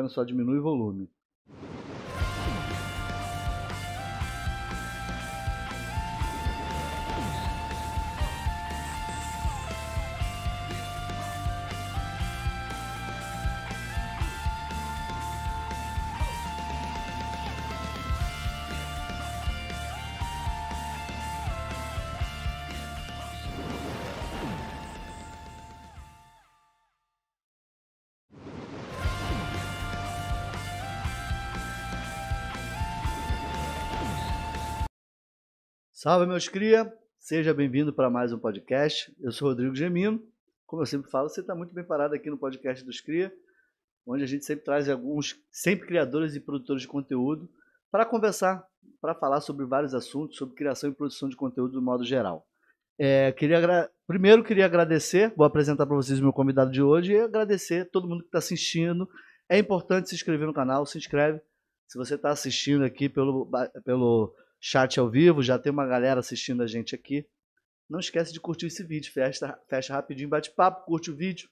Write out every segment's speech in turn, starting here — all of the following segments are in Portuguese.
acompanhando, só diminui o volume. Salve, meus cria! Seja bem-vindo para mais um podcast. Eu sou Rodrigo Gemino. Como eu sempre falo, você está muito bem parado aqui no podcast dos Cria, onde a gente sempre traz alguns, sempre criadores e produtores de conteúdo, para conversar, para falar sobre vários assuntos, sobre criação e produção de conteúdo do modo geral. É, queria Primeiro, queria agradecer, vou apresentar para vocês o meu convidado de hoje e agradecer todo mundo que está assistindo. É importante se inscrever no canal, se inscreve. Se você está assistindo aqui pelo, pelo chat ao vivo, já tem uma galera assistindo a gente aqui. Não esquece de curtir esse vídeo, fecha, fecha rapidinho, bate-papo, curte o vídeo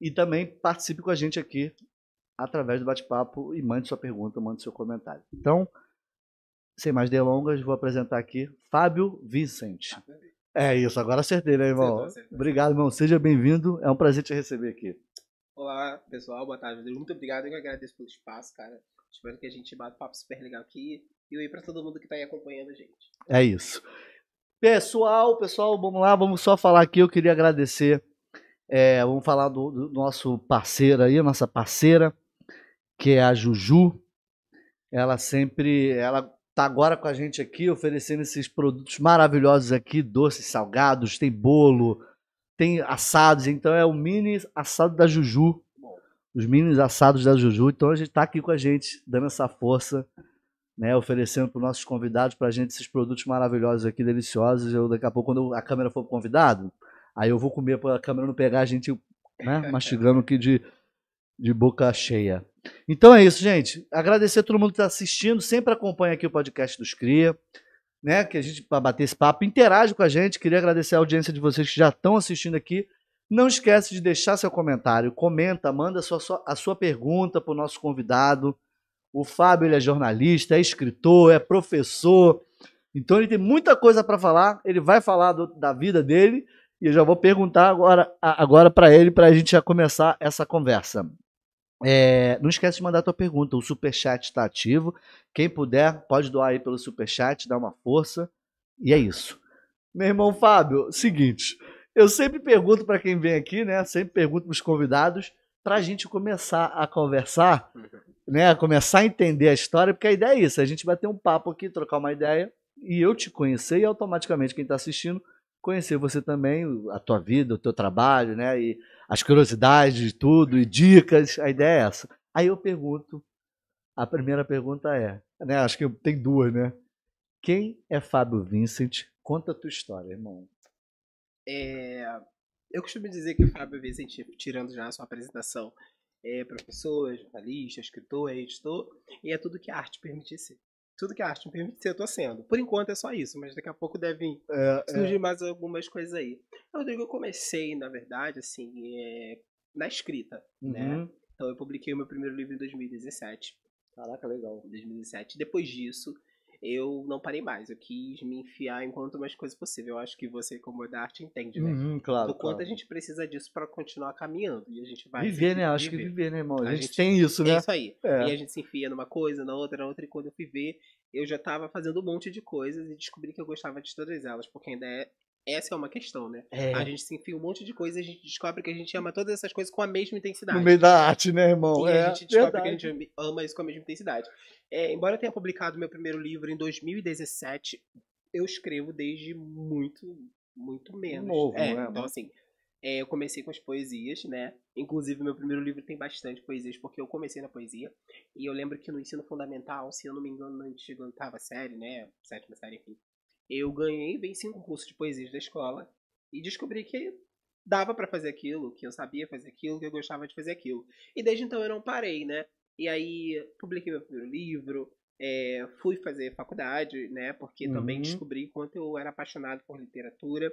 e também participe com a gente aqui através do bate-papo e mande sua pergunta, mande seu comentário. Então, sem mais delongas, vou apresentar aqui Fábio Vicente. É isso, agora acertei, né, irmão? Acertou, acertou. Obrigado, irmão. Seja bem-vindo. É um prazer te receber aqui. Olá, pessoal. Boa tarde. Muito obrigado. Eu agradeço pelo espaço, cara. Espero que a gente bata um papo super legal aqui. E aí para todo mundo que está aí acompanhando a gente. É isso. Pessoal, pessoal, vamos lá, vamos só falar aqui. Eu queria agradecer. É, vamos falar do, do, nosso parceiro aí, nossa parceira, que é a Juju. Ela sempre, ela tá agora com a gente aqui oferecendo esses produtos maravilhosos aqui, doces, salgados, tem bolo, tem assados. Então é o mini assado da Juju. Os mini assados da Juju. Então a gente está aqui com a gente, dando essa força né, oferecendo para os nossos convidados, para a gente, esses produtos maravilhosos aqui, deliciosos. Eu, daqui a pouco, quando a câmera for convidado, aí eu vou comer para a câmera não pegar a gente né, mastigando aqui de, de boca cheia. Então é isso, gente. Agradecer a todo mundo que está assistindo. Sempre acompanha aqui o podcast dos Cria. Né, que a gente, para bater esse papo, interage com a gente. Queria agradecer a audiência de vocês que já estão assistindo aqui. Não esquece de deixar seu comentário, comenta, manda a sua, a sua pergunta para o nosso convidado. O Fábio ele é jornalista, é escritor, é professor. Então ele tem muita coisa para falar. Ele vai falar do, da vida dele e eu já vou perguntar agora, agora para ele para a gente já começar essa conversa. É, não esquece de mandar a tua pergunta. O superchat está ativo. Quem puder, pode doar aí pelo superchat, dar uma força. E é isso. Meu irmão Fábio, seguinte. Eu sempre pergunto para quem vem aqui, né? Sempre pergunto para os convidados, para a gente começar a conversar né, começar a entender a história, porque a ideia é isso, a gente vai ter um papo aqui, trocar uma ideia, e eu te conhecer, e automaticamente quem está assistindo, conhecer você também, a tua vida, o teu trabalho, né, e as curiosidades de tudo, e dicas, a ideia é essa. Aí eu pergunto, a primeira pergunta é, né, acho que tem duas, né, quem é Fábio Vincent? Conta a tua história, irmão. É, eu costumo dizer que o Fábio Vincent, tirando já a sua apresentação, é professor, jornalista, escritor, é editor, e é tudo que a arte permite ser. Tudo que a arte me permite ser, eu tô sendo. Por enquanto é só isso, mas daqui a pouco devem é, surgir é. mais algumas coisas aí. Rodrigo, eu comecei, na verdade, assim, é, na escrita, né? uhum. né? Então eu publiquei o meu primeiro livro em 2017. Caraca, legal. Em 2017. Depois disso, eu não parei mais. Eu quis me enfiar em quanto mais coisas possível. Eu acho que você, como da arte, entende, né? Uhum, claro. Do quanto a gente precisa disso para continuar caminhando. E a gente vai. Viver, né? Acho que viver, né, irmão? A, a gente, gente, tem isso, né? É isso aí. É. E a gente se enfia numa coisa, na outra, na outra. E quando eu fui ver, eu já tava fazendo um monte de coisas e descobri que eu gostava de todas elas, porque ainda é essa é uma questão, né? É. A gente se enfia um monte de coisa e a gente descobre que a gente ama todas essas coisas com a mesma intensidade. No meio da arte, né, irmão? E é, a gente descobre verdade. que a gente ama isso com a mesma intensidade. É, embora eu tenha publicado meu primeiro livro em 2017, eu escrevo desde muito, muito menos. Novo, é, né? Então, assim, é, eu comecei com as poesias, né? Inclusive, meu primeiro livro tem bastante poesias, porque eu comecei na poesia. E eu lembro que no ensino fundamental, se eu não me engano, na antiga oitava série, né? Sétima série, enfim eu ganhei, venci um concurso de poesias da escola e descobri que dava para fazer aquilo, que eu sabia fazer aquilo, que eu gostava de fazer aquilo. E desde então eu não parei, né? E aí publiquei meu primeiro livro, é, fui fazer faculdade, né? Porque uhum. também descobri quanto eu era apaixonado por literatura.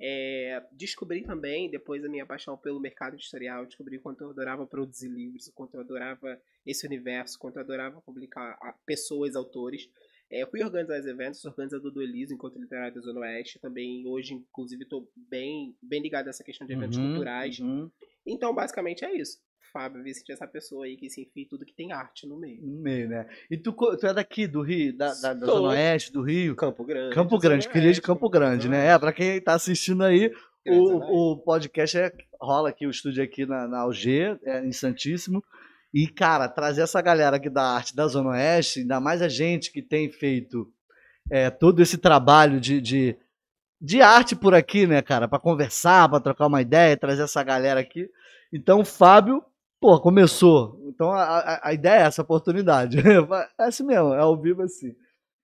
É, descobri também, depois da minha paixão pelo mercado editorial, descobri quanto eu adorava produzir livros, quanto eu adorava esse universo, quanto eu adorava publicar pessoas, autores. É, fui organizar os eventos, organizador do Eliso, Encontro Literário da Zona Oeste. Também hoje, inclusive, estou bem, bem ligado nessa questão de eventos uhum, culturais. Uhum. Então, basicamente é isso. Fábio Vicente é essa pessoa aí que se enfia tudo que tem arte no meio. No meio, né? E tu, tu é daqui, do Rio, da, da, da Zona Oeste, do Rio? Campo Grande. Campo Grande, queria de Campo Grande, né? É, pra quem tá assistindo aí, o, o podcast é, rola aqui, o estúdio aqui na, na Alger, é, em Santíssimo. E, cara, trazer essa galera aqui da arte da Zona Oeste, ainda mais a gente que tem feito é, todo esse trabalho de, de, de, arte por aqui, né, cara? Para conversar, para trocar uma ideia, trazer essa galera aqui. Então, Fábio, pô, começou. Então, a, a, a ideia é essa oportunidade. É assim mesmo, é ao vivo assim.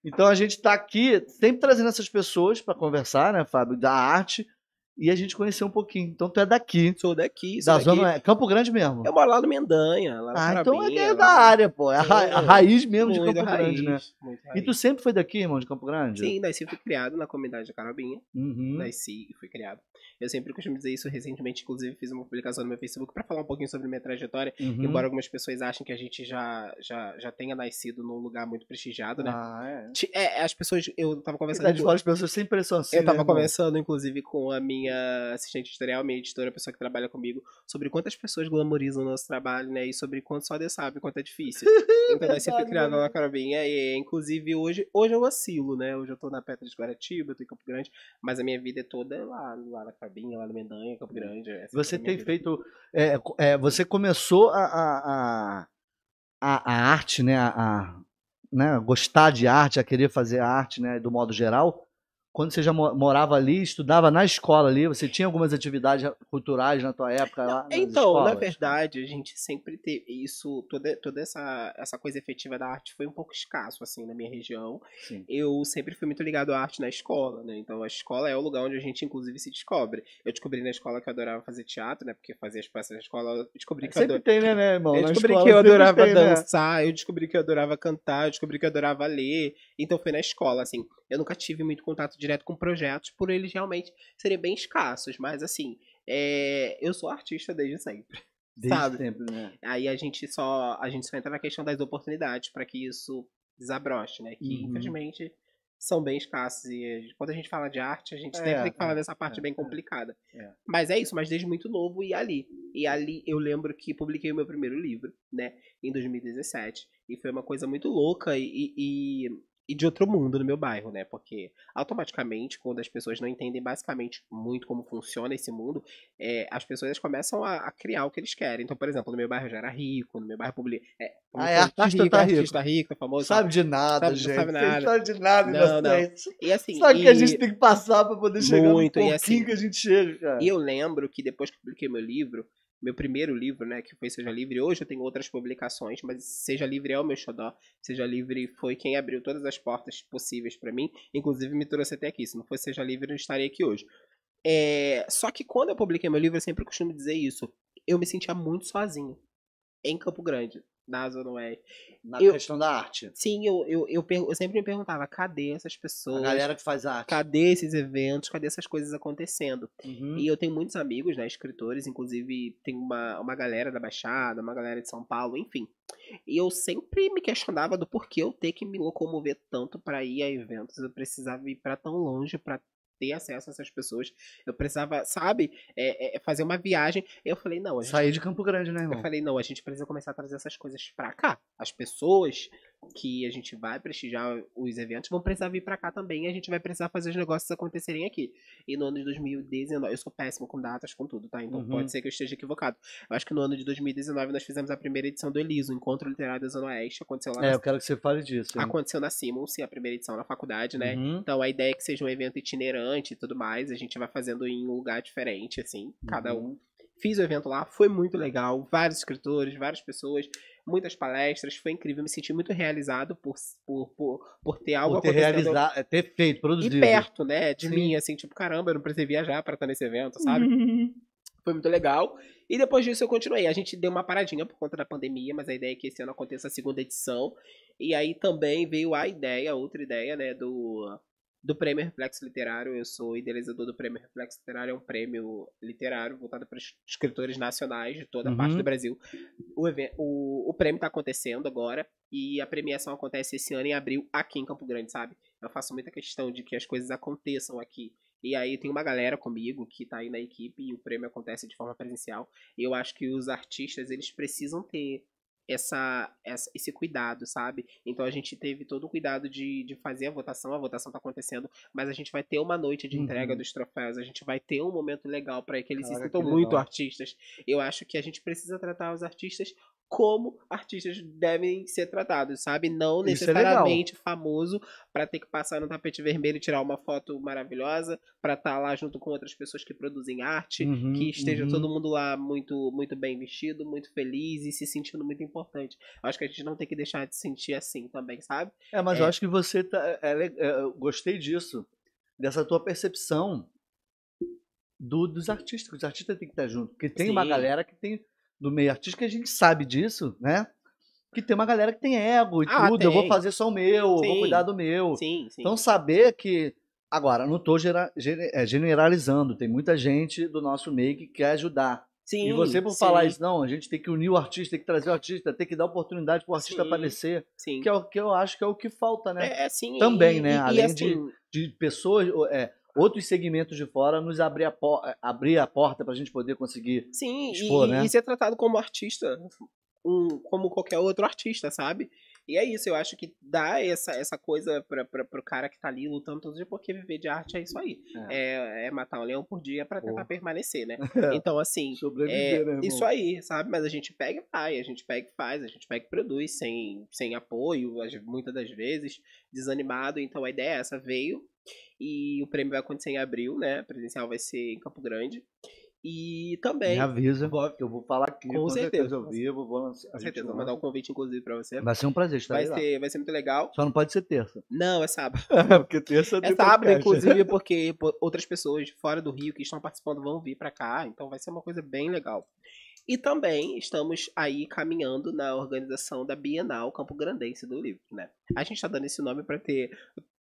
Então, a gente está aqui sempre trazendo essas pessoas para conversar, né, Fábio, da arte e a gente conheceu um pouquinho. Então tu é daqui. Sou daqui. Sou da daqui. zona. Campo Grande mesmo. Eu moro lá no Mendanha. Lá ah, então é, é da área, pô. É a, ra a raiz mesmo de Campo Grande, né? E tu sempre foi daqui, irmão, de Campo Grande? Sim, nasci e fui criado na comunidade da Carabinha. Uhum. Nasci e fui criado. Eu sempre costumo dizer isso recentemente, inclusive fiz uma publicação no meu Facebook para falar um pouquinho sobre minha trajetória, uhum. embora algumas pessoas achem que a gente já, já, já tenha nascido num lugar muito prestigiado, né? Ah, é. é as pessoas, eu tava conversando... Com, as pessoas sempre são assim, Eu tava né, conversando, inclusive, com a minha assistente editorial, minha editora, a pessoa que trabalha comigo, sobre quantas pessoas glamorizam o nosso trabalho, né? E sobre quanto só Deus sabe quanto é difícil. Então, nós sempre criado na Carabinha, e inclusive hoje, hoje eu vacilo, né? Hoje eu tô na Pedra de Guaratiba, eu tô em Campo Grande, mas a minha vida é toda lá, lá na Carabinha, lá no Mendanha, Campo Grande. Você é tem vida. feito. É, é, você começou a, a, a, a arte, né? A, a, né? Gostar de arte, a querer fazer arte, né? Do modo geral quando você já morava ali, estudava na escola ali, você tinha algumas atividades culturais na tua época lá? Então, escolas? na verdade, a gente sempre teve isso, toda, toda essa, essa coisa efetiva da arte foi um pouco escasso, assim, na minha região. Sim. Eu sempre fui muito ligado à arte na escola, né? Então, a escola é o lugar onde a gente, inclusive, se descobre. Eu descobri na escola que eu adorava fazer teatro, né? Porque fazia as peças na escola, eu descobri que sempre eu tem, né, né, irmão? Eu descobri que eu adorava tem, né? dançar, né? eu descobri que eu adorava cantar, eu descobri que eu adorava ler. Então, foi na escola, assim. Eu nunca tive muito contato direto com projetos, por eles realmente serem bem escassos. Mas assim, é... eu sou artista desde sempre. Desde sabe? sempre, né? Aí a gente só a gente só entra na questão das oportunidades para que isso desabroche, né? Que uhum. infelizmente são bem escassos e quando a gente fala de arte, a gente é, sempre tem que falar é, dessa parte é, bem é. complicada. É. Mas é isso, mas desde muito novo e ali. E ali eu lembro que publiquei o meu primeiro livro, né, em 2017, e foi uma coisa muito louca e, e e de outro mundo no meu bairro, né? Porque automaticamente, quando as pessoas não entendem basicamente muito como funciona esse mundo, é, as pessoas começam a, a, criar o que eles querem. Então, por exemplo, no meu bairro já era rico, no meu bairro publica. É, ah, é artista rico, tá rico. artista rico, tá famoso. Sabe de nada, sabe, gente. Sabe nada. Não sabe de nada, não, não. E assim, Sabe e... que a gente tem que passar pra poder chegar muito, no pouquinho assim, que a gente chega, cara. E eu lembro que depois que eu publiquei meu livro, meu primeiro livro, né, que foi Seja Livre. Hoje eu tenho outras publicações, mas Seja Livre é o meu xodó. Seja Livre foi quem abriu todas as portas possíveis para mim, inclusive me trouxe até aqui. Se não fosse Seja Livre, eu não estaria aqui hoje. É... Só que quando eu publiquei meu livro, eu sempre costumo dizer isso. Eu me sentia muito sozinho em Campo Grande na Zona Oeste. Na eu, questão da arte. Sim, eu, eu, eu, eu, sempre me perguntava, cadê essas pessoas? A galera que faz arte. Cadê esses eventos? Cadê essas coisas acontecendo? Uhum. E eu tenho muitos amigos, né, escritores, inclusive tem uma, uma galera da Baixada, uma galera de São Paulo, enfim. E eu sempre me questionava do porquê eu ter que me locomover tanto para ir a eventos. Eu precisava ir para tão longe para ter acesso a essas pessoas. Eu precisava, sabe, é, é, fazer uma viagem. Eu falei, não. Gente... Sair de Campo Grande, né, irmão? Eu falei, não, a gente precisa começar a trazer essas coisas pra cá. As pessoas que a gente vai prestigiar os eventos vão precisar vir para cá também e a gente vai precisar fazer os negócios acontecerem aqui. E no ano de 2019, eu sou péssimo com datas, com tudo, tá? Então uhum. pode ser que eu esteja equivocado. Eu acho que no ano de 2019 nós fizemos a primeira edição do Eliso, Encontro Literário da Zona Oeste. Aconteceu lá. É, na... eu quero que você fale disso. Hein? Aconteceu na Simons, a primeira edição na faculdade, né? Uhum. Então a ideia é que seja um evento itinerante e tudo mais. A gente vai fazendo em um lugar diferente, assim, cada um. Fiz o evento lá, foi muito legal. Vários escritores, várias pessoas muitas palestras, foi incrível, me senti muito realizado por, por, por, por ter algo por ter realizado, é, ter feito, produzido. E perto, né, de Sim. mim, assim, tipo, caramba, eu não precisei viajar para estar nesse evento, sabe? foi muito legal. E depois disso eu continuei. A gente deu uma paradinha por conta da pandemia, mas a ideia é que esse ano aconteça a segunda edição. E aí também veio a ideia, outra ideia, né, do do Prêmio Reflexo Literário. Eu sou idealizador do Prêmio Reflexo Literário, é um prêmio literário voltado para escritores nacionais de toda a parte Uhum. do Brasil. O, even- o, o prêmio está acontecendo agora e a premiação acontece esse ano em abril aqui em Campo Grande, sabe? Eu faço muita questão de que as coisas aconteçam aqui. E aí tem uma galera comigo que tá aí na equipe e o prêmio acontece de forma presencial. E eu acho que os artistas, eles precisam ter essa, essa- esse cuidado, sabe? Então a gente teve todo o cuidado de, de fazer a votação, a votação tá acontecendo, mas a gente vai ter uma noite de entrega Uhum. dos troféus, a gente vai ter um momento legal para que eles se Caraca, sintam que muito legal. artistas. Eu acho que a gente precisa tratar os artistas como artistas devem ser tratados, sabe? Não é necessariamente famoso para ter que passar no tapete vermelho e tirar uma foto maravilhosa, para estar lá junto com outras pessoas que produzem arte, Uhum, que esteja uhum. todo mundo lá muito muito bem vestido, muito feliz e se sentindo muito importante. Acho que a gente não tem que deixar de se sentir assim também, sabe? É, mas É. eu acho que você tá. é le- é, eu gostei disso, dessa tua percepção do, dos artistas. que Os artistas têm que estar junto. Porque tem uma Sim. galera que tem, do meio artístico, que a gente sabe disso, né? Que tem uma galera que tem ego e Ah, tudo. Eu vou tem. fazer só o meu, eu vou Sim. cuidar do meu. Sim, sim. Então, saber que. Agora, não estou generalizando. Tem muita gente do nosso meio que quer ajudar. sim, e você, por sim, falar isso, não, a gente tem que unir o artista, tem que trazer o artista, tem que dar oportunidade para o artista Sim. aparecer. sim. Que é o que eu acho que é o que falta, né? É, é sim. Também, e- né? e- e Além assim, de pessoas, é, outros segmentos de fora, nos abrir a, po- abrir a porta para a gente poder conseguir. Sim, expor, e, né? e ser tratado como artista, um, como qualquer outro artista, sabe? E é isso, eu acho que dá essa, essa coisa pra, pra, pro cara que tá ali lutando todo dia, porque viver de arte é isso aí. É, é matar um leão por dia pra tentar permanecer, né? Então, assim, Sobreviver, é, né, isso aí, sabe? Mas a gente pega e vai, a gente pega e faz, a gente pega e produz sem, sem apoio, muitas das vezes, desanimado. Então a ideia é essa, veio. E o prêmio vai acontecer em abril, né? Presencial vai ser em Campo Grande. E também. Me avisa, que eu vou falar aqui. Com Com, certeza, certeza. eu vivo, vou lançar. Com certeza, vou mandar um convite, inclusive, pra você. Vai ser um prazer estar Vai aí lá. ser, vai ser muito legal. Só não pode ser terça. Não, é sábado. Porque terça É tem sábado, podcast. inclusive, porque outras pessoas fora do Rio que estão participando vão vir pra cá. Então vai ser uma coisa bem legal. E também estamos aí caminhando na organização da Bienal Campo Grandense do livro, né? A gente tá dando esse nome pra ter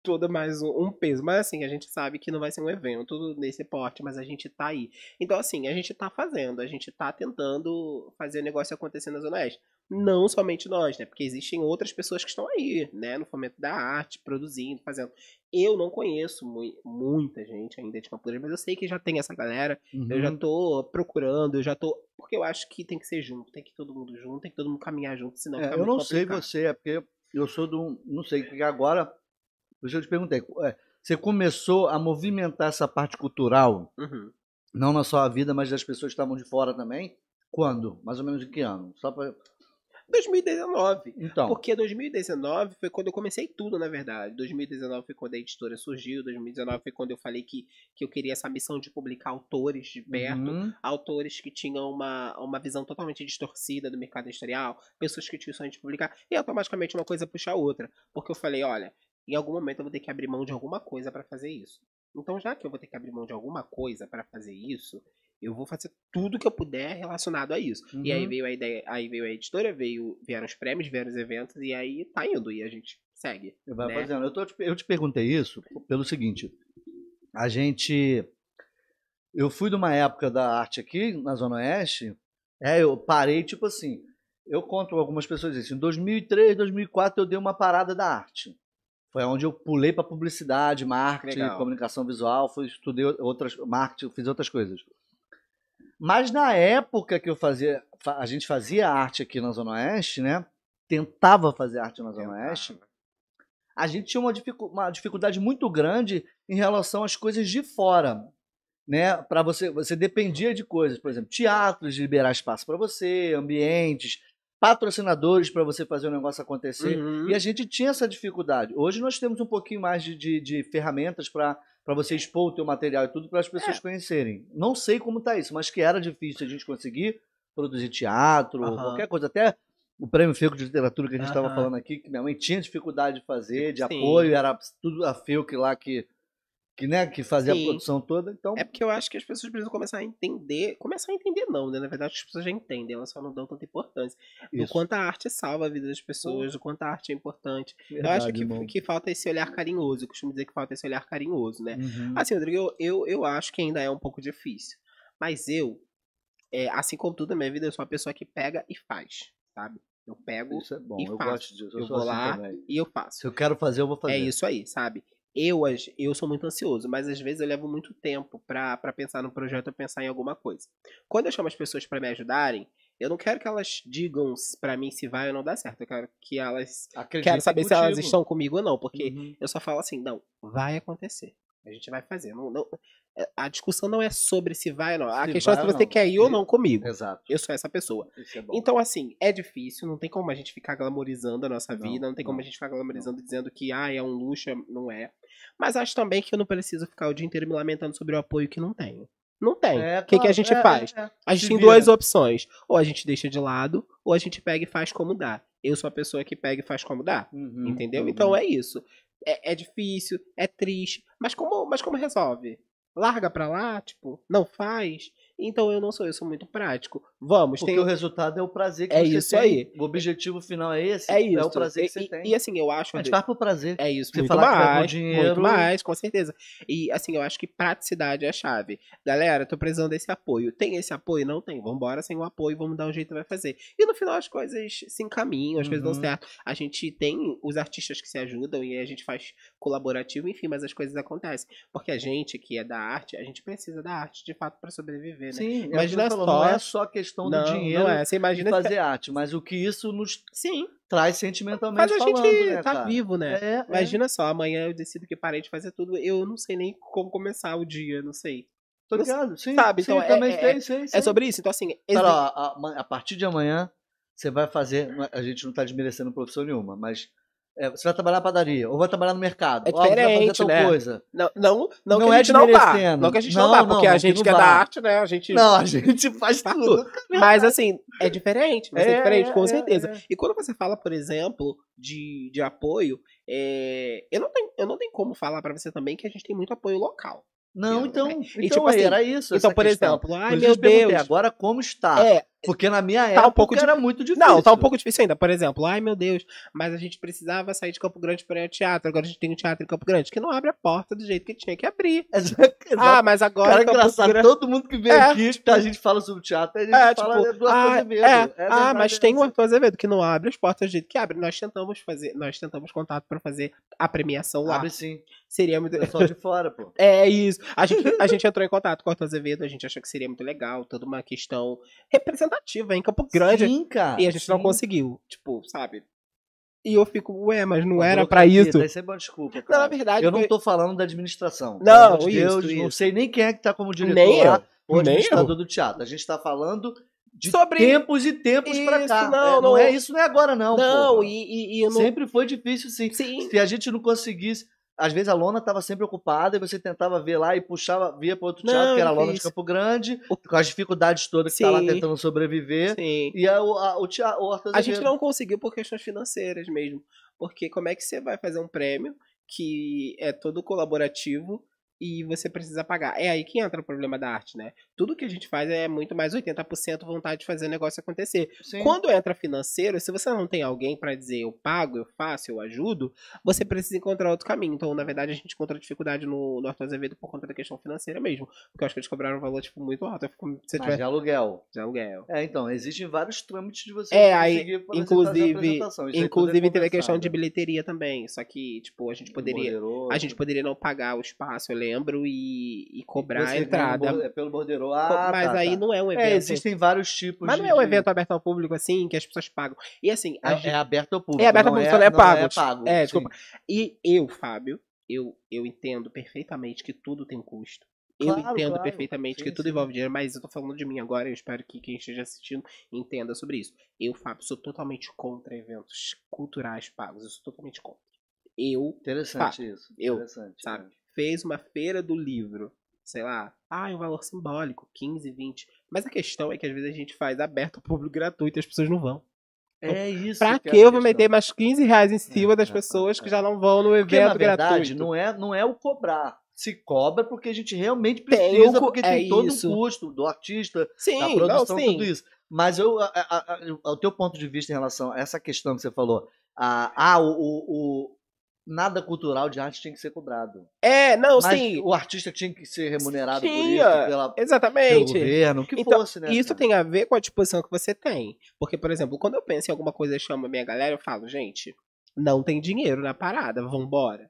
todo mais um, peso. Mas assim, a gente sabe que não vai ser um evento nesse porte, mas a gente tá aí. Então, assim, a gente tá fazendo, a gente tá tentando fazer o negócio acontecer na Zona Oeste. Não somente nós, né? Porque existem outras pessoas que estão aí, né? No fomento da arte, produzindo, fazendo. Eu não conheço mui- muita gente ainda de Campo Grande, mas eu sei que já tem essa galera. Eu já Uhum. tô procurando, eu já tô. Porque eu acho que tem que ser junto, tem que todo mundo junto, tem que todo mundo caminhar junto, senão É, eu não sei complicado. você, é porque eu sou do. Não sei, porque agora. Por isso eu te perguntei. é, Você começou a movimentar essa parte cultural, Uhum. não na sua vida, mas das pessoas que estavam de fora também? Quando? Mais ou menos em que ano? Só pra... 2019. Então. Porque 2019 foi quando eu comecei tudo, na verdade. 2019 foi quando a editora surgiu, 2019 foi quando eu falei que, que eu queria essa missão de publicar autores de perto, Uhum. autores que tinham uma, uma visão totalmente distorcida do mercado editorial, pessoas que tinham sonho de publicar, e automaticamente uma coisa puxa a outra. Porque eu falei, olha, em algum momento eu vou ter que abrir mão de alguma coisa para fazer isso. Então, já que eu vou ter que abrir mão de alguma coisa para fazer isso, eu vou fazer tudo que eu puder relacionado a isso. E aí Uhum. veio a ideia, aí veio a editora, veio, vieram os prêmios, vieram os eventos, e aí tá indo, e a gente segue. Vai né? fazendo. Eu, tô te- eu te perguntei isso pelo seguinte: a gente. Eu fui de uma época da arte aqui, na Zona Oeste, é, eu parei, tipo assim. Eu conto algumas pessoas assim, em 2003, 2004 eu dei uma parada da arte. Foi onde eu pulei para publicidade, marketing, Legal. comunicação visual, fui, estudei outras marketing, fiz outras coisas. Mas na época que eu fazia, fa- a gente fazia arte aqui na Zona Oeste, né? Tentava fazer arte na Zona Oeste a gente tinha uma, dificu- uma dificuldade muito grande em relação às coisas de fora. Né? Para você, você dependia de coisas, por exemplo, teatros de liberar espaço para você, ambientes, patrocinadores para você fazer o negócio acontecer. Uhum. E a gente tinha essa dificuldade. Hoje nós temos um pouquinho mais de, de, de ferramentas para você expor o teu material e tudo para as pessoas É. conhecerem. Não sei como tá isso, mas que era difícil a gente conseguir produzir teatro, Aham. qualquer coisa. Até o Prêmio Feuco de Literatura que a gente estava Aham. falando aqui, que minha mãe tinha dificuldade de fazer, de Sim. apoio, era tudo a Feuco lá que, que, né, que fazia Sim. a produção toda. Então, É porque eu acho que as pessoas precisam começar a entender. Começar a entender, não, né? Na verdade, as pessoas já entendem, elas só não dão tanta importância. Do isso. quanto a arte salva a vida das pessoas, do quanto a arte é importante. eu Verdade, acho que, irmão. que falta esse olhar carinhoso. Eu costumo dizer que falta esse olhar carinhoso, né? Uhum. Assim, Rodrigo, eu, eu, eu acho que ainda é um pouco difícil. Mas eu, é, assim como tudo na minha vida, eu sou uma pessoa que pega e faz, sabe? Eu pego Isso é bom, e eu faço. gosto disso. Eu, Eu vou assim lá também. e eu faço. Se eu quero fazer, eu vou fazer. É isso aí, sabe? Eu, eu sou muito ansioso, mas às vezes eu levo muito tempo pra, pra pensar no projeto ou pensar em alguma coisa. Quando eu chamo as pessoas pra me ajudarem, eu não quero que elas digam pra mim se vai ou não dá certo. Eu quero que elas. Acreditem Quero saber se elas estão comigo ou não, porque Uhum. eu só falo assim, não, vai acontecer. A gente vai fazer. Não, não- é, a discussão não é sobre se vai ou não. A Se questão é se você quer ir ou não comigo. Exato. Eu sou essa pessoa. É. Então, assim, é difícil, não tem como a gente ficar glamorizando a nossa Não, vida, não tem como não, a gente ficar glamorizando dizendo que ah, é um luxo, é- não é. Mas acho também que eu não preciso ficar o dia inteiro me lamentando sobre o apoio que não tenho. Não tem. É, o que, que claro, a gente é, faz? A gente tem vira. duas opções. Ou a gente deixa de lado, ou a gente pega e faz como dá. Eu sou a pessoa que pega e faz como dá. Uhum, Entendeu? uhum. Então é isso. É, é difícil, é triste, mas como, mas como resolve? Larga pra lá, tipo, não faz. Então eu não sou, eu sou muito prático. Vamos, Porque tem o resultado é o prazer que É você isso tem. aí. O objetivo final é esse. É isso. É o prazer que E- você e, tem. E assim, eu acho. gente faz por prazer. É isso, Você muito falar que vai mais, dinheiro- muito mais, com certeza. E assim, eu acho que praticidade é a chave. Galera, tô precisando desse apoio. Tem esse apoio? Não tem. Vambora sem o apoio, vamos dar um jeito, vai fazer. E no final as coisas se encaminham, as coisas dão Uhum. certo. A gente tem os artistas que se ajudam e a gente faz colaborativo, enfim, mas as coisas acontecem. Porque a gente que é da arte, a gente precisa da arte de fato pra sobreviver, né? Sim, Mas o que não você falou, só- não é só questão não, do dinheiro não é. Você imagina fazer arte, mas o que isso nos Sim, traz sentimentalmente faz a falando, gente né, tá cara? vivo, né? É, é. Imagina só, amanhã eu decido que parei de fazer tudo. Eu não sei nem como começar o dia, não sei. Tô ligado, sim, Sabe, sim, então é- também é- tem, sim, sim. É sobre isso. Então, assim. Cara, exi- ó, a, a partir de amanhã, você vai fazer. A gente não tá desmerecendo profissão nenhuma, mas é, você vai trabalhar na padaria, ou vai trabalhar no mercado. É fazer diferente, tal né? coisa. Não, não, não, Não que a é gente não vá. Não que a gente Não, não, vá, porque a não, que gente que é da arte, né? A gente. Não, a gente faz Faz tudo. Mas assim, é diferente. Mas é, É, diferente, com é, certeza. é. E quando você fala, por exemplo, de, de apoio, é, eu, não tenho, eu não tenho como falar pra você também que a gente tem muito apoio local. Não, então, é. então E, tipo assim, era isso. então, por questão. exemplo, ai Por meu Deus. agora como está? É, Porque na minha Tá um época pouco era muito difícil. Não, tá um pouco difícil ainda. Por exemplo, ai meu Deus, mas a gente precisava sair de Campo Grande para ir ao teatro. Agora a gente tem um teatro em Campo Grande que não abre a porta do jeito que tinha que abrir. Exato. Ah, mas agora. Cara, é Campo engraçado, Grande- todo mundo que vem É, aqui, que a gente fala sobre teatro, a gente É, fala tipo, do Arthur ah, Azevedo. é, É ah, verdade, mas é tem o. Arthur Azevedo que não abre as portas do jeito que abre. Nós tentamos fazer, nós tentamos contato pra fazer a premiação lá. Abre sim. Seria muito. Pessoal de fora, pô. É isso. A gente, a gente entrou em contato com o Arthur Azevedo, a gente achou que seria muito legal, toda uma questão representativa em Campo Grande. Sim, cara. e a gente não sim. conseguiu. Tipo, sabe? E eu fico, ué, mas não era pra burocracia, isso. Daí sempre é uma desculpa, Não, cara. na verdade, eu não foi- tô falando da administração. Não, de isso, não sei nem quem é que tá como diretor Nem lá, ou administrador do teatro. A gente tá falando de Sobre- tempos e tempos pra Isso, cá. não, É, não, não. é isso, não é agora não, não, e, e, e eu não. Sempre foi difícil, sim. Sim. Se a gente não conseguisse. Às vezes a lona estava sempre ocupada e você tentava ver lá e puxava, via para outro Não, teatro, que era a lona de. Campo Grande, com as dificuldades todas que tá lá Sim. tentando sobreviver. Sim. E a, o, a, o, tea- o A gente não conseguiu por questões financeiras mesmo. Porque como é que você vai fazer um prêmio que é todo colaborativo e você precisa pagar? É aí que entra o problema da arte, né? Tudo que a gente faz é muito mais 80% vontade de fazer o negócio acontecer. Sim. Quando entra financeiro, se você não tem alguém pra dizer eu pago, eu faço, eu ajudo, você precisa encontrar outro caminho. Então, na verdade, a gente encontrou dificuldade no, no Arthur Azevedo por conta da questão financeira mesmo. Porque eu acho que eles cobraram um valor tipo, muito alto. Fico, se Mas tiver de aluguel. de aluguel. É, então, existem vários trâmites de você É, conseguir inclusive, aí é inclusive teve a questão de bilheteria também. Só que, tipo, a gente poderia. Bordeiro, A gente poderia não pagar o espaço, eu lembro, e, e cobrar você a ganha entrada. é pelo bordeiro. Ah, mas tá, aí tá. não é um evento. É, existem vários tipos mas de... não é um evento aberto ao público assim, que as pessoas pagam. E assim, É, gente- é aberto ao público. É aberto ao público, não é pago. Não é pago. É, sim. desculpa. E eu, Fábio, eu, eu entendo perfeitamente que tudo tem custo. Eu Claro, entendo claro. perfeitamente que Sim, tudo sim. envolve dinheiro, mas eu tô falando de mim agora, eu espero que quem esteja assistindo entenda sobre isso. Eu, Fábio, sou totalmente contra eventos culturais pagos. Eu sou totalmente contra. Eu, Interessante isso. Eu, Interessante. sabe? Fez uma feira do livro, sei lá, ah, é um valor simbólico, 15, 20. Mas a questão é que às vezes a gente faz aberto ao público gratuito e as pessoas não vão. É isso. Pra que que é a eu vou meter mais 15 reais em cima É, das é, pessoas é, que é. já não vão no Porque, evento na verdade, gratuito? não é, não é o cobrar. se cobra porque a gente realmente Tem precisa, o cu- porque é tem todo isso. um custo do artista, Sim, da não, produção, sim. tudo isso. Mas eu, a, a, a- o teu ponto de vista em relação a essa questão que você falou, a, ah, o, o- o- nada cultural de arte tinha que ser cobrado. É, não, Mas sim. o artista tinha que ser remunerado por isso, Tinha, pela, pelo Exatamente. governo, o que Então, fosse, né? Isso cara? tem a ver com a disposição que você tem. Porque, por exemplo, quando eu penso em alguma coisa e chamo a minha galera, eu falo, gente, não tem dinheiro na parada, vambora.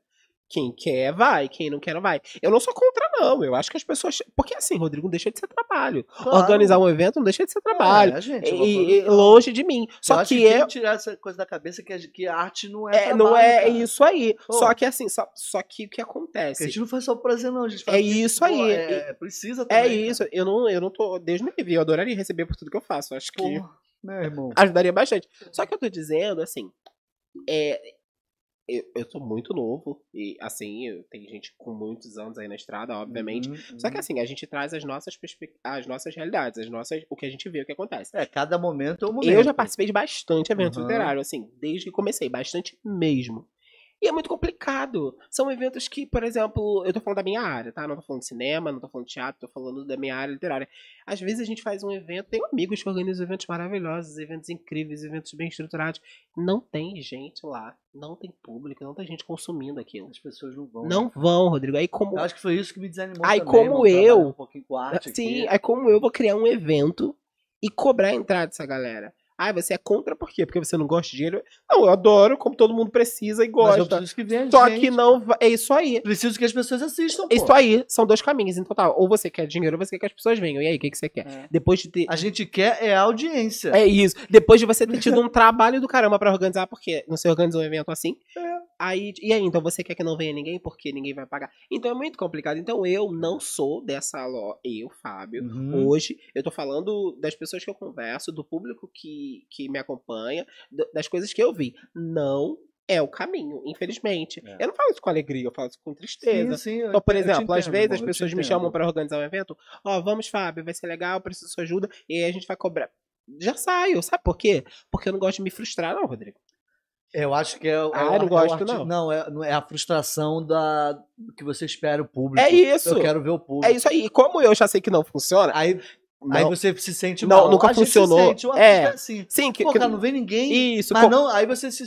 Quem quer, vai. Quem não quer, não vai. Eu não sou contra, não. Eu acho que as pessoas. Porque assim, Rodrigo, não deixa de ser trabalho. Claro. Organizar um evento não deixa de ser trabalho. É, gente, é E, produção. longe de mim. Eu Só acho que tem eu. tirar essa coisa da cabeça que, que a arte não é, É, trabalho, não é cara. isso aí. Pô. Só que assim, só, só que o que acontece? a gente não faz só prazer, não. A gente faz É isso pô, aí. É, precisa É também. cara. isso. Eu não, eu não tô. Deus me livre. Eu adoraria receber por tudo que eu faço. Acho que. Pô, né, irmão? ajudaria bastante. Só que eu tô dizendo, assim, é, eu, eu sou muito novo, e assim, eu, tem gente com muitos anos aí na estrada, obviamente. Uhum, Só que uhum. assim, a gente traz as nossas as nossas realidades, as nossas, o que a gente vê, o que acontece. É, cada momento é um momento. Eu já participei de bastante eventos Uhum. literários, assim, desde que comecei, bastante mesmo. E é muito complicado. São eventos que, por exemplo, eu tô falando da minha área, tá? Não tô falando de cinema, não tô falando de teatro, tô falando da minha área literária. Às vezes a gente faz um evento, tem amigos que organizam eventos maravilhosos, eventos incríveis, eventos bem estruturados. Não tem gente lá, não tem público, não tem gente consumindo aquilo. As pessoas não vão. Não vão, Rodrigo. Aí como Eu acho que foi isso que me desanimou Aí, também, como eu- Um pouquinho com Sim, aqui. aí como eu vou criar um evento e cobrar a entrada dessa galera? Ah, você é contra por quê? Porque você não gosta de dinheiro? Não, eu adoro, como todo mundo precisa e Mas eu gosta. preciso que venha Só gente. que não vai. É isso aí. Preciso que as pessoas assistam, pô. Isso aí, são dois caminhos em total. Ou você quer dinheiro ou você quer que as pessoas venham. E aí, o que, que você quer? É. Depois de ter. A gente quer é a audiência. É isso. Depois de você ter tido um trabalho do caramba pra organizar, porque não se organiza um evento assim. É. Aí, e aí, então você quer que não venha ninguém porque ninguém vai pagar. Então é muito complicado. Então eu não sou dessa lo... Eu, Fábio, Uhum. hoje, eu tô falando das pessoas que eu converso, do público que, que me acompanha, das coisas que eu vi. Não é o caminho, infelizmente. É. Eu não falo isso com alegria, eu falo isso com tristeza. Sim, sim, Então, por exemplo, às vezes as pessoas me chamam pra organizar um evento. Ó, vamos, Fábio, vai ser legal, preciso da sua ajuda. E aí a gente vai cobrar. Já saio, sabe por quê? Porque eu não gosto de me frustrar, não, Rodrigo. Eu acho que é, é Ah, eu não é gosto, não. Não, é, é a frustração da do que você espera o público. É isso. Eu quero ver o público. É isso aí. E como eu já sei que não funciona, Aí, aí não- você se sente Não, mal. nunca A gente se funcionou. sente, É. assim. sim, que, Pô, que- cara, não vem ninguém. isso, Mas co- não, aí você se,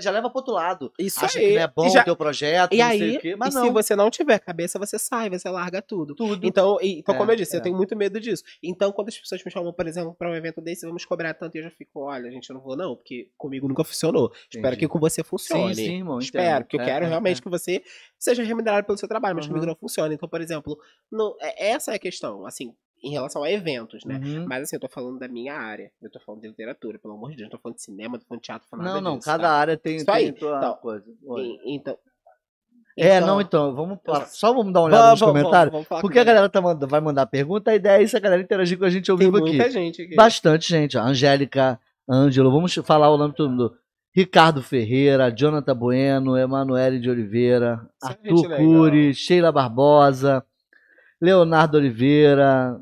já leva pro outro lado. isso Acha aí. que não é bom e já- o teu projeto, e não aí, sei o quê. Mas e não, se você não tiver cabeça, você sai, você larga tudo. tudo. Então, e- então É, como eu disse, é. eu tenho muito medo disso. Então, quando as pessoas me chamam, por exemplo, pra um evento desse, vamos cobrar tanto, e eu já fico, olha, gente, eu não vou não, porque comigo nunca funcionou. Espero Entendi. que com você funcione. Sim, sim, irmão. Espero, porque eu É, quero é, realmente é. que você seja remunerado pelo seu trabalho, mas Uhum. comigo não funciona. Então, por exemplo, não, essa é a questão, assim, em relação a eventos, né? Uhum. Mas assim, eu tô falando da minha área. Eu tô falando de literatura, pelo amor de Deus. Eu tô falando de cinema, tô falando de teatro, tô falando Não, não, disso, cada tá? área tem, Isso tem aí. tua Então, coisa. Oi. E- Então. É, então- não, então, vamos parar. Só vamos dar uma olhada Vamos, nos vamos, comentários. vamos falar Porque a galera tá manda- vai mandar pergunta, a ideia é isso, a galera interagir com a gente ao vivo aqui. muita gente aqui. Bastante gente. ó. Angélica, Ângelo, vamos falar o nome de todo mundo. Ricardo Ferreira, Jonathan Bueno, Emanuele de Oliveira, gente Arthur. Cury, Sheila Barbosa, Leonardo Oliveira,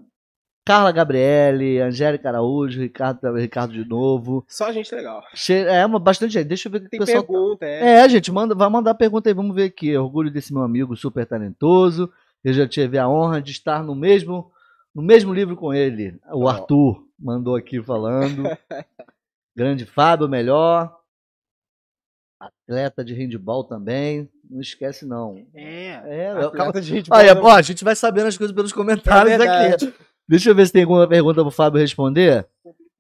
Carla Gabriele, Angélica Araújo, Ricardo, Ricardo de novo. Só gente legal. Che- É, uma, bastante gente. Deixa eu ver o que Tem o pessoal. pergunta, é. É, gente, manda, vai mandar pergunta aí, vamos ver aqui. Orgulho desse meu amigo super talentoso. Eu já tive a honra de estar no mesmo, no mesmo livro com ele. O Ó. Arthur mandou aqui falando. Grande Fábio, melhor. Atleta de handball também. Não esquece, não. É. É, Atleta calma. de Olha, boa, ó, a gente vai sabendo as coisas pelos comentários É aqui. Deixa eu ver se tem alguma pergunta pro Fábio responder.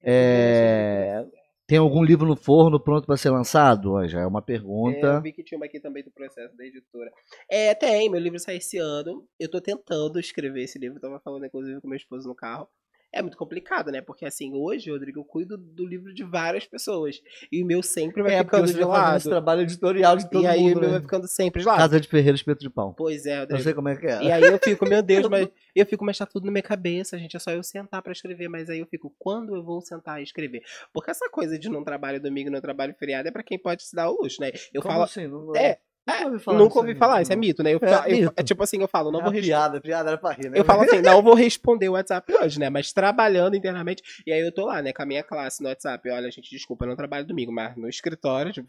É, Tem algum livro no forno pronto para ser lançado? Já é uma É, pergunta. eu vi que tinha uma aqui também do processo da editora. É, tem, meu livro sai esse ano. Eu tô tentando escrever esse livro, tava falando inclusive com meu esposo no carro. É muito complicado, né? Porque assim, hoje, Rodrigo, eu cuido do livro de várias pessoas. E o meu sempre vai É, ficando de lado. esse trabalho editorial de todo E aí mundo, o meu né? vai ficando sempre de lado. Casa de Ferreira Espeto de Pau. Pois é, Eu Rodrigo. sei como é que é. E aí eu fico, meu Deus, mas eu fico, mas tá tudo na minha cabeça, gente. É só eu sentar pra escrever. Mas aí eu fico, quando eu vou sentar e escrever? Porque essa coisa de não trabalho domingo, não trabalho feriado é pra quem pode se dar o luxo, né? Eu Como falo. assim? Não, É, nunca ouvi falar nunca ouvi aí, falar, isso é mito, né? Eu, É, eu- mito. é tipo assim, eu falo, não É vou responder. piada, piada era pra rir, né? Eu falo assim, não vou responder o WhatsApp hoje, né? Mas trabalhando internamente. E aí eu tô lá, né, com a minha classe no WhatsApp. Olha, gente, desculpa, eu não trabalho domingo, mas no escritório, tipo.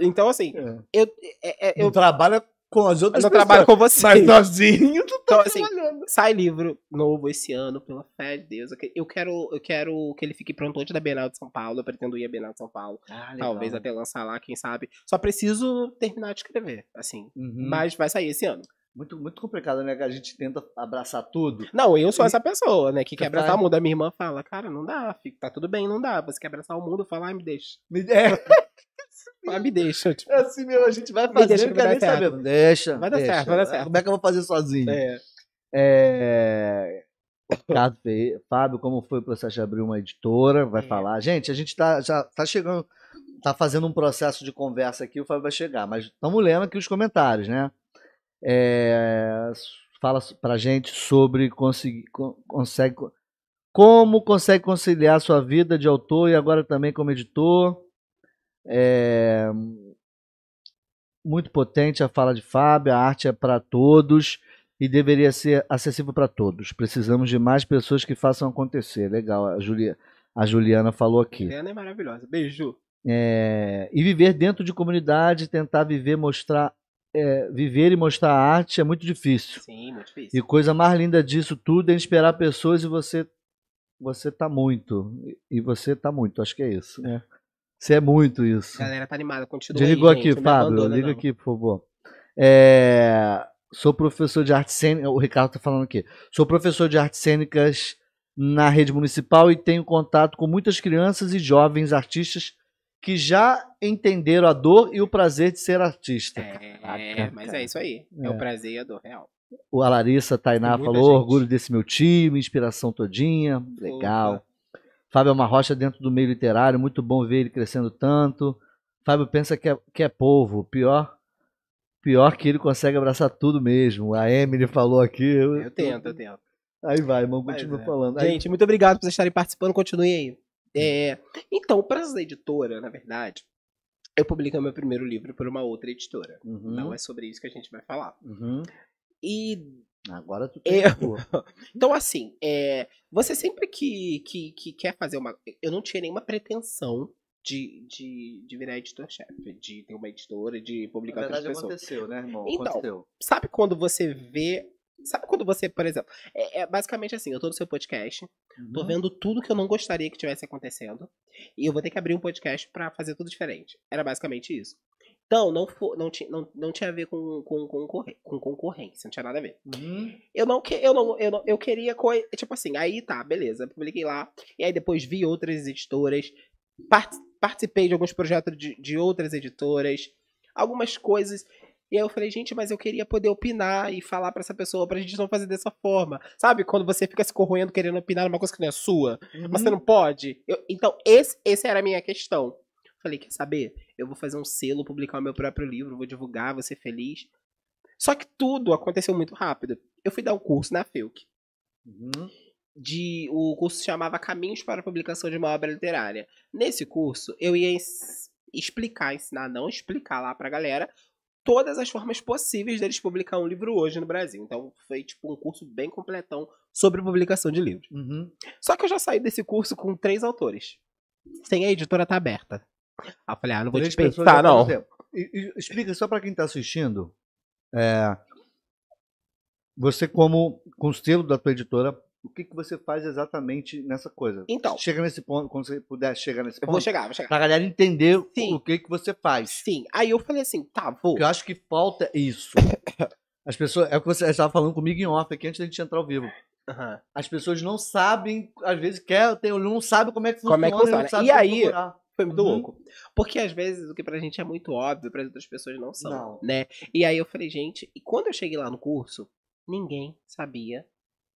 Então, assim, É. eu, é- é- Não eu trabalha com as outras Eu não trabalho pessoas. com você. Mas sozinho tu tá Então, assim, trabalhando. sai livro novo esse ano, pela fé de Deus. Eu que- Eu quero, eu quero que ele fique pronto antes da Bienal de São Paulo. Eu pretendo ir à Bienal de São Paulo. Ah, Talvez até lançar lá, quem sabe. Só preciso terminar de escrever, assim. Uhum. Mas vai sair esse ano. Muito, muito complicado, né? Que a gente tenta abraçar tudo. Não, eu sou E- essa pessoa, né? Que quer abraçar o mundo. A minha irmã fala, cara, não dá, fica- tá tudo bem, não dá. Você quer abraçar o mundo? Fala, ai, me deixa. Me- É, Ah, me deixa. Tipo, é assim mesmo, a gente vai fazer, deixa não quer nem dar certo. saber. Deixa. Vai dar deixa. certo, vai dar certo. Como é que eu vou fazer sozinho? é. É... Ricardo Ferreira, Fábio, como foi o processo de abrir uma editora? Vai É. falar. Gente, a gente tá, já tá chegando, tá fazendo um processo de conversa aqui, o Fábio vai chegar, mas estamos lendo aqui os comentários, né? É, fala pra gente sobre conseguir, con- consegue, como consegue conciliar sua vida de autor e agora também como editor. É, muito potente a fala de Fábio, a arte é para todos e deveria ser acessível para todos. Precisamos de mais pessoas que façam acontecer. Legal, a, Julia, a Juliana falou aqui. Juliana é maravilhosa. Beijo. É, e viver dentro de comunidade, tentar viver, mostrar, é, viver e mostrar a arte é muito difícil. Sim, muito E difícil. coisa mais linda disso tudo é inspirar pessoas e você você tá muito. E você tá muito, acho que é isso. É. Você é muito isso. A galera tá animada, continua Desligou aí, aqui, gente, Fábio. Liga não. aqui, por favor. É, sou professor de artes cênicas. O Ricardo está falando aqui. Sou professor de artes cênicas na rede municipal e tenho contato com muitas crianças e jovens artistas que já entenderam a dor e o prazer de ser artista. É, Caraca, mas é isso aí. É, É. o prazer e a dor real. O a Larissa Tainá falou: gente. orgulho desse meu time, inspiração todinha. Legal. Fábio é uma rocha dentro do meio literário, muito bom ver ele crescendo tanto. Fábio pensa que é, que é povo, pior pior que ele consegue abraçar tudo mesmo. A Emily falou aqui. Eu tento, eu tento. Aí vai, irmão, continua é. falando. Aí- Gente, muito obrigado por vocês estarem participando. Continue aí. É, então, para essa editora, na verdade, eu publiquei meu primeiro livro por uma outra editora. Uhum, Não é sobre isso que a gente vai falar. uhum. E Agora tu Eu- tem que pôr. Então, assim, é, você sempre que, que, que quer fazer uma. Eu não tinha nenhuma pretensão de, de, de virar editor-chefe, de ter uma editora, de Na publicar outras verdade pessoas. aconteceu, né, irmão? Então, aconteceu. Sabe quando você vê. Sabe quando você, por exemplo. É, é basicamente assim: eu tô no seu podcast, tô Uhum. vendo tudo que eu não gostaria que tivesse acontecendo, e eu vou ter que abrir um podcast pra fazer tudo diferente. Era basicamente isso. Então, não, fo- não, ti- não, não tinha a ver com, com, com, concorrência, não tinha nada a ver. Uhum. Eu não, que- eu não, eu não, eu queria coi- tipo assim, aí tá, beleza, publiquei lá, e aí depois vi outras editoras, part- participei de alguns projetos de, de outras editoras, algumas coisas, e aí eu falei, gente, mas eu queria poder opinar e falar pra essa pessoa pra gente não fazer dessa forma, sabe? Quando você fica se corroendo querendo opinar numa coisa que não é sua, mas você não pode. Eu- então, esse, esse era a minha questão. Falei, quer saber? Eu vou fazer um selo, publicar o meu próprio livro, vou divulgar, vou ser feliz. Só que tudo aconteceu muito rápido. Eu fui dar um curso na FEUC. Uhum. De, o curso se chamava Caminhos para a Publicação de uma Obra Literária. Nesse curso, eu ia ens- explicar, ensinar, não explicar lá pra galera, todas as formas possíveis deles publicar um livro hoje no Brasil. Então, foi tipo um curso bem completão sobre publicação de livros. Uhum. Só que eu já saí desse curso com três autores. Sem a editora tá aberta. Aí eu falei, ah, não vou Três te já não. E- e explica só para quem está assistindo. é, você, como conselho da tua editora, o que, que você faz exatamente nessa coisa? Então, Chega nesse ponto, quando você puder chegar nesse eu vou ponto, chegar, vou chegar. para a galera entender Sim. o que, que você faz. Sim, aí eu falei assim, tá, vou. Porque eu acho que falta isso. As pessoas, é o que você estava falando comigo em off aqui antes da gente entrar ao vivo. Aham. As pessoas não sabem, às vezes quer, tem, não sabe como é que funciona. Como é que Não funciona. sabe E como aí, procurar. Foi muito Uhum. louco. Porque às vezes o que pra gente é muito óbvio, para outras pessoas não são, Não. né? E aí eu falei, gente, e quando eu cheguei lá no curso, ninguém sabia.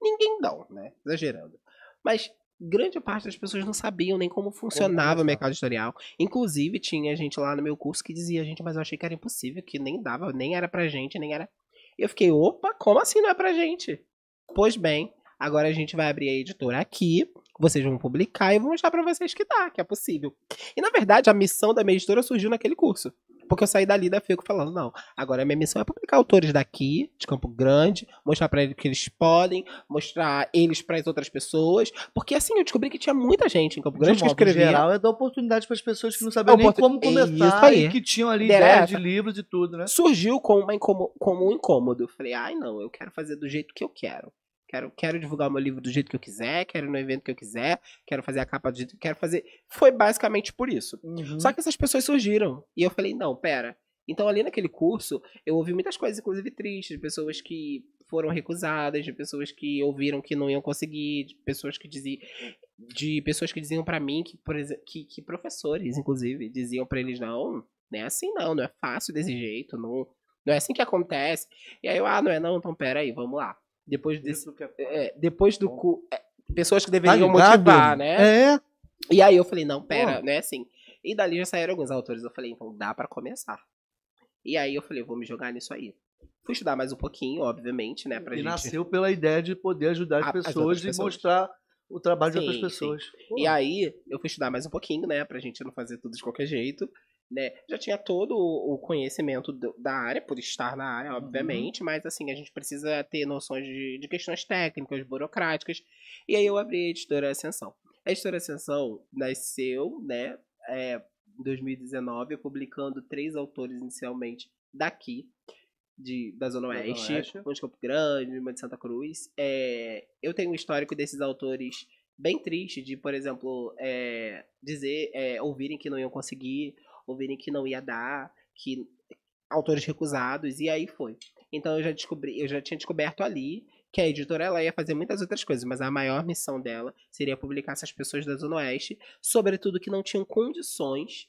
Ninguém não, né? Exagerando. Mas grande parte das pessoas não sabiam nem como funcionava o mercado editorial. Inclusive, tinha gente lá no meu curso que dizia, gente, mas eu achei que era impossível, que nem dava, nem era pra gente, nem era. E eu fiquei, opa, como assim não é pra gente? Pois bem, agora a gente vai abrir a editora aqui, vocês vão publicar e vou mostrar pra vocês que dá, que é possível. E na verdade, a missão da minha editora surgiu naquele curso. Porque eu saí dali da FICO falando, não, agora a minha missão é publicar autores daqui, de Campo Grande, mostrar pra eles que eles podem, mostrar eles para as outras pessoas. Porque assim, eu descobri que tinha muita gente em Campo Grande de que modo escrevia. geral, é dar oportunidade para as pessoas que não sabiam nem como É começar e que tinham ali Ideia ideia é de livros e tudo, né? surgiu como, uma incômo- como um incômodo. Eu falei, ai não, eu quero fazer do jeito que eu quero. Quero, quero divulgar o meu livro do jeito que eu quiser, quero ir no evento que eu quiser, quero fazer a capa do jeito que eu quero fazer. Foi basicamente por isso. Uhum. Só que essas pessoas surgiram. E eu falei, não, pera. Então, ali naquele curso, eu ouvi muitas coisas, inclusive tristes, de pessoas que foram recusadas, de pessoas que ouviram que não iam conseguir, de pessoas que diziam. De pessoas que diziam pra mim que, por exemplo, que, que professores, inclusive, diziam pra eles, não, não é assim não, não é fácil desse jeito, não, não é assim que acontece. E aí eu, ah, não é não, então pera aí, vamos lá. Depois desse. É- é, depois do cu. é, pessoas que Tá deveriam ligado? motivar, né? É. E aí eu falei, não, pera, Pô. não é assim. E dali já saíram alguns autores. Eu falei, então dá pra começar. E aí eu falei, vou me jogar nisso aí. Fui estudar mais um pouquinho, obviamente, né? Pra E gente. nasceu pela ideia de poder ajudar as A- as pessoas outras e pessoas. mostrar o trabalho de Sim, outras sim. pessoas. E aí eu fui estudar mais um pouquinho, né? Pra gente não fazer tudo de qualquer jeito. Né? Já tinha todo o conhecimento do- da área, por estar na área, obviamente, mas assim, a gente precisa ter noções de, de questões técnicas, burocráticas. E aí eu abri a editora Ascensão. A editora Ascensão nasceu, né, é, em 2019, publicando três autores inicialmente daqui, de, da Zona Da Zona Oeste, Oeste. uma de Campo Grande, uma de Santa Cruz. É, eu tenho um histórico desses autores bem triste de, por exemplo, é, dizer, é, ouvirem que não iam conseguir, ouvirem que não ia dar, que autores recusados e aí foi. Então eu já descobri, eu já tinha descoberto ali que a editora ela ia fazer muitas outras coisas, mas a maior missão dela seria publicar essas pessoas da Zona Oeste, sobretudo que não tinham condições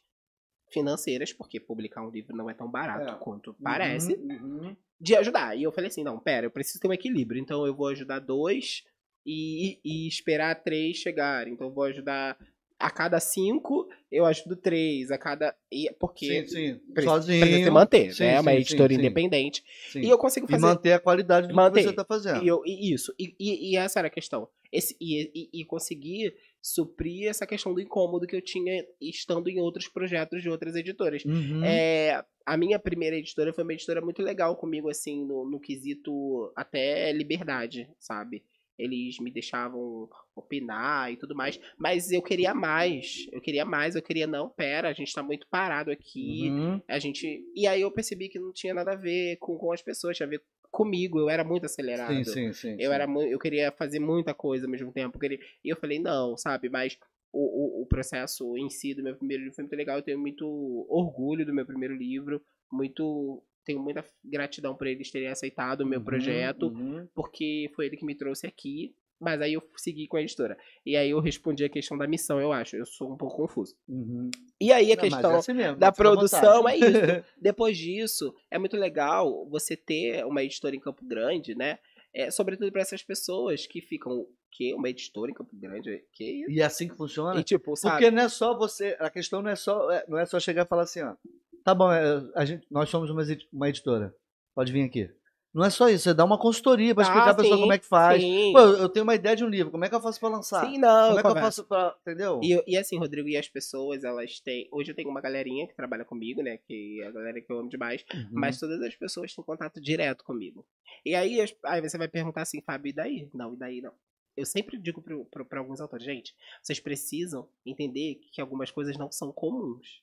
financeiras, porque publicar um livro não é tão barato É. quanto parece Uhum, uhum. de ajudar. E eu falei assim, não, pera, eu preciso ter um equilíbrio. Então eu vou ajudar dois e, e esperar três chegarem. Então eu vou ajudar a cada cinco, eu ajudo três. A cada. E, porque Sim, sim. Sozinho. precisa se manter, Sim, né? Uma sim, editora independente. E eu consigo E fazer. manter a qualidade do Manter. que você está fazendo. E, eu- e isso. E, e- e essa era a questão. Esse, e, e, e conseguir suprir essa questão do incômodo que eu tinha estando em outros projetos de outras editoras. Uhum. É, a minha primeira editora foi uma editora muito legal comigo, assim, no, no quesito até liberdade, sabe? Eles me deixavam opinar e tudo mais, mas eu queria mais, eu queria mais, eu queria, não, pera, a gente tá muito parado aqui, Uhum. a gente... E aí eu percebi que não tinha nada a ver com, com as pessoas, tinha a ver comigo, eu era muito acelerado. Sim, sim, sim. Eu sim. era eu queria fazer muita coisa ao mesmo tempo. eu queria- E eu falei, não, sabe, mas o, o, o processo em si do meu primeiro livro foi muito legal. Eu tenho muito orgulho do meu primeiro livro. Muito. Tenho muita gratidão por eles terem aceitado o meu Uhum, projeto, uhum. porque foi ele que me trouxe aqui. Mas aí eu segui com a editora. E aí eu respondi a questão da missão, eu acho. Eu sou um pouco confuso. Uhum. E aí a Não, mas questão é assim mesmo, da produção é isso. Depois disso, é muito legal você ter uma editora em Campo Grande, né? É, sobretudo para essas pessoas que ficam. Que? Uma editora em Campo Grande? Que? E é assim que funciona? E tipo, sabe? Porque não é só você. A questão não é só, é- não é só chegar e falar assim, ó. Tá bom, é, a gente, nós somos uma, uma editora. Pode vir aqui. Não é só isso, você dá uma consultoria pra Ah, explicar a pessoa como é que faz. Pô, eu tenho uma ideia de um livro, como é que eu faço pra lançar? sim não. como é que eu faço pra. Entendeu? E, e assim, Rodrigo, e as pessoas, elas têm. Hoje eu tenho uma galerinha que trabalha comigo, né? Que é a galera que eu amo demais. Uhum. Mas todas as pessoas têm contato direto comigo. E aí, aí você vai perguntar assim, Fábio, e daí? Não, e daí não. Eu sempre digo para alguns autores, gente, vocês precisam entender que algumas coisas não são comuns.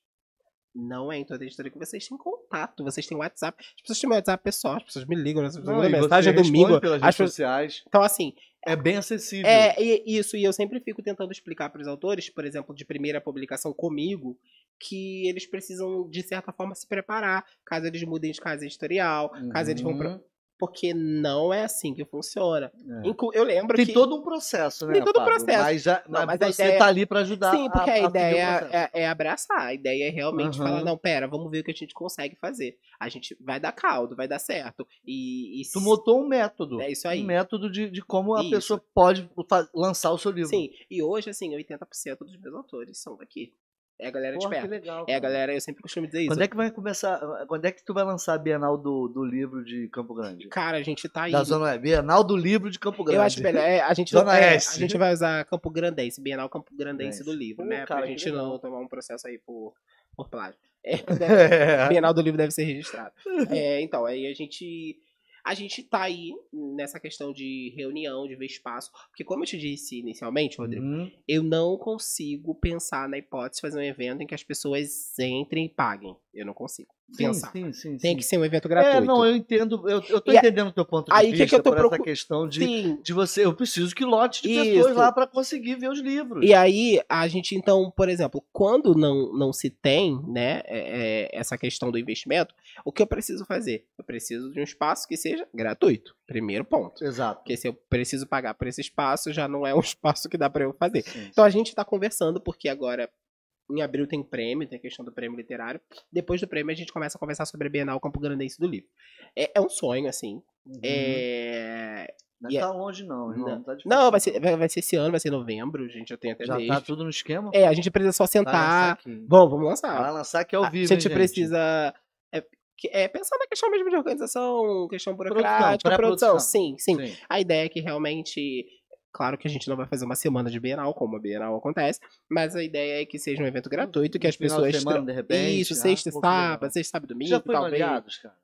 Não é em toda editora que vocês têm contato, vocês têm WhatsApp. As pessoas têm meu WhatsApp pessoal, as pessoas me ligam, as pessoas Não, mandam mensagem domingo. pelas As redes pessoas... sociais. Então, assim, É bem acessível. é isso, e eu sempre fico tentando explicar para os autores, por exemplo, de primeira publicação comigo, que eles precisam, de certa forma, se preparar, caso eles mudem de casa editorial, caso eles vão pra... Uhum. Porque não é assim que funciona. É. Eu lembro Tem que. todo um processo, né? Tem todo um processo. Mas, já, Não, mas, mas a você ideia- tá ali pra ajudar Sim, porque a, o ideia é, é abraçar. A ideia é realmente Aham. falar, não, pera, vamos ver o que a gente consegue fazer. A gente vai dar caldo, vai dar certo. E, e Tu montou um método. É isso aí. Um método de, de como a Isso. pessoa pode lançar o seu livro. Sim, e hoje, assim, 80% dos meus autores são daqui. É a galera de Porra, que perto. legal. É a galera, eu sempre costumo dizer isso. Quando é que vai começar? Quando é que tu vai lançar a Bienal do, do livro de Campo Grande? Cara, a gente tá aí. Da Zona Oeste. Bienal do livro de Campo Grande. Eu acho melhor. é, a, gente, Zona é, Oeste. a gente vai usar Campo Grandense, Bienal Campo Grandense do Grandense. livro, Pô, né? cara, pra gente não legal. tomar um processo aí por, por plágio. É, deve- É. Bienal do livro deve ser registrado. É, então, aí a gente. A gente tá aí nessa questão de reunião, de ver espaço. Porque, como eu te disse inicialmente, Rodrigo, Uhum. eu não consigo pensar na hipótese de fazer um evento em que as pessoas entrem e paguem. Eu não consigo pensar. sim, sim, Tem sim. que ser um evento gratuito. É, não, eu entendo, eu, eu tô E entendendo o teu ponto de aí, que que vista eu tô por essa procu- questão de, Sim. de você, eu preciso que lote de Isso. pessoas lá pra conseguir ver os livros. E aí, a gente, então, por exemplo, quando não, não se tem, né, é, é, essa questão do investimento, o que eu preciso fazer? Eu preciso de um espaço que seja gratuito. Primeiro ponto. Exato. Porque se eu preciso pagar por esse espaço, já não é um espaço que dá pra eu fazer. Sim. Então a gente tá conversando, porque agora em abril tem prêmio, tem a questão do prêmio literário. Depois do prêmio a gente começa a conversar sobre a Bienal Campo Grandense do livro. É, é um sonho, assim. Uhum. É... Não e é- tá longe, não, irmão. Não. Tá Não, vai ser, vai, vai ser esse ano, vai ser novembro, a gente já tem até Já desde. tá tudo no esquema? É, a gente precisa só sentar. Bom, vamos lançar. Vai lançar aqui ao a vivo, gente hein, precisa. É, que- é, pensar na questão mesmo de organização, questão Produção, burocrática, produção. pré-produção. Sim, sim. Sim. A ideia é que realmente. Claro que a gente não vai fazer uma semana de Bienal, como a Bienal acontece, mas a ideia é que seja um evento gratuito, que as Final de pessoas. semana, tra- de repente, Isso, ah, sexta, que legal. sábado, sexta, sábado, domingo, Já foi talvez. malhados, cara?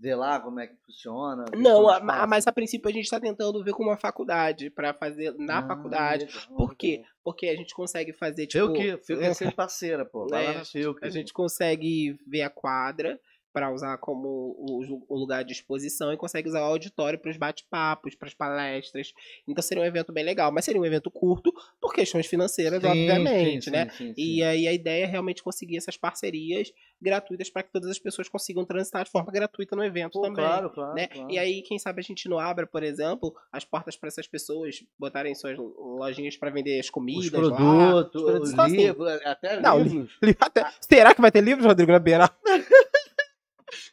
Ver lá como é que funciona? Não, a- mas a princípio a gente tá tentando ver com uma faculdade, pra fazer na Ah, faculdade. legal, Por quê? legal. Porque a gente consegue fazer, tipo. Fiuk, Fiuk é ser parceira, pô. Lá É, na Fiuk. A gente consegue ver a quadra para usar como o, o lugar de exposição e consegue usar o auditório para os bate-papos, para as palestras. Então seria um evento bem legal, mas seria um evento curto por questões financeiras, Sim, obviamente, sim, né? sim, E aí a ideia é realmente conseguir essas parcerias gratuitas para que todas as pessoas consigam transitar de forma gratuita no evento Pô, também. claro, claro, né? claro. E aí, quem sabe a gente não abra, por exemplo, as portas para essas pessoas botarem suas lojinhas para vender as comidas, os lá, produtos, os produtos. os Então, assim, livros, até Não, livros. Até- Será que vai ter livros, Rodrigo, na Bienal?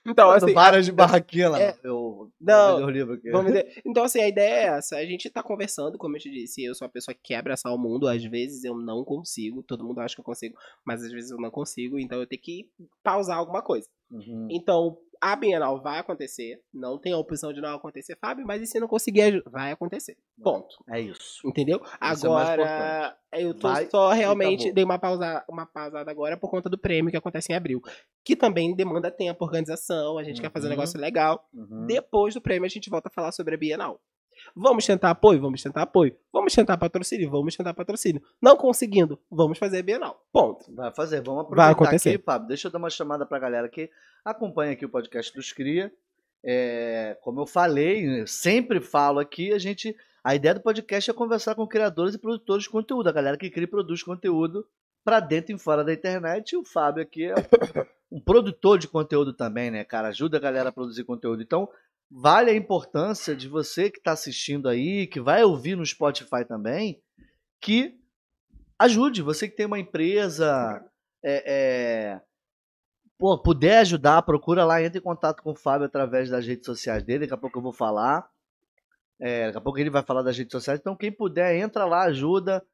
então, assim, Várias de barraquinha lá. é- Eu Não, o livro aqui. vamos ver. Então, assim, a ideia é essa. A gente tá conversando, como eu te disse, eu sou uma pessoa que quer abraçar o mundo. Às vezes eu não consigo, todo mundo acha que eu consigo, mas às vezes eu não consigo, então eu tenho que pausar alguma coisa. Uhum. Então, a Bienal vai acontecer, não tem a opção de não acontecer, Fábio, mas e se não conseguir, vai acontecer. Ponto. É isso. Entendeu? Isso é agora, eu tô Vai só realmente dei uma pausa, uma pausada agora por conta do prêmio que acontece em abril, que também demanda tempo, organização, a gente quer fazer um Uhum. negócio legal. Uhum. Depois do prêmio a gente volta a falar sobre a Bienal. Vamos tentar apoio, vamos tentar apoio. Vamos tentar patrocínio, vamos tentar patrocínio. Não conseguindo, vamos fazer a Bienal. Ponto. Vai fazer, vamos Vai aproveitar acontecer. aqui, Fábio. Deixa eu dar uma chamada pra galera que acompanha aqui o podcast dos Cria. É, como eu falei, eu sempre falo aqui, a gente. A ideia do podcast é conversar com criadores e produtores de conteúdo, a galera que cria e produz conteúdo pra dentro e fora da internet. E o Fábio aqui é um produtor de conteúdo também, né, cara? Ajuda a galera a produzir conteúdo. Então, vale a importância de você que está assistindo aí, que vai ouvir no Spotify também, que ajude. Você que tem uma empresa, é, é, pô, puder ajudar, procura lá, entra em contato com o Fábio através das redes sociais dele. Daqui a pouco eu vou falar. É, daqui a pouco ele vai falar das redes sociais. Então, quem puder, entra lá, ajuda.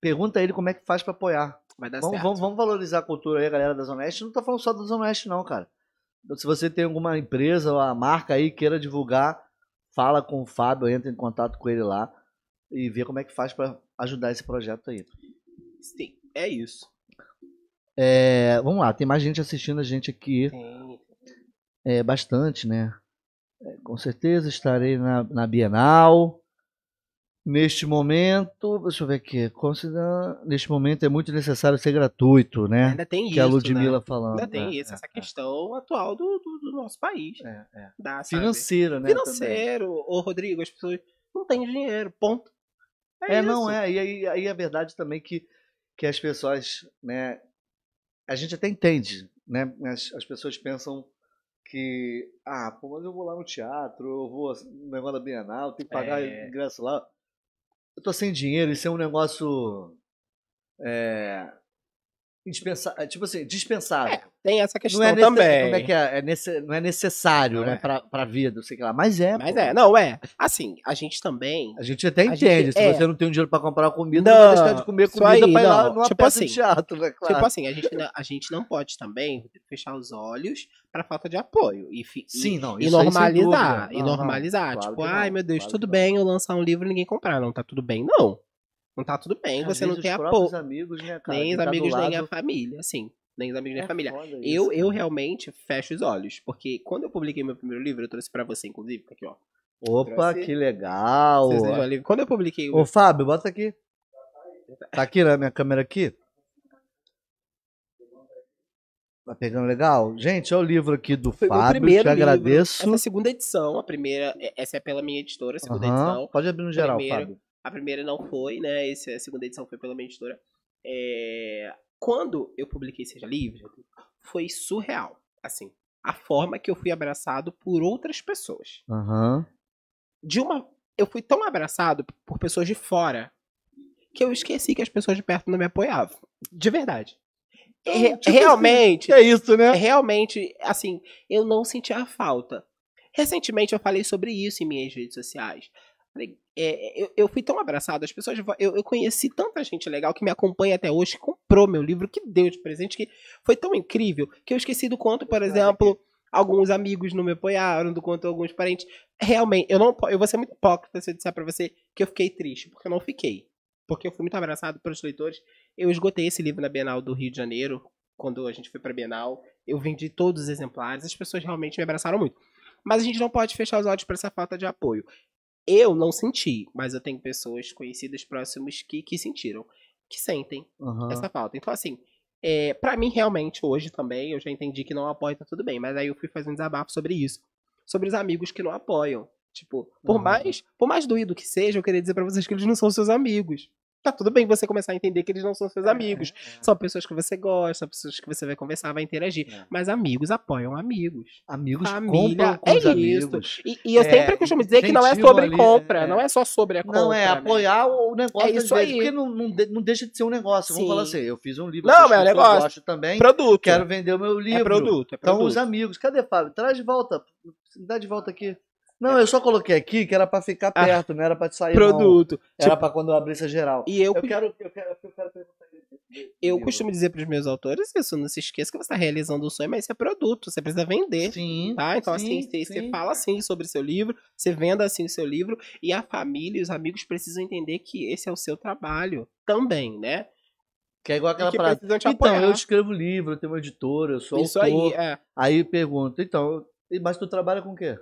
Pergunta a ele como é que faz para apoiar. Vai dar Vamos, certo. vamos, vamos valorizar a cultura aí, a galera da Zona Oeste. Não tô falando só da Zona Oeste, não, cara. Então, se você tem alguma empresa ou a marca aí queira divulgar, fala com o Fábio, entra em contato com ele lá e vê como é que faz para ajudar esse projeto aí. Sim, é isso. É, vamos lá, tem mais gente assistindo a gente aqui, Tem. é, bastante, né? É, com certeza estarei na, na Bienal. Neste momento, deixa eu ver aqui, considera, neste momento é muito necessário ser gratuito, né? Ainda tem isso. Que é a Ludmilla né? falando. Ainda tem né? isso, É, essa questão atual do, do, do nosso país. é, é. Da, sabe? Financeira, né? também. Financeiro. Ô, Rodrigo, as pessoas não têm dinheiro, ponto. É, não isso. é. E aí, aí a verdade também que, que as pessoas, né? A gente até entende, né? As, as pessoas pensam que, ah, pô, mas eu vou lá no teatro, eu vou no negócio da Bienal, tem que pagar É. ingresso lá. Eu tô sem dinheiro, isso é um negócio. É, é, tipo assim, dispensável. Tem essa questão não é também. Como é que é? É nesse- não é necessário, Não né, é. pra, pra vida, sei lá. Mas é. Mas pô. é, não é. Assim, a gente também. A gente até A entende. gente- se é. você não tem um dinheiro pra comprar comida, Não, não vai deixar de comer comida aí, pra ir lá não. numa Tipo assim, teatro, né? Claro. Tipo assim, a gente, não- a gente não pode também fechar os olhos pra falta de apoio. E, e- Sim, não. E normalizar. E normalizar. tipo, ai meu Deus, claro tudo bem eu lançar um livro e ninguém comprar. Não tá tudo bem, não. Não tá tudo bem, Às você não tem apoio. amigos, né, cara? Nem quem os tá amigos, nem a lado- família, assim. nem os amigos nem É a família. foda Eu, isso, eu cara. realmente fecho os olhos, porque quando eu publiquei meu primeiro livro, eu trouxe pra você, inclusive, aqui, ó. Opa, trouxe- que legal. Quando eu publiquei o Ô, Fábio, bota aqui. Tá aqui na minha câmera aqui? Tá pegando legal? Gente, olha o livro aqui do Foi meu Fábio, primeiro te livro. agradeço. Essa é a segunda edição, a primeira, essa é pela minha editora, a segunda Aham, edição. Pode abrir no geral, Primeiro. Fábio. A primeira não foi, né? Essa, a segunda edição foi pela minha editora. É, Quando eu publiquei Seja Livre, foi surreal. Assim, a forma que eu fui abraçado por outras pessoas. Aham. De uma. Eu fui tão abraçado por pessoas de fora que eu esqueci que as pessoas de perto não me apoiavam. De verdade. Então, Re- tipo realmente. Que é isso, né? Realmente, assim, eu não senti a falta. Recentemente eu falei sobre isso em minhas redes sociais. Falei, é, eu, eu fui tão abraçado, as pessoas. Eu, eu conheci tanta gente legal que me acompanha até hoje, que comprou meu livro, que deu de presente, que foi tão incrível que eu esqueci do quanto, por exemplo, alguns amigos não me apoiaram, do quanto alguns parentes. Realmente, eu não eu vou ser muito hipócrita se eu disser pra você que eu fiquei triste, porque eu não fiquei. Porque eu fui muito abraçado pelos leitores. Eu esgotei esse livro na Bienal do Rio de Janeiro, quando a gente foi pra Bienal. Eu vendi todos os exemplares, as pessoas realmente me abraçaram muito. Mas a gente não pode fechar os olhos pra essa falta de apoio. Eu não senti, mas eu tenho pessoas conhecidas próximas que, que sentiram, que sentem Aham. essa falta. Então, assim, é, para mim, realmente, hoje também, eu já entendi que não apoio, tá tudo bem. Mas aí eu fui fazer um desabafo sobre isso. Sobre os amigos que não apoiam. Tipo, por Uhum. mais por mais doído que seja, eu queria dizer pra vocês que eles não são seus amigos. Tá tudo bem você começar a entender que eles não são seus amigos. São pessoas que você gosta, são pessoas que você vai conversar, vai interagir. É. Mas amigos apoiam amigos. Amigos Família, compram com é isso. E, e eu É, sempre costumo dizer que não é sobre ali, compra, é. não é só sobre a compra. Não, é né? apoiar o negócio É isso vezes, aí. porque não, não, de- não deixa de ser um negócio. Vamos Sim. falar assim, eu fiz um livro, Não, é pessoas negócio. gostam também, Produto. quero vender o meu livro. É produto, é Então, produto. os amigos, cadê, Fábio? Traz de volta, dá de volta aqui. Não, eu só coloquei aqui que era pra ficar Ah, perto, não era pra sair não. produto. Era Tipo, pra quando eu abrisse a geral. e eu, Eu quero, eu quero, eu quero perguntar desse eu costumo dizer pros meus autores isso, não se esqueça que você está realizando um sonho, mas isso é produto, você precisa vender. Sim, Tá? Então, sim, assim, você, você sim. fala assim sobre o seu livro, você venda assim o seu livro, e a família e os amigos precisam entender que esse é o seu trabalho também, né? Que é igual aquela e parada. te Então, apoiar. eu escrevo livro, eu tenho uma editora, eu sou Isso autor. aí, é. Aí pergunto, então, mas tu trabalha com o quê?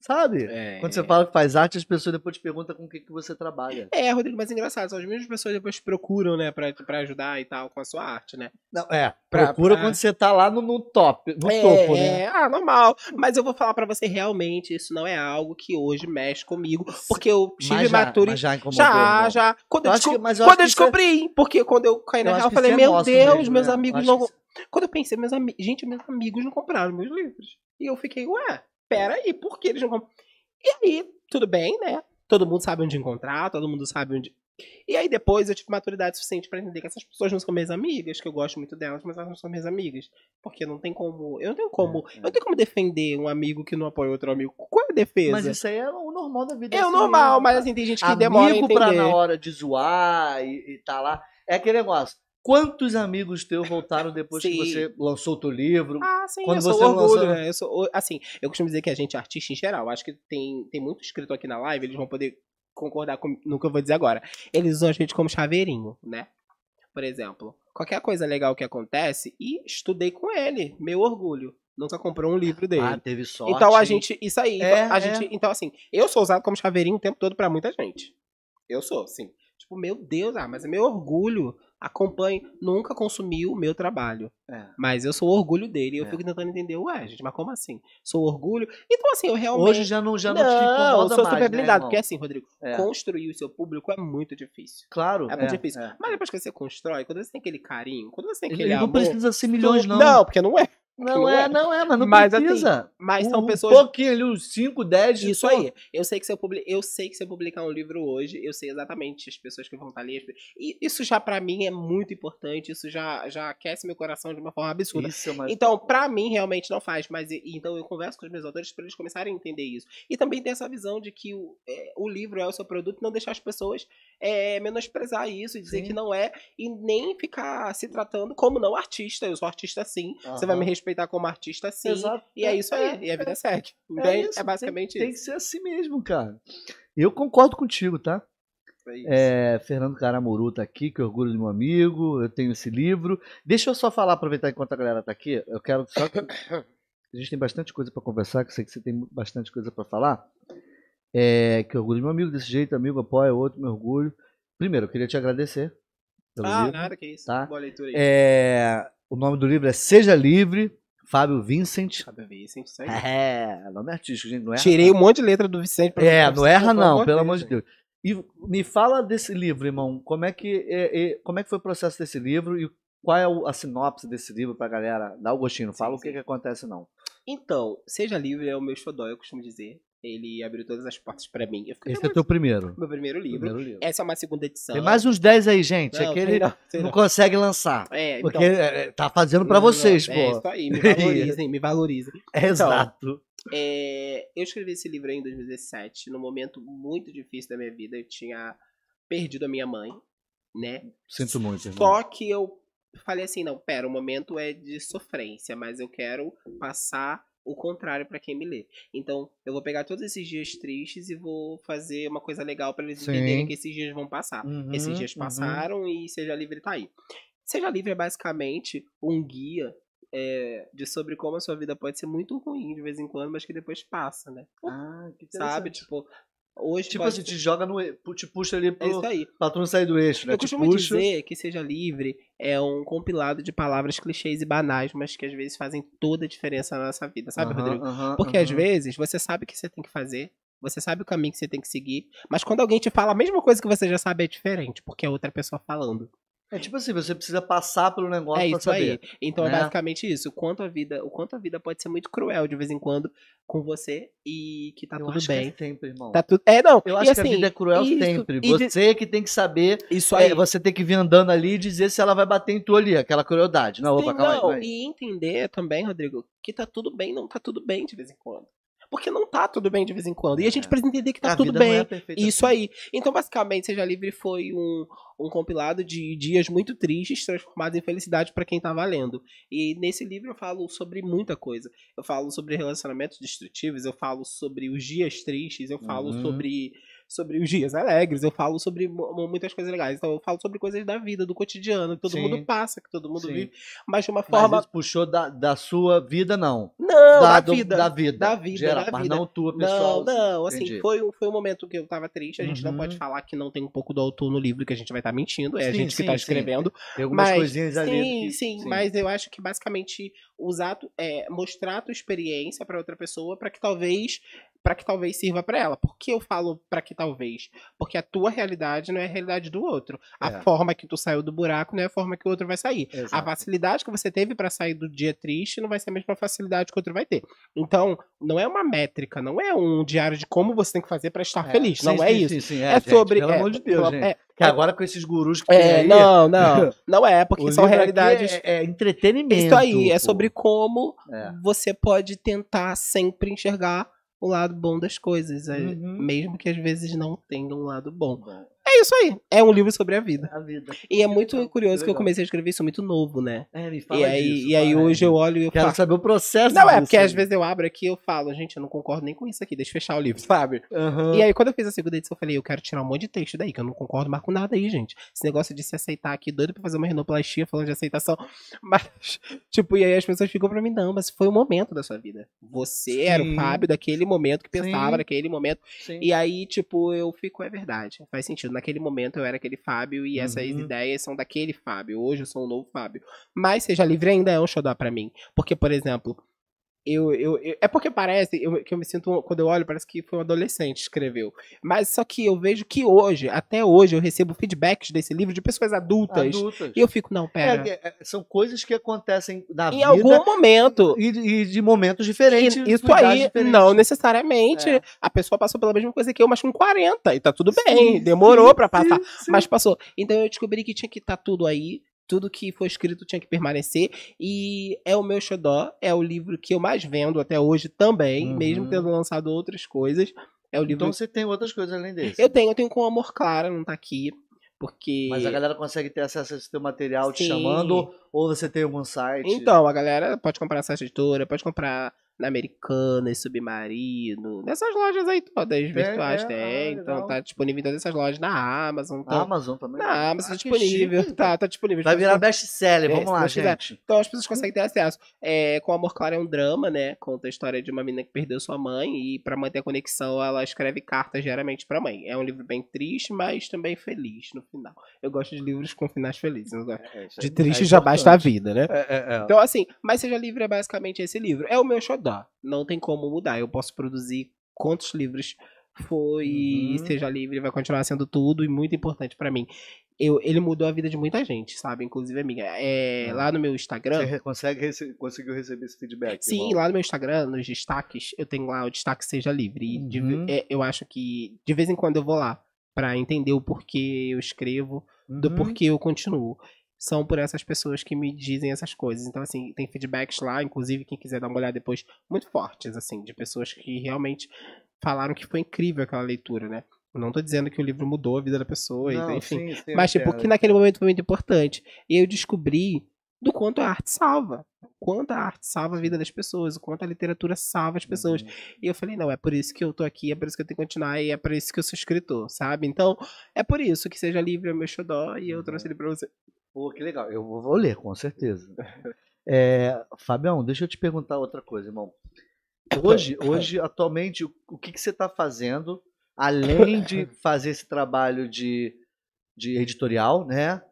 Sabe? É. Quando você fala que faz arte, as pessoas depois te perguntam com o que, que você trabalha. É, Rodrigo, mas é engraçado, são as mesmas pessoas que depois procuram, né, pra, pra ajudar e tal com a sua arte, né? Não, é, Pra- procura pra- quando você tá lá no, no top, no é, topo, né? é, ah, normal. Mas eu vou falar pra você, realmente, isso não é algo que hoje mexe comigo, porque eu tive já, maturidade. já. Já, não. já. Quando Eu eu, que- quando eu é- descobri, porque quando eu caí na real, eu falei, é meu Deus, mesmo, meus né? Amigos não. que Quando eu pensei, meus amigos. Gente, meus amigos não compraram meus livros. E eu fiquei, ué, peraí, por que eles não compraram? E aí, tudo bem, né? Todo mundo sabe onde encontrar, todo mundo sabe onde. E aí depois eu tive maturidade suficiente pra entender que essas pessoas não são minhas amigas, que eu gosto muito delas, mas elas não são minhas amigas. Porque não tem como. Eu não tenho como. É, é. Eu não tenho como defender um amigo que não apoia outro amigo. Qual é a defesa? Mas isso aí é o normal da vida. é o assim normal, mesmo, mas assim, tem gente que Amigo demora a entender. pra na hora de zoar e, e tá lá. É aquele negócio. Quantos amigos teus voltaram depois que Sim. você lançou o teu livro? Ah, sim, Quando eu sou você orgulho, lançou- né? Eu sou, assim, eu costumo dizer que a gente é artista em geral. Acho que tem, tem muito escrito aqui na live, eles vão poder concordar com, no que eu vou dizer agora. Eles usam a gente como chaveirinho, né? Por exemplo, qualquer coisa legal que acontece, e estudei com ele, meu orgulho. Nunca comprou um livro dele. Ah, teve sorte. então a gente, isso aí, É, então, a é. gente, então assim, eu sou usado como chaveirinho o tempo todo pra muita gente. Eu sou, sim. Tipo, meu Deus, ah, mas é meu orgulho. Acompanhe, nunca consumiu o meu trabalho. É. Mas eu sou orgulho dele. E eu É. fico tentando entender, ué, gente, mas como assim? Sou orgulho? Então, assim, eu realmente. Hoje já não, já não, te não, incomoda eu sou mais, super né, blindado. irmão? porque assim, Rodrigo, É. construir o seu público é muito difícil. Claro. É muito difícil. é. Mas depois que você constrói, quando você tem aquele carinho, quando você tem aquele Ele não amor... precisa ser milhões, não. Não, porque não é. Não, não é, é. não é, mas não Mas, assim, precisa. Mas um, são um pessoas pouquinho ali, uns 5, 10. Isso aí. Eu sei que se eu, publi... eu sei que se eu publicar um livro hoje, eu sei exatamente as pessoas que vão estar ali. E isso já pra mim é muito importante, isso já, já aquece meu coração de uma forma absurda. Isso é mais... Então, pra mim, realmente não faz, mas então eu converso com os meus autores pra eles começarem a entender isso. E também tem essa visão de que o, é, o livro é o seu produto, não deixar as pessoas é, menosprezar isso, e dizer Sim. que não é, e nem ficar se tratando como não artista. Eu sou artista sim, você vai me respeitar como artista sim. Exato. E é isso aí, e a vida segue. Entende? É, isso, basicamente tem, Tem isso. que ser assim mesmo, cara. Eu concordo contigo, tá? É, Fernando Caramuru tá aqui, que orgulho do meu amigo. Eu tenho esse livro. Deixa eu só falar, aproveitar enquanto a galera tá aqui. Eu quero só. que- A gente tem bastante coisa para conversar, que eu sei que você tem bastante coisa para falar. É, que orgulho do meu amigo, desse jeito, amigo, apoia outro, meu orgulho. Primeiro, eu queria te agradecer pelo Ah, livro. nada, que isso. tá? Boa leitura aí. É, o nome do livro é Seja Livre, Fábio Vincent. Fábio Vicente, isso aí. É, nome artístico, gente, não é? Tirei um monte de letra do Vicente pra É, não erra não, pelo amor de. Deus. E me fala desse livro, irmão. Como é que é, é, como é que foi o processo desse livro e qual é o- a sinopse desse livro pra galera dar o gostinho? Fala Sim, o que, sim. que acontece não. Então, Seja Livre é o meu xodó, eu costumo dizer. Ele abriu todas as portas pra mim. Fiquei Esse é teu primeiro. meu primeiro livro. Primeiro livro. Essa é uma segunda edição. Tem mais uns 10 aí, gente. Não, é que ele não, não não. consegue lançar. É, Porque então, é, tá fazendo pra não, vocês, É pô. isso aí, me valorizem, me valorizem. É exato. É, eu escrevi esse livro aí em 2017, num momento muito difícil da minha vida. Eu tinha perdido a minha mãe, né? Sinto muito, irmão. Só que eu falei assim, não, pera, o momento é de sofrência, mas eu quero passar o contrário pra quem me lê. Então, eu vou pegar todos esses dias tristes e vou fazer uma coisa legal pra eles Sim. entenderem que esses dias vão passar. Uhum, Esses dias uhum. passaram e Seja Livre tá aí. Seja Livre é basicamente um guia é, de sobre como a sua vida pode ser muito ruim de vez em quando, mas que depois passa, né? Ah, que Sabe? Tipo, hoje Tipo pode assim, te joga no. Te puxa ali É pro. isso aí. Pra tu não sair do eixo, né? Eu te costumo puxa. dizer que Seja Livre é um compilado de palavras clichês e banais, mas que às vezes fazem toda a diferença na nossa vida, sabe, Rodrigo? Porque às vezes você sabe o que você tem que fazer, você sabe o caminho que você tem que seguir, mas quando alguém te fala a mesma coisa que você já sabe é diferente, porque é outra pessoa falando. É tipo assim, você precisa passar pelo negócio é pra isso saber. aí. Então é né? basicamente isso. O quanto a vida, o quanto a vida pode ser muito cruel de vez em quando com você e que tá Eu tudo acho bem. que é sempre, irmão. Tá tudo. É, não. Eu acho assim, que a vida é cruel isso, sempre. e Você que tem que saber. Isso aí. é, você tem que vir andando ali e dizer se ela vai bater em tu ali, aquela crueldade. Não, opa, calma aí, não. E entender também, Rodrigo, que tá tudo bem, não tá tudo bem de vez em quando. Porque não tá tudo bem de vez em quando. E a gente É. precisa entender que tá a tudo bem. é Isso assim. aí. Então, basicamente, Seja Livre foi um, um compilado de dias muito tristes transformados em felicidade para quem tá valendo. E nesse livro eu falo sobre muita coisa. Eu falo sobre relacionamentos destrutivos, eu falo sobre os dias tristes, eu falo Uhum. sobre, sobre os dias alegres, eu falo sobre mu- muitas coisas legais. Então, eu falo sobre coisas da vida, do cotidiano, que todo Sim. mundo passa, que todo mundo Sim. vive, mas de uma Mas forma. isso puxou da, da sua vida, não. Não, da, da, do- vida. da vida. Da vida, Geral, da mas vida. não tua pessoal. Não, não, assim, Entendi. foi, um- foi um momento que eu tava triste. A gente não Uhum. pode falar que não tem um pouco do autor no livro, que a gente vai estar mentindo. É a Sim, gente que sim, tá sim. escrevendo. Tem algumas Mas, coisinhas ali. sim, que- sim, mas eu acho que basicamente usar, é, mostrar a tua experiência pra outra pessoa para que talvez para que talvez sirva pra ela. Por que eu falo pra que talvez? Porque a tua realidade não é a realidade do outro. A É. forma que tu saiu do buraco não é a forma que o outro vai sair. A Exato. facilidade que você teve pra sair do dia triste não vai ser a mesma facilidade que o outro vai ter. Então, não é uma métrica, não é um diário de como você tem que fazer pra estar É, feliz. sim, não é sim, isso. Sim, sim, É, gente, sobre. Pelo é, amor de Deus, é, gente. É, Que agora com esses gurus que é, aí, não, não. Não é, porque são realidades. É, é entretenimento. Isso aí, é pô. sobre como É. você pode tentar sempre enxergar o lado bom das coisas, é, Uhum. mesmo que às vezes não tenha um lado bom. É isso aí, é um livro sobre a vida. a vida. E é muito curioso que eu comecei a escrever isso muito novo, né? É, me fala E aí, disso, e aí hoje eu olho e eu Quero falo. saber o processo Não, é, porque às aí. vezes eu abro aqui e eu falo, gente, eu não concordo nem com isso aqui, deixa eu fechar o livro, sabe? Aham. E aí, quando eu fiz a segunda edição, eu falei, eu quero tirar um monte de texto daí, que eu não concordo mais com nada aí, gente. Esse negócio de se aceitar aqui, doido pra fazer uma renoplastia falando de aceitação. Mas, tipo, e aí as pessoas ficam pra mim, não, mas foi o momento da sua vida. Você era o Sim. Fábio daquele momento que pensava Sim. naquele momento. Sim. E aí, tipo, eu fico, é verdade. Faz sentido. Naquele momento eu era aquele Fábio e essas Uhum. ideias são daquele Fábio. Hoje eu sou um novo Fábio. Mas Seja Livre ainda é um xodó pra mim. Porque, por exemplo, eu, eu, eu- é porque parece eu- que eu me sinto, quando eu olho, parece que foi um adolescente que escreveu. Mas só que eu vejo que hoje, até hoje, eu recebo feedbacks desse livro de pessoas adultas. Adultas. E eu fico, não, pera. É, é, são coisas que acontecem na em vida algum momento. e, e de momentos diferentes. E Isso aí, diferentes. não necessariamente. É. A pessoa passou pela mesma coisa que eu, mas com 40. E tá tudo bem. Sim, demorou sim, pra passar. sim, sim. Mas passou. Então eu descobri que tinha que estar tudo aí. Tudo que foi escrito tinha que permanecer. E é o meu xodó. É o livro que eu mais vendo até hoje também. Uhum. Mesmo tendo lançado outras coisas. É o livro. Então você tem outras coisas além desse. eu tenho, eu tenho com Amor Claro, não tá aqui. Porque. Mas a galera consegue ter acesso a esse teu material te Sim. chamando ou você tem algum site? Então, a galera pode comprar essa editora, pode comprar na Americanas, Submarino, nessas lojas aí todas virtuais é, tem. ah, então tá disponível em todas essas lojas na Amazon. Então, Amazon também. na Amazon Ah, tá disponível. chique, tá, tá disponível. Vai As virar pessoas- best-seller, É, vamos lá, quiser. gente. Então as pessoas conseguem ter acesso. É, com Amor Claro é um drama, né? Conta a história de uma menina que perdeu sua mãe e pra manter a conexão ela escreve cartas diariamente pra mãe. É um livro bem triste, mas também feliz no final. Eu gosto de livros com finais felizes. gosto- De triste já basta a vida, né? É, é, é. Então, assim, Mas Seja Livre é basicamente esse livro. É o meu xodó. Não tem como mudar. Eu posso produzir quantos livros foi. Uhum. Seja Livre vai continuar sendo tudo e muito importante pra mim. Eu, ele mudou a vida de muita gente, sabe? Inclusive a minha. É, Ah. lá no meu Instagram. Você consegue rece- conseguiu receber esse feedback? Sim, irmão? lá no meu Instagram, nos destaques, eu tenho lá o destaque Seja Livre. E de Uhum. é, eu acho que de vez em quando eu vou lá pra entender o porquê eu escrevo, do Uhum. porquê eu continuo. São por essas pessoas que me dizem essas coisas. Então, assim, tem feedbacks lá, inclusive, quem quiser dar uma olhada depois, muito fortes, assim, de pessoas que realmente falaram que foi incrível aquela leitura, né? Eu não tô dizendo que o livro mudou a vida da pessoa, Não, enfim. sim, sim, Mas, tipo, que naquele momento foi muito importante. E eu descobri do quanto a arte salva. O quanto a arte salva a vida das pessoas, o quanto a literatura salva as pessoas. Uhum. E eu falei, não, é por isso que eu tô aqui, é por isso que eu tenho que continuar, e é por isso que eu sou escritor, sabe? Então, é por isso que Seja Livre é meu xodó, e eu trouxe ele pra você. Pô, que legal. Eu vou vou ler, com certeza. É, Fabião, deixa eu te perguntar outra coisa, irmão. Hoje, hoje atualmente, o, o que, que você está fazendo, além de fazer esse trabalho de, de editorial, né?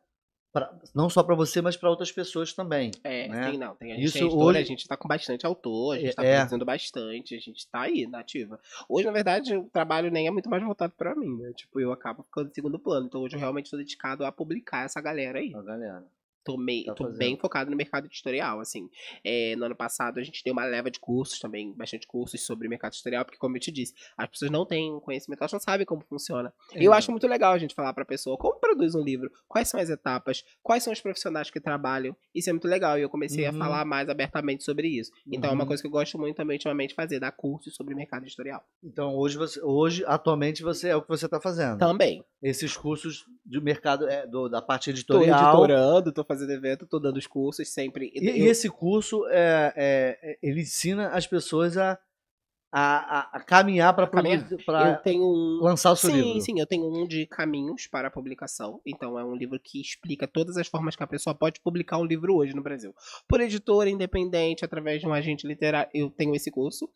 Pra- não só para você, mas para outras pessoas também. É, né? tem não. Tem, a gente Isso tem editora, hoje- a gente tá com bastante autor, a gente É, tá é. produzindo bastante, a gente tá aí, na ativa. Hoje, na verdade, o trabalho nem é muito mais voltado pra mim, né? Tipo, eu acabo ficando em segundo plano. Então hoje eu realmente tô dedicado a publicar essa galera aí. Ó, galera. Tô, Tá tô bem focado no mercado editorial, assim. É, no ano passado a gente deu uma leva de cursos também, bastante cursos sobre mercado editorial, porque como eu te disse, as pessoas não têm conhecimento, elas não sabem como funciona. E eu acho muito legal a gente falar pra pessoa como produz um livro, quais são as etapas, quais são os profissionais que trabalham. Isso é muito legal e eu comecei Uhum. a falar mais abertamente sobre isso. Então é uma Uhum. coisa que eu gosto muito também ultimamente de fazer, dar cursos sobre mercado editorial. Então, hoje, você, hoje, atualmente, você é o que você está fazendo. Também. Esses cursos de mercado, é, do- da parte Tô editorial. editorando, tô fazendo evento, tô dando os cursos sempre. E, e Eu- esse curso, é, é- é- ele ensina as pessoas a, a, a- a caminhar para um, lançar o seu sim, livro. sim, eu tenho um de caminhos para a publicação. Então é um livro que explica todas as formas que a pessoa pode publicar um livro hoje no Brasil. Por editora independente, através de um agente literário, eu tenho esse curso.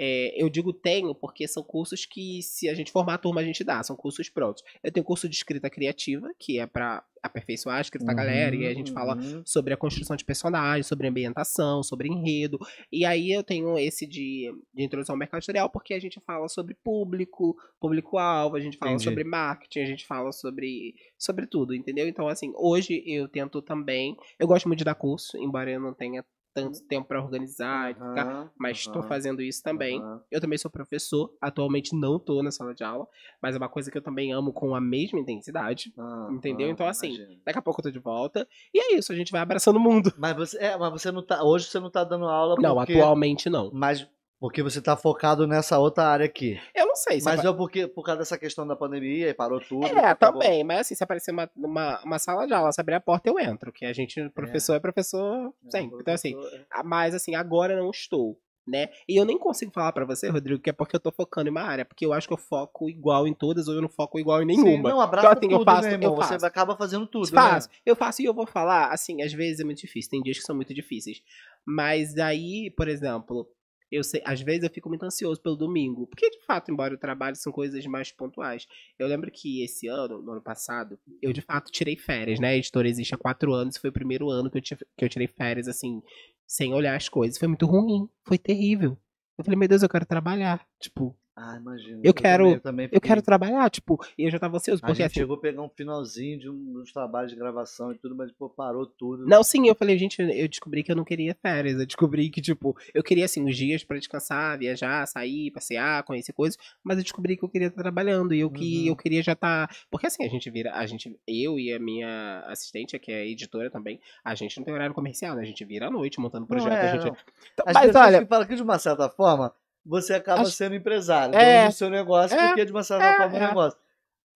É, eu digo tenho porque são cursos que, se a gente formar a turma, a gente dá, são cursos prontos. Eu tenho curso de escrita criativa, que é para aperfeiçoar a escrita da galera, e a gente fala Uhum. sobre a construção de personagens, sobre ambientação, sobre enredo. E aí eu tenho esse de, de introdução ao mercado editorial, porque a gente fala sobre público, público-alvo, a gente fala Entendi. sobre marketing, a gente fala sobre, sobre tudo, entendeu? Então, assim, hoje eu tento também. Eu gosto muito de dar curso, embora eu não tenha tanto tempo para organizar e ficar. Mas estou fazendo isso também. aham. Eu também sou professor, atualmente não estou na sala de aula, mas é uma coisa que eu também amo com a mesma intensidade. Entendeu? Então, assim, imagino. Daqui a pouco eu tô de volta. E é isso, a gente vai abraçando o mundo. Mas você, é, mas você não tá. Hoje você não tá dando aula Não, porque, atualmente não. Mas porque você tá focado nessa outra área aqui. Eu não sei se Mas apa- é porque por causa dessa questão da pandemia e parou tudo. É, também, mas assim, se aparecer uma, uma, uma sala de aula, se abrir a porta, eu entro. Que a gente, professor é, professor É, sempre. Então, assim, professor, é. ah, mas assim, agora eu não estou, né? E eu nem consigo falar pra você, Rodrigo, que é porque eu tô focando em uma área. Porque eu acho que eu foco igual em todas, ou eu não foco igual em nenhuma. Sim, não, abraça Então, assim, eu tudo, faço- né, irmão? eu Você faço. acaba fazendo tudo, faço, né? eu faço e eu vou falar, assim, às vezes é muito difícil, tem dias que são muito difíceis. Mas aí, por exemplo, eu sei, às vezes eu fico muito ansioso pelo domingo, porque de fato, embora o trabalho são coisas mais pontuais. Eu lembro que esse ano, no ano passado, eu de fato tirei férias, né? A editora existe há quatro anos, foi o primeiro ano que eu, ti- que eu tirei férias, assim, sem olhar as coisas. Foi muito ruim, foi terrível. Eu falei, meu Deus, eu quero trabalhar. Tipo, Ah, imagino. Eu quero- também- também eu quero trabalhar, tipo, e eu já tava ansioso, A porque gente assim, chegou a pegar um finalzinho de um dos trabalhos de gravação e tudo, mas pô, parou tudo. Não, sim, eu falei, gente, eu descobri que eu não queria férias. Eu descobri que, tipo, eu queria, assim, os dias pra descansar, viajar, sair, passear, conhecer coisas, mas eu descobri que eu queria estar trabalhando e eu que Uhum. eu queria já estar. Porque assim, a gente vira, a gente, eu e a minha assistente, que é editora também, a gente não tem horário comercial, né? A gente vira à noite montando Não projeto. é, a gente... não. Então, As mas pessoas olha, que falam que de uma certa forma você acaba Acho- sendo empresário, É. dono do seu negócio, É. porque de uma certa É, forma é um é. negócio.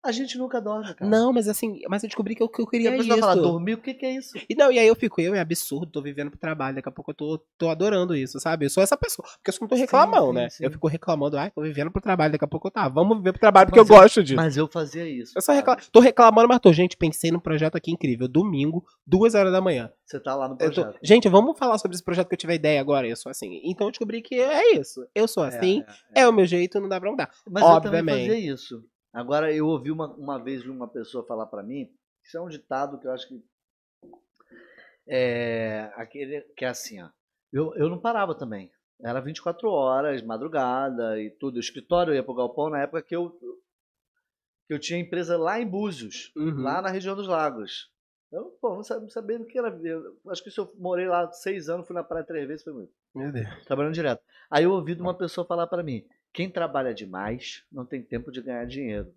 A gente nunca dorme, cara. Não, mas assim, mas eu descobri que eu, que eu queria Depois isso. vai falar, dormir, o que, que é isso? E não, e aí eu fico, eu é absurdo, tô vivendo pro trabalho, daqui a pouco eu tô, tô adorando isso, sabe? Eu sou essa pessoa. Porque eu não tô Sim, reclamando, sim, né? sim. Eu fico reclamando, ai, tô vivendo pro trabalho, daqui a pouco eu tá, vamos viver pro trabalho porque Mas eu eu- gosto disso. Mas eu fazia isso. Eu só reclamo, tô reclamando, mas tô, gente, pensei num projeto aqui incrível, domingo, duas horas da manhã. Você tá lá no Eu tô- projeto. gente, vamos falar sobre esse projeto que eu tive a ideia agora, eu sou assim. Então eu descobri que é isso, eu sou assim, É, é, é, o meu jeito, não dá pra mudar. Mas eu Obviamente. também fazia isso. Agora, eu ouvi uma, uma vez uma pessoa falar pra mim, isso é um ditado que eu acho que é aquele que é assim, ó. Eu, eu não parava também. Era 24 horas, madrugada e tudo. O escritório ia pro galpão na época que eu que eu tinha empresa lá em Búzios, Uhum. lá na região dos lagos. Eu, pô, não sabia, não sabia do que era. Eu, acho que se eu morei lá seis anos, fui na praia três vezes, foi muito Meu Deus. trabalhando direto. Aí eu ouvi de uma pessoa falar pra mim: quem trabalha demais não tem tempo de ganhar dinheiro.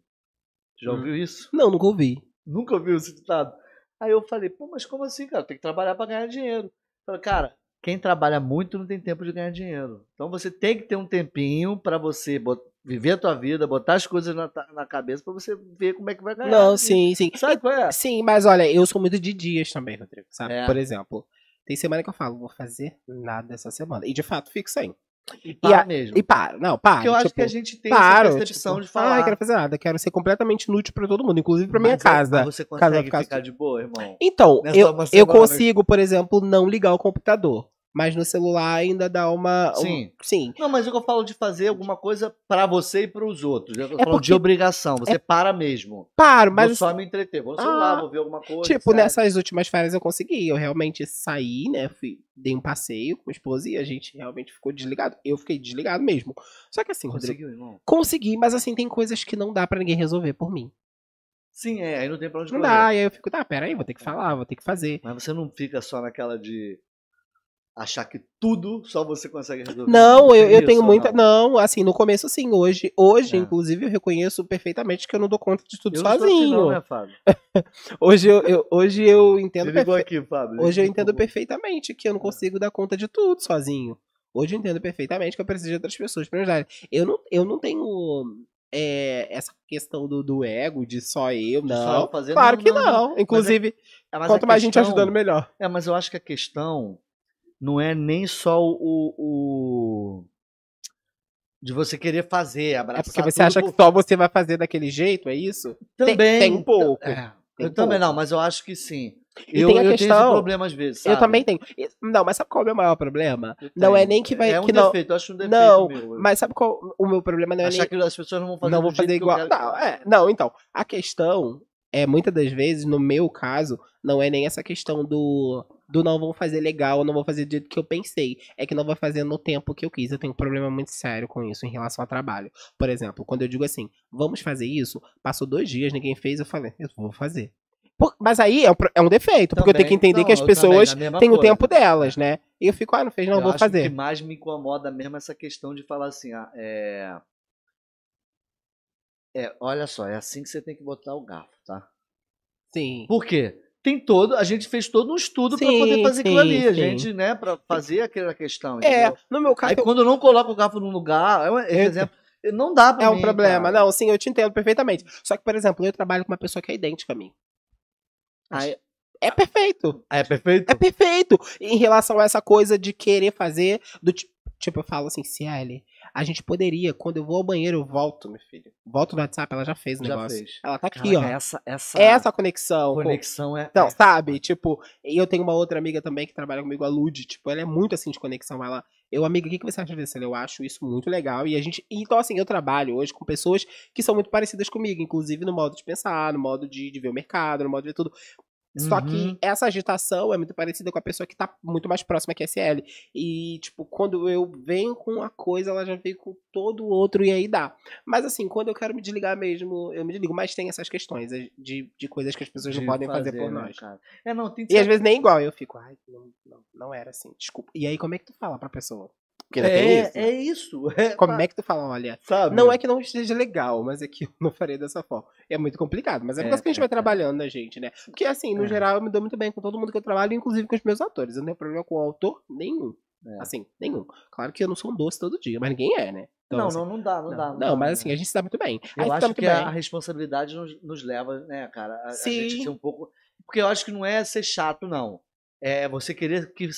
Já Hum. ouviu isso? Não, nunca ouvi. Nunca ouviu esse ditado. Aí eu falei: pô, mas como assim, cara? Tem que trabalhar pra ganhar dinheiro. Eu falei, cara, quem trabalha muito não tem tempo de ganhar dinheiro. Então você tem que ter um tempinho pra você viver a tua vida, botar as coisas na, na cabeça pra você ver como é que vai ganhar. Não, sim, sim. Sabe qual é? Sim, mas olha, eu sou muito de dias também, Rodrigo, sabe? É. Por exemplo, tem semana que eu falo, vou fazer nada essa semana. E de fato, fico sem. E para a- mesmo. E paro, não, paro. Porque eu acho tipo, que a gente tem paro, essa percepção tipo, de falar. Ah, eu quero fazer nada, quero ser completamente inútil pra todo mundo, inclusive pra minha é- casa. você casa consegue ficar- ficar de boa, irmão? Então, Nessa eu, eu consigo, por exemplo, não ligar o computador. Mas no celular ainda dá uma. um- Sim. sim. Não, mas o que eu falo de fazer alguma coisa pra você e pros outros. Eu tô É falando porque- de obrigação. Você para mesmo. Paro, Mas vou só me entreter. Vou no celular, Ah, vou ver alguma coisa. Tipo, nessas últimas férias eu consegui. Eu realmente saí, né? Fui, dei um passeio com a esposa e a gente realmente ficou desligado. Eu fiquei desligado mesmo. Só que assim, Rodrigo. Conseguiu, irmão? Consegui, mas assim, tem coisas que não dá pra ninguém resolver por mim. Sim, é. Aí não tem pra onde Não correr. dá, e aí eu fico, tá, peraí, vou ter que falar, vou ter que fazer. Mas você não fica só naquela de achar que tudo só você consegue resolver. Não, eu, eu tenho muita. não? Não, assim, no começo sim, hoje. Hoje, É. inclusive, eu reconheço perfeitamente que eu não dou conta de tudo Eu não assim sozinho. não, né, Fábio? Hoje eu, eu- hoje eu entendo perfe- aqui, Fábio. Hoje eu entendo perfeitamente que eu não consigo dar conta de tudo sozinho. Hoje eu entendo perfeitamente que eu preciso de outras pessoas para me ajudarem. Eu não, eu não tenho é, essa questão do, do ego, de só eu, De não. só eu fazer, claro não, que não, não. não. Inclusive, É, mas a quanto mais gente questão- ajudando, melhor. É, mas eu acho que a questão não é nem só o. o- de você querer fazer, É abraçar porque você acha por- que só você vai fazer daquele jeito, é isso? Também. Tem, tem um pouco. É, Tem eu também pouco. não, mas eu acho que sim. E eu tem a eu tenho esse questão- problema às vezes, sabe? Eu também tenho. Não, mas sabe qual é o meu maior problema? Eu Não é nem que vai. É um que não, defeito, eu acho um defeito não, meu. mas sabe qual o meu problema? Não é Achar nem, que as pessoas não vão fazer não vou fazer igual. que Não, é, não, então, a questão é muitas das vezes, no meu caso, não é nem essa questão do do não vou fazer legal, não vou fazer do jeito que eu pensei. É que não vai fazer no tempo que eu quis. Eu tenho um problema muito sério com isso em relação ao trabalho. Por exemplo, quando eu digo assim, vamos fazer isso, passou dois dias, ninguém fez, eu falei, eu vou fazer. Por- mas aí é um, é um defeito, porque eu tenho que Também. entender Não, que as também, pessoas têm o coisa. tempo delas, né? E eu fico, ah, não fez, não, eu vou acho fazer. o que mais me incomoda mesmo é essa questão de falar assim, ah, é... é, olha só, é assim que você tem que botar o garfo, tá? Sim. Por quê? Tem todo, a gente fez todo um estudo para poder fazer aquilo sim, ali, a sim. gente, né, para fazer aquela questão, É, entendeu? no meu caso, Aí quando eu não coloco o garfo num lugar, é um Eu- exemplo, não dá pra É um mim, problema. cara. Não, sim, eu te entendo perfeitamente. Só que, por exemplo, eu trabalho com uma pessoa que é idêntica a mim. Aí, É perfeito. é perfeito? É perfeito. Em relação a essa coisa de querer fazer do tipo. Tipo, eu falo assim, Ciele, a gente poderia, quando eu vou ao banheiro, eu volto, meu filho. Volto no WhatsApp, ela já fez o Já negócio. fez. Ela tá aqui, Caraca, ó. essa, essa, Essa conexão. com- conexão é... Não, é- sabe? Tipo, e eu tenho uma outra amiga também que trabalha comigo, a Lud. Tipo, ela é muito assim de conexão. Ela, eu, amiga, o que, que você acha disso? Eu acho isso muito legal. E a gente. Então, assim, eu trabalho hoje com pessoas que são muito parecidas comigo, inclusive no modo de pensar, no modo de, de ver o mercado, no modo de ver tudo. Só Uhum. que essa agitação é muito parecida com a pessoa que tá muito mais próxima que a SL. E, tipo, quando eu venho com uma coisa, ela já veio com todo o outro e aí dá. Mas, assim, quando eu quero me desligar mesmo, eu me desligo. Mas tem essas questões eh, de, de coisas que as pessoas não de podem fazer, por né, nós. cara? É, não, tem que E às vezes nem igual. Eu fico, ai, não, não, não era assim, desculpa. E aí, como é que tu fala pra pessoa? Porque ainda é, isso. é isso. É, Como é que tu fala, olha, sabe? não é que não esteja legal, mas é que eu não faria dessa forma. É muito complicado, mas é por É, causa que a gente é, vai é. trabalhando na gente, né? Porque assim, no É. geral, eu me dou muito bem com todo mundo que eu trabalho, inclusive com os meus atores. Eu não tenho problema com o autor nenhum. É. Assim, nenhum. Claro que eu não sou um doce todo dia, mas ninguém é, né? Então, não, assim, não, não dá, não, não, dá. não, dá, mas né? assim, a gente se dá muito bem. Eu acho muito que bem. a responsabilidade nos, nos leva, né, cara, a, a gente Sim. ser um pouco. Porque eu acho que não é ser chato, não. É você querer que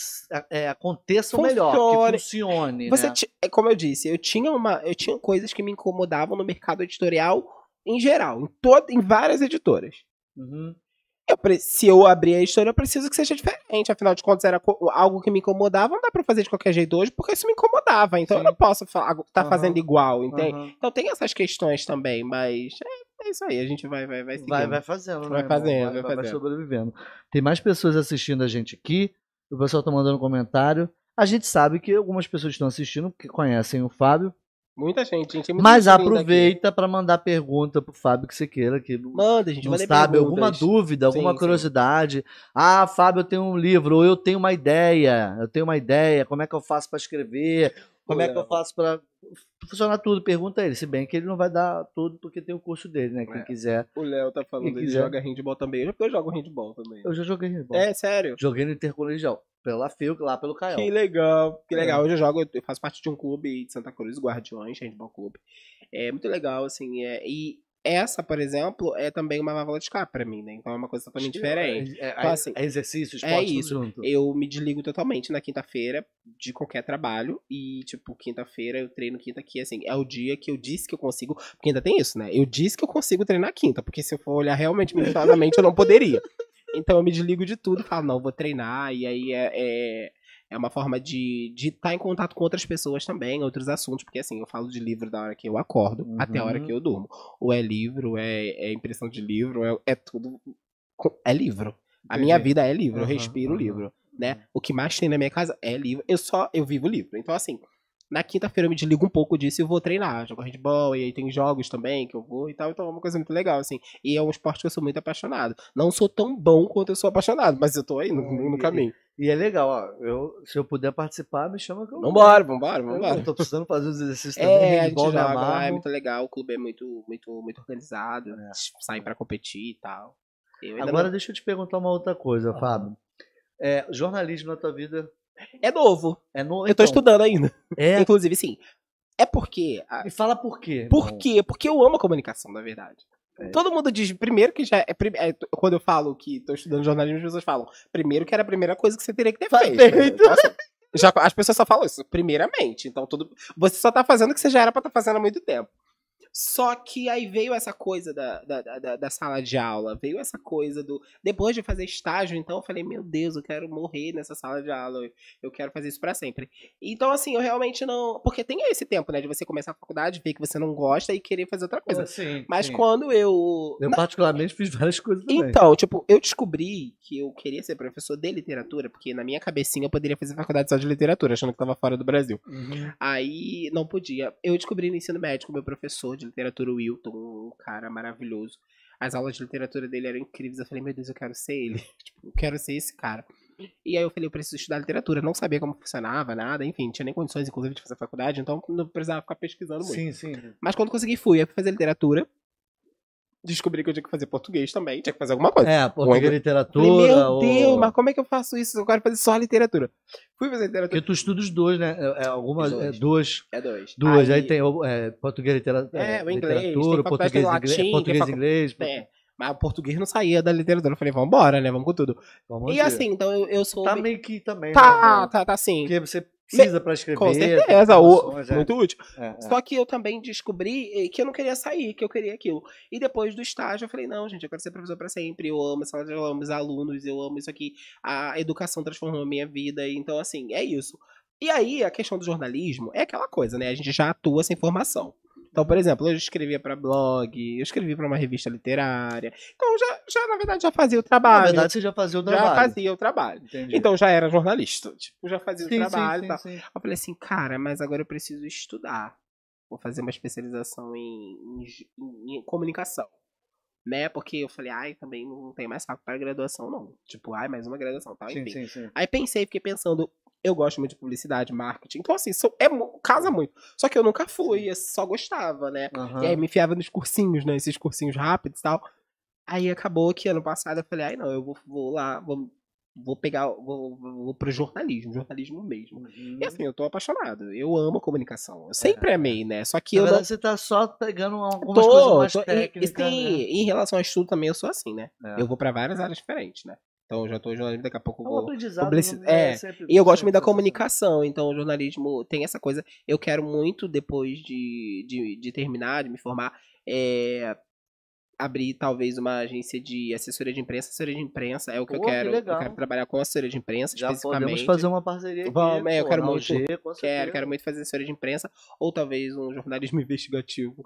é, aconteça o melhor, que Funcione. funcione. Você né? é como eu disse, eu tinha uma, eu tinha coisas que me incomodavam no mercado editorial em geral, em todo, em várias editoras. Uhum. Eu se eu abrir a editora, eu preciso que seja diferente. Afinal de contas, era algo que me incomodava, não dá pra fazer de qualquer jeito hoje, porque isso me incomodava. Então Sim. eu não posso estar Aham. fazendo igual, entende? Aham. Então tem essas questões também, mas é, é isso aí, a gente vai, vai, vai seguindo. Vai, vai fazendo, né? Vai irmão? fazendo, vai, vai vai fazendo. sobrevivendo. Tem mais pessoas assistindo a gente aqui. O pessoal tá mandando comentário. A gente sabe que algumas pessoas estão assistindo porque conhecem o Fábio. Muita gente, gente. muita Mas aproveita para mandar pergunta pro Fábio que você queira. Que Manda, gente, não sabe, alguma dúvida, alguma Sim, sim. curiosidade. Ah, Fábio, eu tenho um livro, ou eu tenho uma ideia, eu tenho uma ideia, como é que eu faço para escrever? Como é que eu faço para funcionar tudo? Pergunta ele, se bem que ele não vai dar tudo porque tem o curso dele, né? Quem É. quiser. O Léo tá falando, ele quiser. joga handball também. Eu jogo handball também. Eu já joguei handball. É, sério? Joguei no intercolegial, pela FIU, lá pelo Caial. Que legal, que É. legal. Hoje eu jogo, eu faço parte de um clube de Santa Cruz, Guardiões, Handball Clube. É muito legal, assim, é, e essa, por exemplo, é também uma válvula de escape pra mim, né? Então é uma coisa totalmente diferente. É, é- Então, assim, é exercício, é esporte, tudo isso. junto. Eu me desligo totalmente na quinta-feira de qualquer trabalho e, tipo, quinta-feira eu treino quinta aqui, assim, é o dia que eu disse que eu consigo, porque ainda tem isso, né? Eu disse que eu consigo treinar quinta, porque se eu for olhar realmente minuciosamente eu não poderia. Então eu me desligo de tudo e falo, não, vou treinar, e aí é, é, é uma forma de estar em contato com outras pessoas também, outros assuntos, porque assim, eu falo de livro da hora que eu acordo Uhum. até a hora que eu durmo. Ou é livro, é, é impressão de livro, é, é tudo. É livro. A minha vida é livro, eu respiro aham. livro, né? O que mais tem na minha casa é livro. Eu só, eu vivo livro. Então, assim, na quinta-feira eu me desligo um pouco disso e eu vou treinar. Jogo handball, e aí tem jogos também que eu vou e tal. Então é uma coisa muito legal, assim. E é um esporte que eu sou muito apaixonado. Não sou tão bom quanto eu sou apaixonado, mas eu tô aí no, no- no caminho. E é legal, ó. Eu, se eu puder participar, me chama que eu Vambora, vambora, Eu vambora. tô precisando fazer uns exercícios também. É, a gente joga lá, é muito legal, o clube é muito, muito, muito organizado, É. sai pra competir e tal. Eu Agora não- deixa eu te perguntar uma outra coisa, Ah. Fábio. É, jornalismo na tua vida É novo, é no. eu tô então, estudando ainda. É. Inclusive, sim, é porque... a- Me fala por quê. Por irmão. quê? Porque eu amo a comunicação, na verdade. É. Todo mundo diz, primeiro que já é, é, Quando eu falo que tô estudando jornalismo, as pessoas falam, primeiro que era a primeira coisa que você teria que ter feito. né? Então, assim, já, as pessoas só falam isso, primeiramente. Então, tudo, você só tá fazendo o que você já era pra estar fazendo há muito tempo. Só que aí veio essa coisa da, da, da, da sala de aula, veio essa coisa do. Depois de fazer estágio, então eu falei, meu Deus, eu quero morrer nessa sala de aula, eu, eu quero fazer isso pra sempre. Então, assim, eu realmente não. Porque tem esse tempo, né, de você começar a faculdade, ver que você não gosta e querer fazer outra coisa. Sim, Mas sim. quando eu. Eu, particularmente, fiz várias coisas também. Então, tipo, eu descobri que eu queria ser professor de literatura, porque na minha cabecinha eu poderia fazer faculdade só de literatura, achando que tava fora do Brasil. Uhum. Aí não podia. Eu descobri no ensino médico meu professor de literatura, o Wilton, um cara maravilhoso. As aulas de literatura dele eram incríveis. Eu falei, meu Deus, eu quero ser ele. Tipo, eu quero ser esse cara. E aí eu falei, eu preciso estudar literatura. Não sabia como funcionava, nada, enfim, tinha nem condições, inclusive, de fazer faculdade, então não precisava ficar pesquisando muito. Sim, sim. Mas quando consegui, fui. Eu fui fazer literatura. Descobri que eu tinha que fazer português também, tinha que fazer alguma coisa. É, português Falei, literatura. meu ou- Deus, mas como é que eu faço isso? Eu quero fazer só literatura. Fui fazer literatura. Porque tu estuda os dois, né? É, é algumas, Os dois. é, duas. É dois. Duas, aí, tem o, é, português literatura, É, o inglês, tem literatura, português, de inglês, latim, português tem inglês. É, mas o português não saía da literatura. Eu falei, vambora, né? Vamos com tudo. Vamos e ver. assim, então eu, eu sou. tá meio que também, Tá, né? tá, tá sim. Porque você precisa pra escrever. Com certeza, o- é. muito útil. É, é. Só que eu também descobri eh, que eu não queria sair, que eu queria aquilo. E depois do estágio eu falei, não, gente, eu quero ser professor pra sempre. Eu amo a sala de aula, eu amo os alunos, eu amo isso aqui. A educação transformou a minha vida. Então, assim, é isso. E aí, a questão do jornalismo é aquela coisa, né? A gente já atua sem formação. Então, por exemplo, eu escrevia pra blog, eu escrevi pra uma revista literária. Então, já, já na verdade, já fazia o Na trabalho. verdade, você já fazia o já trabalho. fazia o trabalho. Entendi. Então, já era jornalista. Tipo, já fazia sim, o trabalho sim, e tal. sim. Eu falei assim, cara, mas agora eu preciso estudar. Vou fazer uma especialização em, em- em comunicação. Né? Porque eu falei, ai, também não tem mais saco para graduação, não. Tipo, ai, mais uma graduação, tal, Sim, enfim. sim, sim. Aí pensei, fiquei pensando, eu gosto muito de publicidade, marketing. Então, assim, sou- é, casa muito. Só que eu nunca fui, eu só gostava, né? Aham. E aí me enfiava nos cursinhos, né? Esses cursinhos rápidos e tal. Aí acabou que ano passado eu falei, ai não, eu vou, vou lá, vou vou pegar, vou, vou pro jornalismo, jornalismo mesmo. Uhum. E assim, eu tô apaixonado. Eu amo comunicação. Eu sempre amei, né? Só que Na eu não. verdade, você tá só pegando algumas coisas Tô, mais tô, e- técnicas. e, sim, né? em relação a estudo também eu sou assim, né? É. Eu vou pra várias áreas diferentes, né? Então eu já em jornalismo, daqui a pouco eu É vou. aprendizado. publici- não é, sempre- E eu gosto muito da comunicação, então o jornalismo tem essa coisa. Eu quero muito, depois de, de, de terminar, de me formar, é, abrir talvez uma agência de assessoria de imprensa. Assessoria de imprensa é o que eu Pô, que quero. legal. Eu quero trabalhar com assessoria de imprensa, Já especificamente. podemos fazer uma parceria aqui. Vamos, é, eu quero muito. Quero, quero muito fazer assessoria de imprensa, ou talvez um jornalismo investigativo.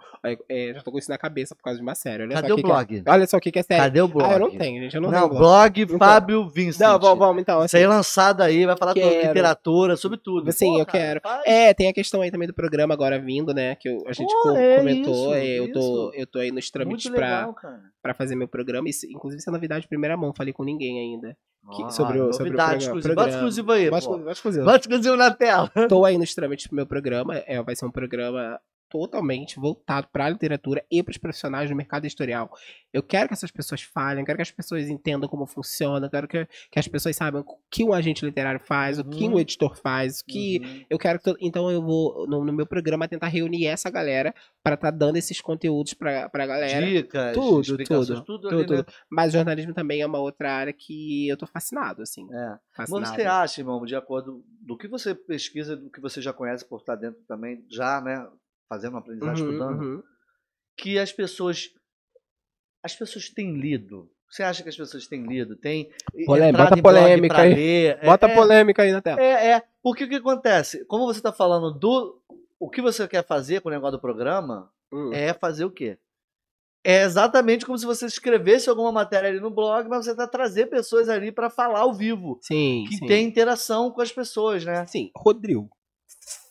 É, já tô com isso na cabeça por causa de uma série. Olha Cadê só o que blog? Que é, olha só o que, que é série. Cadê o blog? Ah, eu não tenho, gente. Eu não, Não, tenho blog Não Fábio Vincent. Não, vamos, vamos então. Isso aí Assim, é lançado aí, vai falar sobre Quero. literatura, sobre tudo. Sim, eu quero. faz. É, tem a questão aí também do programa agora vindo, né? Que eu- a gente Pô, é comentou. isso, é, eu, tô, eu tô aí nos trâmites pra, legal, cara. pra fazer meu programa. Isso, inclusive, isso é novidade de primeira mão, falei com ninguém ainda. Que- Ah, sobre o- sobre o programa- exclusiva. Bota exclusivo aí, pô. mas exclusivo. Bota exclusivo na tela. Tô aí nos trâmites pro meu programa. É, vai ser um programa totalmente voltado para a literatura e para os profissionais do mercado editorial. Eu quero que essas pessoas falem, quero que as pessoas entendam como funciona, quero que, que as pessoas saibam o que um agente literário faz, o que Uhum. um editor faz, o que Uhum. eu quero que então eu vou no, no meu programa tentar reunir essa galera para estar dando esses conteúdos pra, pra galera. Dicas, Tudo, tudo, tudo, tudo, né? tudo. Mas jornalismo também é uma outra área que eu tô fascinado, assim. É. Mas você acha, irmão, de acordo do que você pesquisa, do que você já conhece por estar dentro também, já, né, fazendo uma aprendizagem, Uhum, estudando, uhum. que as pessoas as pessoas têm lido? Você acha que as pessoas têm lido? Tem bota polêmica aí. ler? É- Bota é, polêmica aí na tela. É, é. Porque o que acontece? Como você está falando do o que você quer fazer com o negócio do programa, Hum. é fazer o quê? É exatamente como se você escrevesse alguma matéria ali no blog, mas você tá trazer pessoas ali para falar ao vivo, Sim, que sim. tem interação com as pessoas, né? Assim, Rodrigo,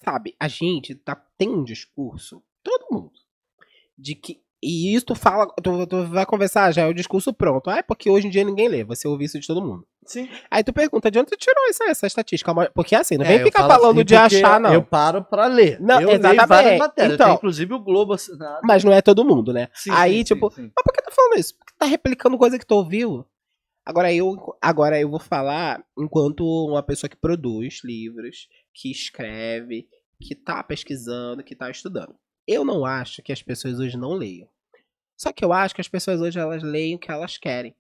sabe, a gente tá, tem um discurso, todo mundo, de que. E isso tu fala, tu, tu vai conversar, já é o discurso pronto. Ah, é porque hoje em dia ninguém lê, você ouve isso de todo mundo. Sim. Aí tu pergunta, de onde tu tirou essa, essa estatística? Porque assim, não vem É, eu ficar falo falando assim de achar, não. Eu paro para ler. Não, eu leio exatamente. várias matérias. Então. Inclusive o Globo assinado. Mas não é todo mundo, né? Sim, Aí, sim, tipo, sim, sim. Mas por que tá falando isso? Porque tá replicando coisa que tu ouviu. Agora eu, agora eu vou falar enquanto uma pessoa que produz livros, que escreve, que tá pesquisando, que tá estudando. Eu não acho que as pessoas hoje não leiam. Só que eu acho que as pessoas hoje elas leem o que elas querem.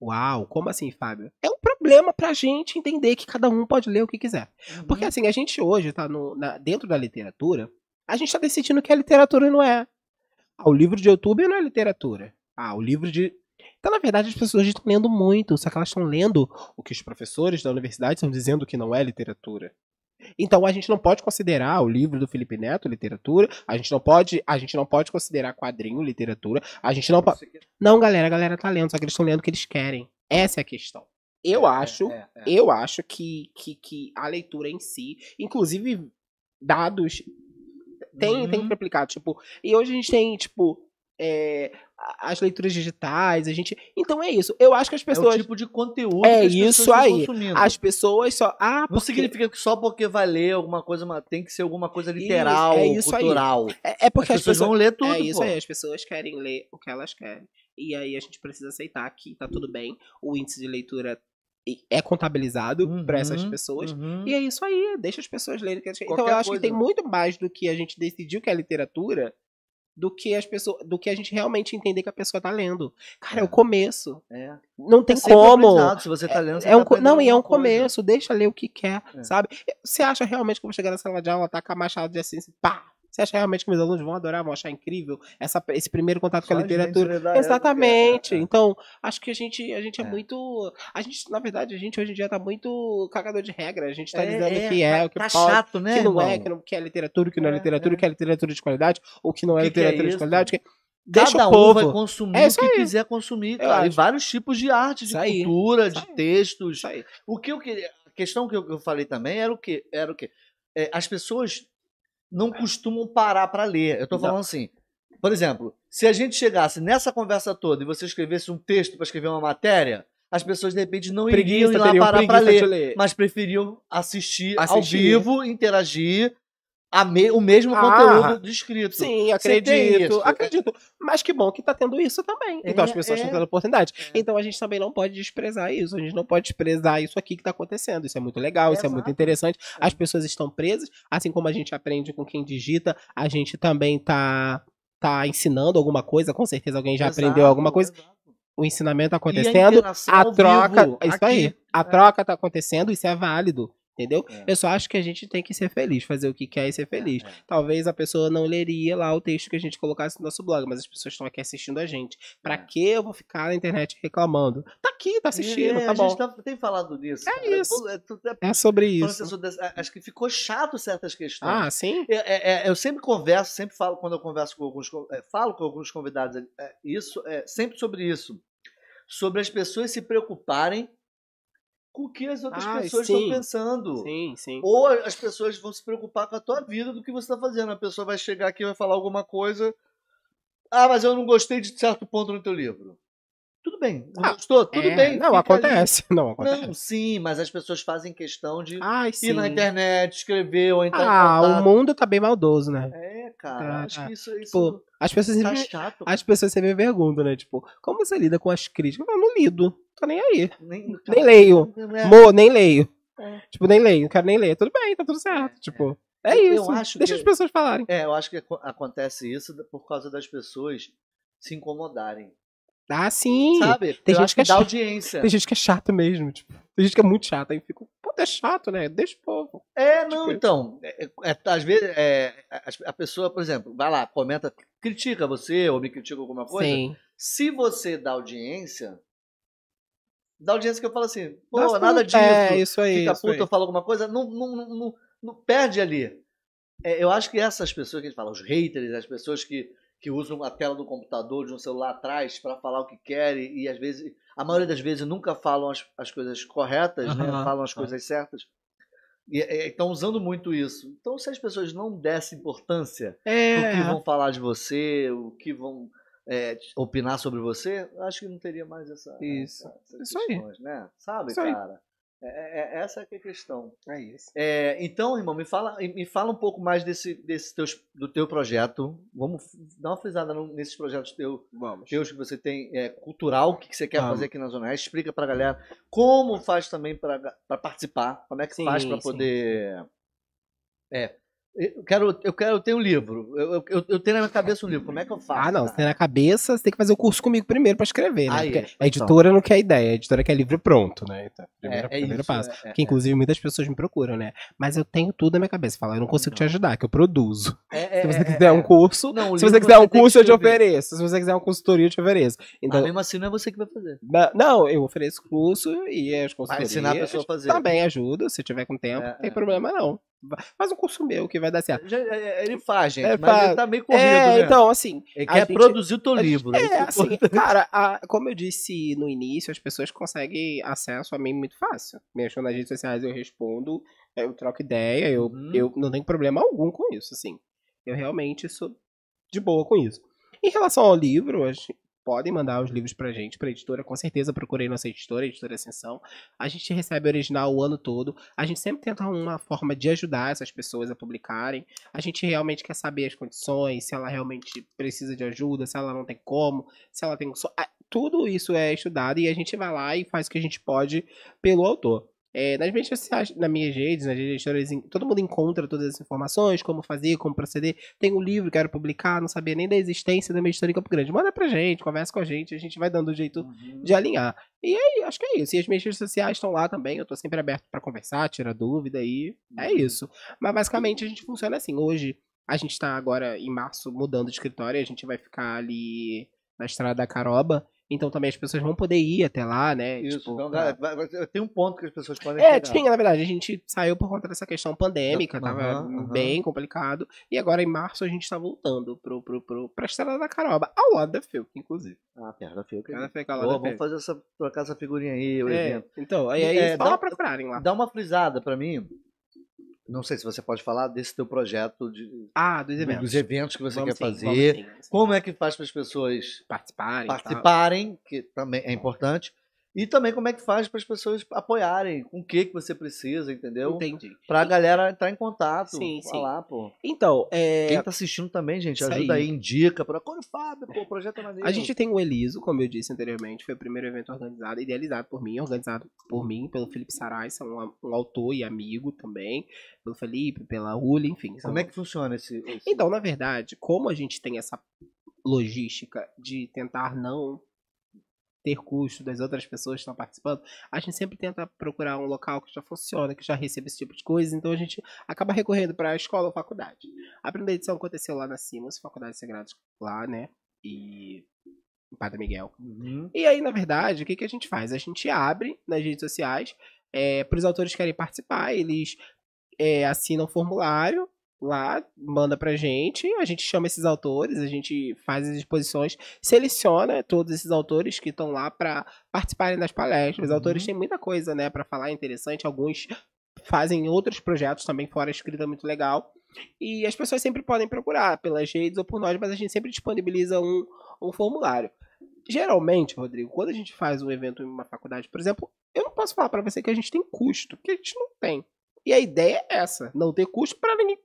Uau, como assim, Fábio? É um problema pra gente entender que cada um pode ler o que quiser. Porque Uhum. assim, a gente hoje tá no, na- dentro da literatura, a gente tá decidindo o que é literatura e não é. Ah, o livro de YouTube não é literatura. Ah, o livro de. Então, na verdade, as pessoas estão lendo muito, só que elas estão lendo o que os professores da universidade estão dizendo que não é literatura. Então a gente não pode considerar o livro do Felipe Neto literatura, a gente não pode, a gente não pode considerar quadrinho literatura, a gente não pode. Não, galera, a galera tá lendo, só que eles estão lendo o que eles querem. Essa é a questão. Eu acho É, é, é. eu acho que, que, que a leitura em si, inclusive dados, tem, tem Uhum. replicado, tipo, e hoje a gente tem, tipo, é, as leituras digitais, a gente. Então é isso. Eu acho que as É o pessoas. tipo de conteúdo É que as isso pessoas aí. consumindo. As pessoas só. Ah, Não porque- significa que só porque vai ler alguma coisa, mas tem que ser alguma coisa literal, é isso aí. cultural. É, é porque as as pessoas pessoas. vão ler tudo, é isso pô. aí, as pessoas querem ler o que elas querem. E aí a gente precisa aceitar que tá tudo bem. O índice de leitura é contabilizado para essas Uhum, pessoas. uhum. E é isso aí, deixa as pessoas lerem o que elas querem. Então eu acho coisa. que tem muito mais do que a gente decidiu que é literatura do que as pessoas, do que a gente realmente entender que a pessoa tá lendo. Cara, é, É. o começo. É. Não tem É como. Se você tá lendo, você É um, tá não, e é um coisa. começo, deixa ler o que quer, É. sabe? Você acha realmente que eu vou chegar na sala de aula, tacar machado de assim, pá? Você acha realmente que meus alunos vão adorar, vão achar incrível essa, esse primeiro contato com a Só literatura? época, Exatamente. é, é. Então, acho que a gente, a gente é, É. muito. A gente, na verdade, a gente hoje em dia tá muito cagador de regra. A gente tá É, dizendo é, o que é, tá- o que tá pode, chato, né, que não é, irmão? que, não, que é literatura, o que não é, É, literatura, o é. que é literatura de qualidade, o que não é que que é literatura de isso? qualidade. que- Deixa Cada o um povo. vai consumir É o que aí. quiser consumir, Eu cara. E vários tipos de arte, de Isso cultura, de aí. textos. Isso aí. O que eu queria. A questão que eu, que eu falei também era o quê? Era o quê? É, as pessoas não costumam parar para ler. Eu tô Não. falando assim. Por exemplo, se a gente chegasse nessa conversa toda e você escrevesse um texto para escrever uma matéria, as pessoas de repente não iriam ir lá parar para preguiça ler, ler. mas preferiam assistir, ao Assistir. vivo, interagir me- o mesmo Ah, conteúdo do escrito. Sim, acredito, acredito. Mas que bom que tá tendo isso também. Então as É, pessoas é. estão tendo oportunidade. É. Então a gente também não pode desprezar isso. A gente não pode desprezar isso aqui que tá acontecendo. Isso é muito legal, isso é muito interessante. É. As pessoas estão presas, assim como a gente aprende com quem digita, a gente também tá tá ensinando alguma coisa, com certeza alguém já Exato, aprendeu alguma coisa. exato. O ensinamento tá E a acontecendo, a ao troca, vivo, é isso aqui. aí. A É. troca tá acontecendo, isso é válido, entendeu? É. Eu só acho que a gente tem que ser feliz, fazer o que quer e ser feliz. É. Talvez a pessoa não leria lá o texto que a gente colocasse no nosso blog, mas as pessoas estão aqui assistindo a gente. Pra É. que eu vou ficar na internet reclamando? Tá aqui, tá assistindo, É, tá a bom. gente tá- tem falado nisso. É cara. isso. É, tu- é, É sobre isso. acho que ficou chato certas questões. Ah, sim? É, é, é, eu sempre converso, sempre falo quando eu converso com alguns, é, falo com alguns convidados, é, isso é sempre sobre isso, sobre as pessoas se preocuparem com o que as outras Ah, pessoas sim. estão pensando. Sim, sim. Ou as pessoas vão se preocupar com a tua vida do que você está fazendo. A pessoa vai chegar aqui e vai falar alguma coisa. Ah, mas eu não gostei de certo ponto no teu livro. Tudo bem, não Ah, gostou? Tudo É, bem. Não, acontece. Não, acontece. Não, sim, mas as pessoas fazem questão de Ai, sim. ir na internet, escrever ou entrar Ah, o mundo tá bem maldoso, né? É, cara, Tá, acho tá. que isso, isso as pessoas tá sempre, chato. as pessoas sempre me perguntam, né? Tipo, como você lida com as críticas? Eu não lido. Tô nem aí. Nem, Nem leio. É, Mo, nem leio. É. Tipo, nem leio. Não quero nem ler. Tudo bem, tá tudo certo. Tipo, é eu isso. Deixa que- as pessoas falarem. é, eu acho que aco- acontece isso por causa das pessoas se incomodarem. Ah, sim. Sabe? tem eu gente que é que dá chato. audiência. Tem gente que é chata mesmo. Tipo, tem gente que é muito chata. Aí eu fico, pô, é chato, né? Deixa o povo. É, não, Tipo, então. é- é- é, às vezes, é, a, pessoa, por exemplo, vai lá, comenta, critica você ou me critica alguma coisa. Sim. Se você dá audiência, dá audiência que eu falo assim, pô, Dá nada puta. disso. É, isso aí. fica isso aí. eu falo alguma coisa, não, não, não, não, não perde ali. É, eu acho que essas pessoas que a gente fala, os haters, as pessoas que, que usam a tela do computador, de um celular atrás para falar o que querem e às vezes, a maioria das vezes nunca falam as, as coisas corretas, né? Aham, falam as é. coisas certas. E estão usando muito isso. Então, se as pessoas não dessem importância o É. que vão falar de você, o que vão é, opinar sobre você, acho que não teria mais essa, Isso. essa- essas Isso aí. questões, né? Sabe, Isso aí. Cara? É, é- essa que é a questão. É isso. É, então, irmão, me fala, me fala um pouco mais desse, desse teus, do teu projeto. Vamos dar uma frisada nesses projetos teu, Vamos. teus que você tem é, cultural, o que, que você quer Vamos. fazer aqui na Zona Oeste. Explica pra galera como faz também para participar, como é que Sim, faz para poder. É. Eu quero, eu quero, eu tenho um livro. Eu, eu- eu, tenho na minha cabeça um livro. Como é que eu faço? Ah, não. Você tem na cabeça, você tem que fazer o curso comigo primeiro pra escrever, né? Aí, Porque então. a editora não quer ideia, a editora quer livro pronto, né? Então, primeiro, É, é primeiro isso, passo. é, é, que inclusive muitas pessoas me procuram, né? Mas eu tenho tudo na minha cabeça. Fala, eu não consigo te ajudar, que eu produzo. é, é, Se você é, quiser é, um curso, Não, se você quiser um curso, eu te ofereço. Se você quiser uma consultoria, eu te ofereço. Então, Mas mesmo assim não é você que vai fazer. na- não, eu ofereço curso e as Vai consultorias. ensinar a pessoa a fazer. Também ajuda, se tiver com tempo, É, não tem é. problema não. Faz um curso meu que vai dar certo. Já- é, Ele faz, gente, É, mas faz. ele tá meio corrido, é, né? então, assim, Ele quer gente- produzir o teu livro. É, é assim, cara, a- como eu disse no início, as pessoas conseguem acesso a mim muito fácil. Me acham nas redes sociais, eu respondo, eu troco ideia, eu, Uhum. eu não tenho problema algum com isso, assim. Eu realmente sou de boa com isso. Em relação ao livro, podem mandar os livros pra gente, pra editora, com certeza procurei nossa editora, editora Ascensão. A gente recebe original o ano todo. A gente sempre tenta uma forma de ajudar essas pessoas a publicarem. A gente realmente quer saber as condições, se ela realmente precisa de ajuda, se ela não tem como, se ela tem. Tudo isso é estudado e a gente vai lá e faz o que a gente pode pelo autor. É, nas minhas redes sociais, nas minhas redes, nas redes em- todo mundo encontra todas as informações, como fazer, como proceder. Tem um livro, quero publicar, não sabia nem da existência da minha editora em Campo Grande. Manda pra gente, conversa com a gente, a gente vai dando um jeito Uhum. de alinhar. E aí, acho que é isso. E as minhas redes sociais estão lá também. Eu tô sempre aberto pra conversar, tirar dúvida e é Uhum. isso. Mas basicamente a gente funciona assim. Hoje, a gente tá agora em março mudando de escritório. A gente vai ficar ali na estrada da Caroba. Então também as pessoas vão poder ir até lá, né? Isso, Tipo, então, pra- tem um ponto que as pessoas podem é, chegar. tinha, na verdade, a gente saiu por conta dessa questão pandêmica, tava aham. bem complicado. E agora em março a gente tá voltando pro, pro, pro, pra Estrada da Caroba, ao lado da Felk, inclusive. Ah, perto da Fiuk. Ela fica ao Pô, lado da vamos Felk. fazer essa, trocar essa figurinha aí, o É, evento. então, aí, aí É, só dá- procurarem lá. Dá uma frisada pra mim. Não sei se você pode falar desse teu projeto de, Ah, dos eventos. dos eventos que você Vamos quer sim, fazer. vamos sim, vamos sim. Como é que faz para as pessoas participarem? participarem, que também é importante, E também como é que faz para as pessoas apoiarem, com o que que você precisa, entendeu? Entendi. Pra galera entrar em contato, Sim, sim. falar, pô. Então, é, Quem tá assistindo também, gente, Isso ajuda aí, aí. indica. Procura o Fábio, pô, o projeto é maneiro. A gente tem o Eliso, como eu disse anteriormente, foi o primeiro evento organizado, idealizado por mim, organizado por mim, pelo Felipe Saraiva, um, um autor e amigo também, pelo Felipe, pela Uli, enfim. são- Como é que funciona esse... esse- Então, na verdade, como a gente tem essa logística de tentar não ter custo das outras pessoas que estão participando, a gente sempre tenta procurar um local que já funciona, que já recebe esse tipo de coisa, então a gente acaba recorrendo para a escola ou faculdade. A primeira edição aconteceu lá na Simons, Faculdade Sagrados lá, né? E em Padre Miguel. Uhum. E aí, na verdade, o que, que a gente faz? A gente abre nas redes sociais para os autores que querem participar, eles é, assinam o formulário lá, manda pra gente, a gente chama esses autores, a gente faz as exposições, seleciona todos esses autores que estão lá para participarem das palestras. Os Uhum. autores têm muita coisa, né, para falar interessante, alguns fazem outros projetos também fora a escrita muito legal. E as pessoas sempre podem procurar pelas redes ou por nós, mas a gente sempre disponibiliza um, um formulário. Geralmente, Rodrigo, quando a gente faz um evento em uma faculdade, por exemplo, eu não posso falar para você que a gente tem custo, porque a gente não tem. E a ideia é essa, não ter custo para ninguém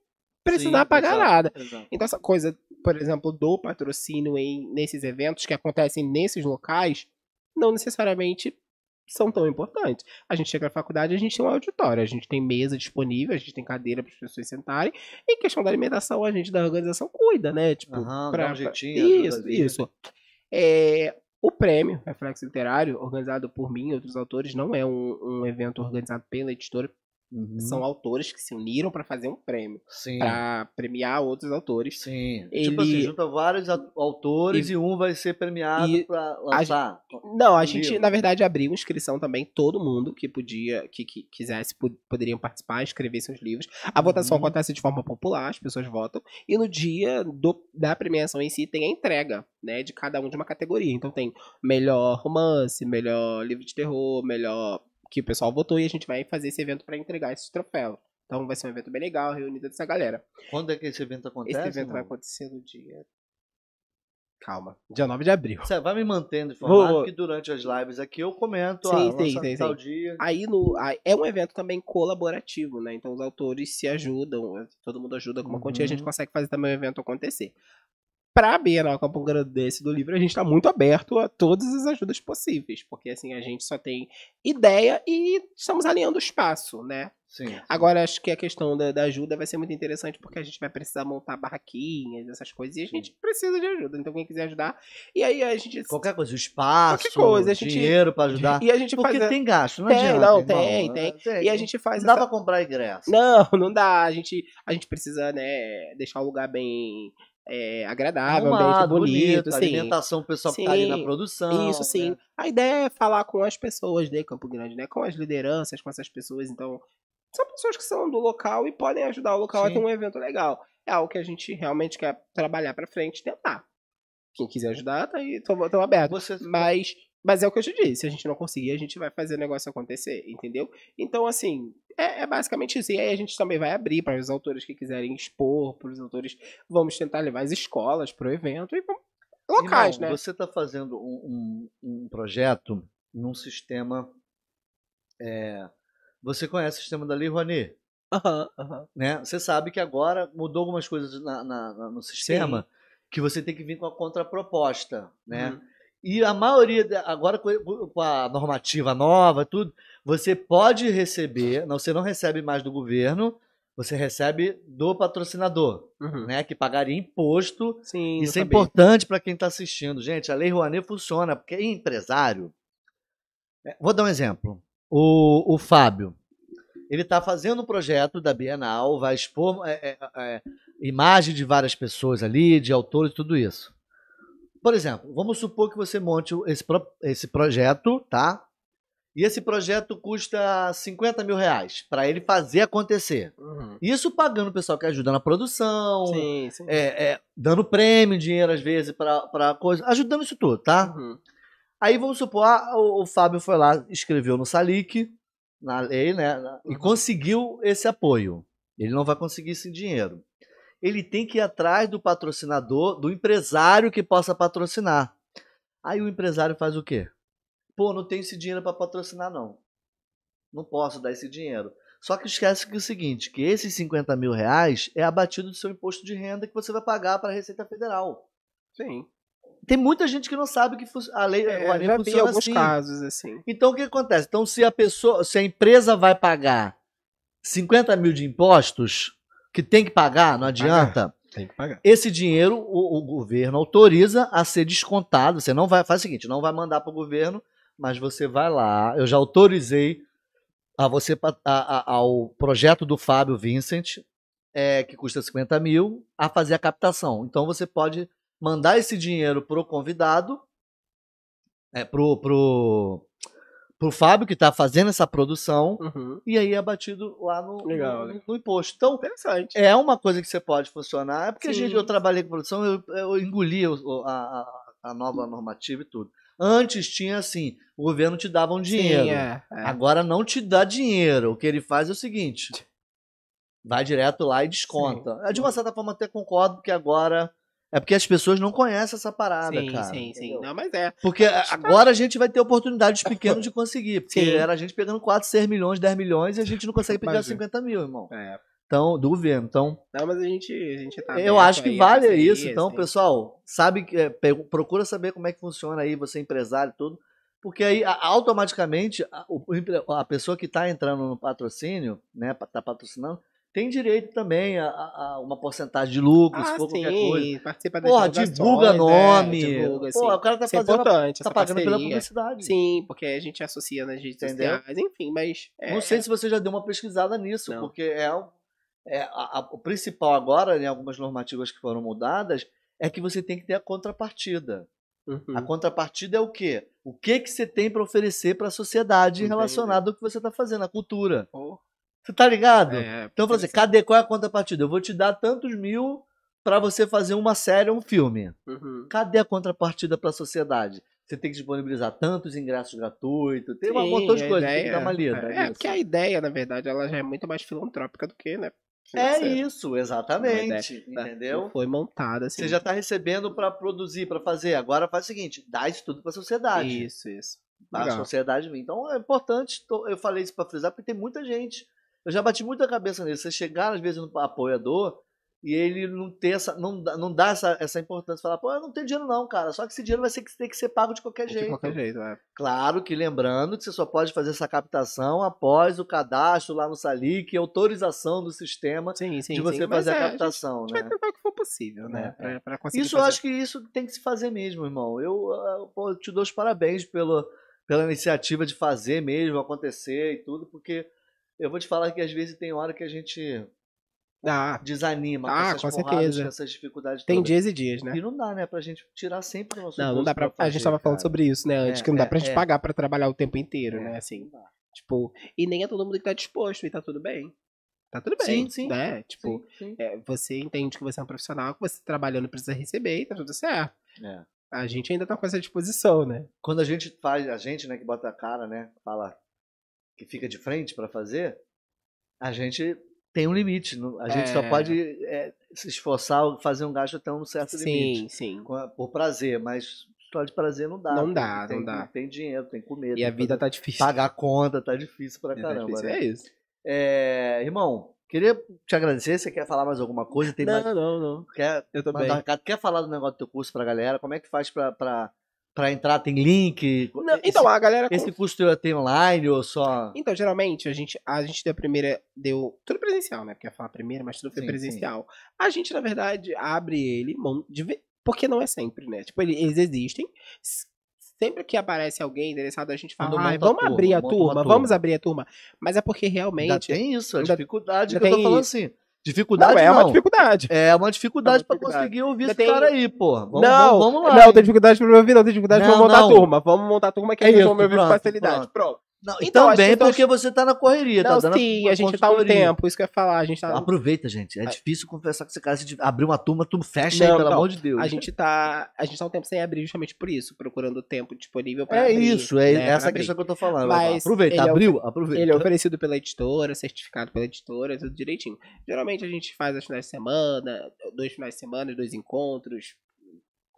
precisar Sim, pagar exato, nada. exato. Então essa coisa, por exemplo, do patrocínio em nesses eventos que acontecem nesses locais, não necessariamente são tão importantes. A gente chega na faculdade, a gente tem um auditório, a gente tem mesa disponível, a gente tem cadeira para as pessoas sentarem. E questão da alimentação, a gente da organização cuida, né? Tipo, Aham, pra- um jeitinho, Isso, isso. É, o prêmio Reflexo Literário, organizado por mim e outros autores, não é um, um evento organizado pela editora. Uhum. São autores que se uniram para fazer um prêmio, Sim. para premiar outros autores. Sim. Ele- Tipo assim, junta vários a- autores e, um vai ser premiado e pra lançar. Não, a gente, livro. na verdade, abriu inscrição também. Todo mundo que podia, que, que quisesse, po- poderiam participar, escrever seus livros. A votação Uhum. acontece de forma popular, as pessoas votam. E no dia do- da premiação em si tem a entrega, né, de cada um de uma categoria. Então tem melhor romance, melhor livro de terror, melhor que o pessoal votou e a gente vai fazer esse evento para entregar esses troféus. Então vai ser um evento bem legal, reunido essa galera. Quando é que esse evento acontece? esse evento vai irmão? acontecer no dia. Calma, dia 9 de abril. Você vai me mantendo informado Vou. que durante as lives aqui eu comento Sim, ah, sim, sim, tal sim. dia. Aí no, aí é um evento também colaborativo, né? Então os autores se ajudam, todo mundo ajuda com uma quantia, a gente Uhum. consegue fazer também o evento acontecer. Pra Bienal Campo Grande desse do livro, a gente tá muito aberto a todas as ajudas possíveis, porque assim a gente só tem ideia e estamos alinhando o espaço, né? Sim. Agora acho que a questão da, da ajuda vai ser muito interessante porque a gente vai precisar montar barraquinhas, essas coisas, e a gente precisa de ajuda. Então quem quiser ajudar, e aí a gente Qualquer coisa, o espaço, coisa, a gente- dinheiro pra ajudar. e a gente Porque faz a- tem gasto, não Tem, adianta. não, irmão. tem, tem. e a gente faz Não dá essa- pra comprar ingresso. Não, não dá. A gente, a gente precisa, né, deixar o lugar bem é, agradável, um ambiente Arrumado, bonito, assim. alimentação, o pessoal que tá ali na Sim, produção. Isso, sim. né? A ideia é falar com as pessoas de Campo Grande, né? Com as lideranças, com essas pessoas. Então, são pessoas que são do local e podem ajudar o local a Sim. ter um evento legal. É algo que a gente realmente quer trabalhar pra frente e tentar. Quem quiser ajudar, tá aí, tô, tô aberto. Você, Mas, mas é o que eu te disse, se a gente não conseguir, a gente vai fazer o negócio acontecer, entendeu? Então, assim, é, é basicamente isso. E aí a gente também vai abrir para os autores que quiserem expor, para os autores. Vamos tentar levar as escolas para o evento e vamos. Locais, Irmão, né? Você está fazendo um, um- um projeto num sistema. é, você conhece o sistema da Lei Rouanet, Aham, aham. né? Você sabe que agora mudou algumas coisas na- na- na- no sistema que você tem que vir com a contraproposta, né? Uhum. E a maioria, agora com a normativa nova, tudo, você pode receber, não, você não recebe mais do governo, você recebe do patrocinador, Uhum. né? Que pagaria imposto Sim, isso é sabia. importante para quem está assistindo. Gente, a Lei Rouanet funciona, porque empresário. É, Vou dar um exemplo. O, o Fábio, ele está fazendo um projeto da Bienal, vai expor é, é, é, imagem de várias pessoas ali, de autores e tudo isso. Por exemplo, vamos supor que você monte esse, pro- esse projeto, tá? E esse projeto custa 50 mil reais para ele fazer acontecer. Uhum. Isso pagando o pessoal que ajuda na produção, Sim, sim. é, é, dando prêmio, dinheiro às vezes para coisa, ajudando isso tudo, tá? Uhum. Aí vamos supor, ah, o, o Fábio foi lá, escreveu no Salic, na lei, né? E Uhum. conseguiu esse apoio. Ele não vai conseguir esse dinheiro. Ele tem que ir atrás do patrocinador, do empresário que possa patrocinar. Aí o empresário faz o quê? pô, não tenho esse dinheiro para patrocinar, não. Não posso dar esse dinheiro. Só que esquece que é o seguinte, que esses 50 mil reais é abatido do seu imposto de renda que você vai pagar para a Receita Federal. Sim. Tem muita gente que não sabe que a lei, É, a lei já funciona alguns assim. casos assim. Então o que acontece? Então se a pessoa, se a empresa vai pagar 50 mil de impostos, que tem que pagar, não adianta. Tem que pagar. Esse dinheiro o, o governo autoriza a ser descontado. Você não vai faz o seguinte, não vai mandar para o governo, mas você vai lá. Eu já autorizei a você a- a- ao projeto do Fábio Vincent, é, que custa 50 mil, a fazer a captação. Então você pode mandar esse dinheiro pro convidado, é, pro, pro, pro Fábio que está fazendo essa produção, Uhum. e aí é batido lá no, Legal, no- no imposto. Então, é uma coisa que você pode funcionar. É porque a Sim. gente, eu trabalhei com produção, eu, eu engoli a, a- a nova normativa e tudo. Antes tinha assim, o governo te dava um dinheiro. Sim, é, é. Agora não te dá dinheiro. O que ele faz é o seguinte: vai direto lá e desconta. Sim. De uma certa forma até concordo que agora é porque as pessoas não conhecem essa parada, sim, cara. sim, sim. entendeu? Não, mas é. Porque agora a gente vai ter oportunidades pequenas de conseguir. Porque Sim. era a gente pegando 4, 6 milhões, 10 milhões e a gente não consegue pegar Imagina. 50 mil, irmão. é. Então, do governo. Então, Não, mas a gente, a gente tá. eu acho que aí vale parceria, isso. Então, assim. pessoal, sabe que é, procura saber como é que funciona aí, você é empresário e tudo. Porque aí, automaticamente, a, a pessoa que está entrando no patrocínio, né, está patrocinando, tem direito também a, a- uma porcentagem de lucro, se Ah, for qualquer sim, coisa. participa Porra, divulga é, nome. divulga, Pô, sim. o cara tá Isso é fazendo, importante, tá pagando pela parceria. publicidade. Sim, porque a gente associa nas redes Entendeu? sociais, enfim, mas. é- Não sei se você já deu uma pesquisada nisso, Não. porque é, o- é a- a- o principal agora, em algumas normativas que foram mudadas, é que você tem que ter a contrapartida. Uhum. A contrapartida é o quê? O que que você tem para oferecer para a sociedade Entendi. relacionado ao que você está fazendo, a cultura. Pô, Você tá ligado? é, Então, você, cadê qual é a contrapartida? Eu vou te dar tantos mil para você fazer uma série ou um filme. Uhum. Cadê a contrapartida para a sociedade? Você tem que disponibilizar tantos ingressos gratuitos, tem um Sim, montão de a coisas, tem que ideia- dar uma lida. É, nisso. porque a ideia, na verdade, ela já é muito mais filantrópica do que, né? É isso, exatamente. Né? Entendeu? Foi montada assim. Você já está recebendo para produzir, para fazer. Agora faz o seguinte: dá isso tudo para a sociedade. Isso, isso. A Legal. sociedade vem. Então é importante, eu falei isso para frisar, porque tem muita gente. Eu já bati muita cabeça nisso. Você chegar, às vezes, no apoiador e ele não ter essa. não, dá- não dá essa, essa importância. Falar, pô, eu não tenho dinheiro, não, cara. Só que esse dinheiro vai ser, que- ter que ser pago de qualquer De jeito. qualquer jeito, é. Claro que lembrando que você só pode fazer essa captação após o cadastro lá no Salic e autorização do sistema Sim, sim. de você sim. Mas fazer é, a gente captação, vai né? tentar o que for possível, né? É, Pra, pra conseguir Isso eu fazer. acho que isso tem que se fazer mesmo, irmão. Eu, pô, eu te dou os parabéns pela, pela iniciativa de fazer mesmo acontecer e tudo, porque eu vou te falar que às vezes tem hora que a gente Ah, desanima Ah, com essas com porradas, certeza. com essas dificuldades tem todas. dias e dias, né? E não dá, né, pra gente tirar sempre o nosso Não, não dá pra. A gente fazer, tava falando cara. sobre isso, né? Antes, É, que não dá é, pra gente é. pagar pra trabalhar o tempo inteiro, É, né? Assim. dá. Tipo, e nem é todo mundo que tá disposto, e tá tudo bem. Tá tudo bem. Sim, sim. Né? Tipo, Sim, sim. é, você entende que você é um profissional, que você trabalhando precisa receber e tá tudo certo. É. A gente ainda tá com essa disposição, né? Quando a gente faz, a gente, né, que bota a cara, né, fala que fica de frente pra fazer, a gente tem um limite. não- A gente só É. pode é, se esforçar, fazer um gasto até um certo limite. Sim, sim. por prazer, mas só de prazer não dá. Não dá, tem, não dá. Tem dinheiro, tem comer. E a vida tá difícil. Pagar a conta tá difícil pra Tá caramba, difícil, né? É isso. É, irmão, queria te agradecer. Você quer falar mais alguma coisa? Tem mais, Não, não, não. quer Eu tô um bem. Quer falar do negócio do teu curso pra galera? Como é que faz pra, pra, pra entrar? Tem link? Não, esse, então, a galera. esse curso teu tem online ou só... Então, geralmente, a gente, a gente deu a primeira. Deu. Tudo presencial, né? Porque ia falar primeira, mas tudo foi Sim, presencial. A gente, na verdade, abre ele. mão de ve- Porque não é sempre, né? Tipo, ele- eles existem. Sempre que aparece alguém interessado, a gente fala, Quando "Ai, monta a vamos turma, abrir a turma, turma." vamos abrir a turma. Mas é porque Ainda realmente. tem isso, a ainda- dificuldade ainda que eu tô falando isso. assim. Dificuldade Não, é não. uma dificuldade. É uma dificuldade É uma pra dificuldade. conseguir ouvir esse tem- cara aí, pô. Vamos, não, vamos, vamos lá. não, hein? tem dificuldade pra me ouvir, não tem dificuldade pra Não, montar não. a turma. Vamos montar a turma que É eles isso, vão me ouvir com facilidade. pronto. Pronto. Não, e Então, também porque você tá na correria, Não, tá dando sim, a gente tá um tempo, isso que eu ia falar. A gente tá. Aproveita, gente. É A- difícil conversar com esse cara. Se abrir uma turma, tu fecha aí, Não, pelo não. amor de Deus. A gente tá. A gente tá um tempo sem abrir justamente por isso, procurando tempo disponível pra É abrir. isso, é né, essa questão que eu tô falando. Mas aproveita, é abriu? Aproveita. Ele é oferecido pela editora, certificado pela editora, tudo direitinho. Geralmente a gente faz as finais de semana, dois finais de semana, dois encontros,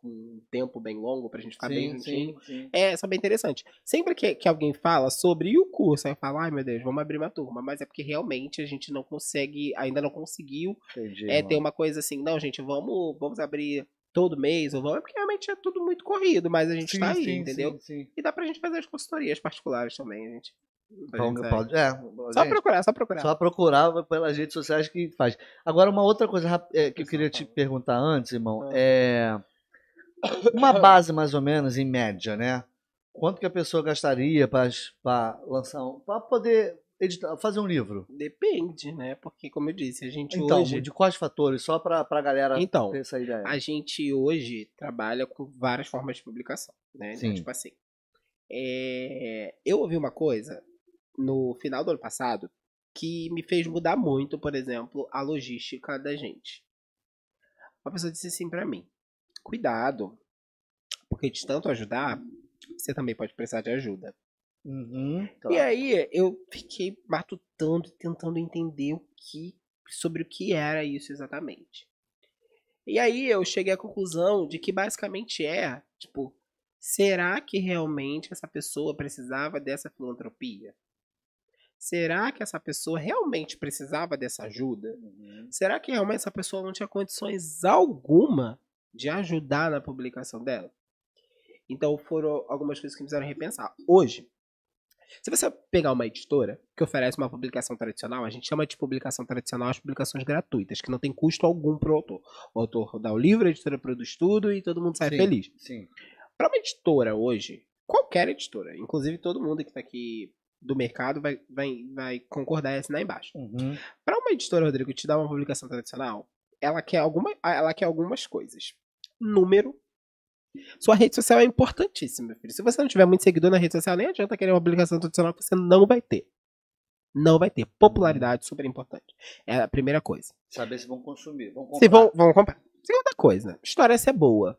um tempo bem longo pra gente ficar bem Sim, juntinho. sim, sim. É, isso é bem interessante. Sempre que, que alguém fala sobre o curso, aí fala, ai meu Deus, vamos abrir uma turma. Mas é porque realmente a gente não consegue, ainda não conseguiu Entendi, é, ter uma coisa assim, não, gente, vamos, vamos abrir todo mês, ou vamos, é porque realmente é tudo muito corrido, mas a gente Sim, tá aí, sim, entendeu? sim, sim. E dá pra gente fazer as consultorias particulares também, gente. Então, pode- é, Só gente, procurar, só procurar. Só procurar pelas redes sociais que faz. Agora, uma outra coisa é, que eu queria te perguntar antes, irmão, Ah. é uma base mais ou menos em média, né? Quanto que a pessoa gastaria para lançar, um, para poder editar, fazer um livro? Depende, né? Porque, como eu disse, a gente Então, hoje. de quais fatores? Só para a galera Então, ter essa ideia. a gente hoje trabalha com várias formas de publicação, né? Então, Sim. tipo assim. é, Eu ouvi uma coisa no final do ano passado que me fez mudar muito, por exemplo, a logística da gente. Uma pessoa disse assim pra mim: cuidado, porque de tanto ajudar, você também pode precisar de ajuda. Uhum, E claro. aí eu fiquei matutando, tentando entender o que, sobre o que era isso exatamente. E aí eu cheguei à conclusão de que basicamente é, tipo, será que realmente essa pessoa precisava dessa filantropia? Será que essa pessoa realmente precisava dessa ajuda? Uhum. Será que realmente essa pessoa não tinha condições alguma de ajudar na publicação dela? Então foram algumas coisas que me fizeram repensar. Hoje, se você pegar uma editora que oferece uma publicação tradicional, a gente chama de publicação tradicional as publicações gratuitas, que não tem custo algum para o autor. O autor dá o livro, a editora produz tudo e todo mundo sai Sim. feliz. Sim. Para uma editora hoje, qualquer editora, inclusive todo mundo que está aqui do mercado vai, vai, vai concordar e assinar embaixo. Uhum. Para uma editora, Rodrigo, te dar uma publicação tradicional, ela quer, alguma, ela quer algumas coisas. Número. Sua rede social é importantíssima, meu filho. Se você não tiver muito seguidor na rede social, nem adianta querer uma publicação tradicional que você não vai ter. Não vai ter. Popularidade, super importante. É a primeira coisa. Saber se vão consumir. Vão comprar. Se vão, vão comprar. Segunda coisa, história ser boa.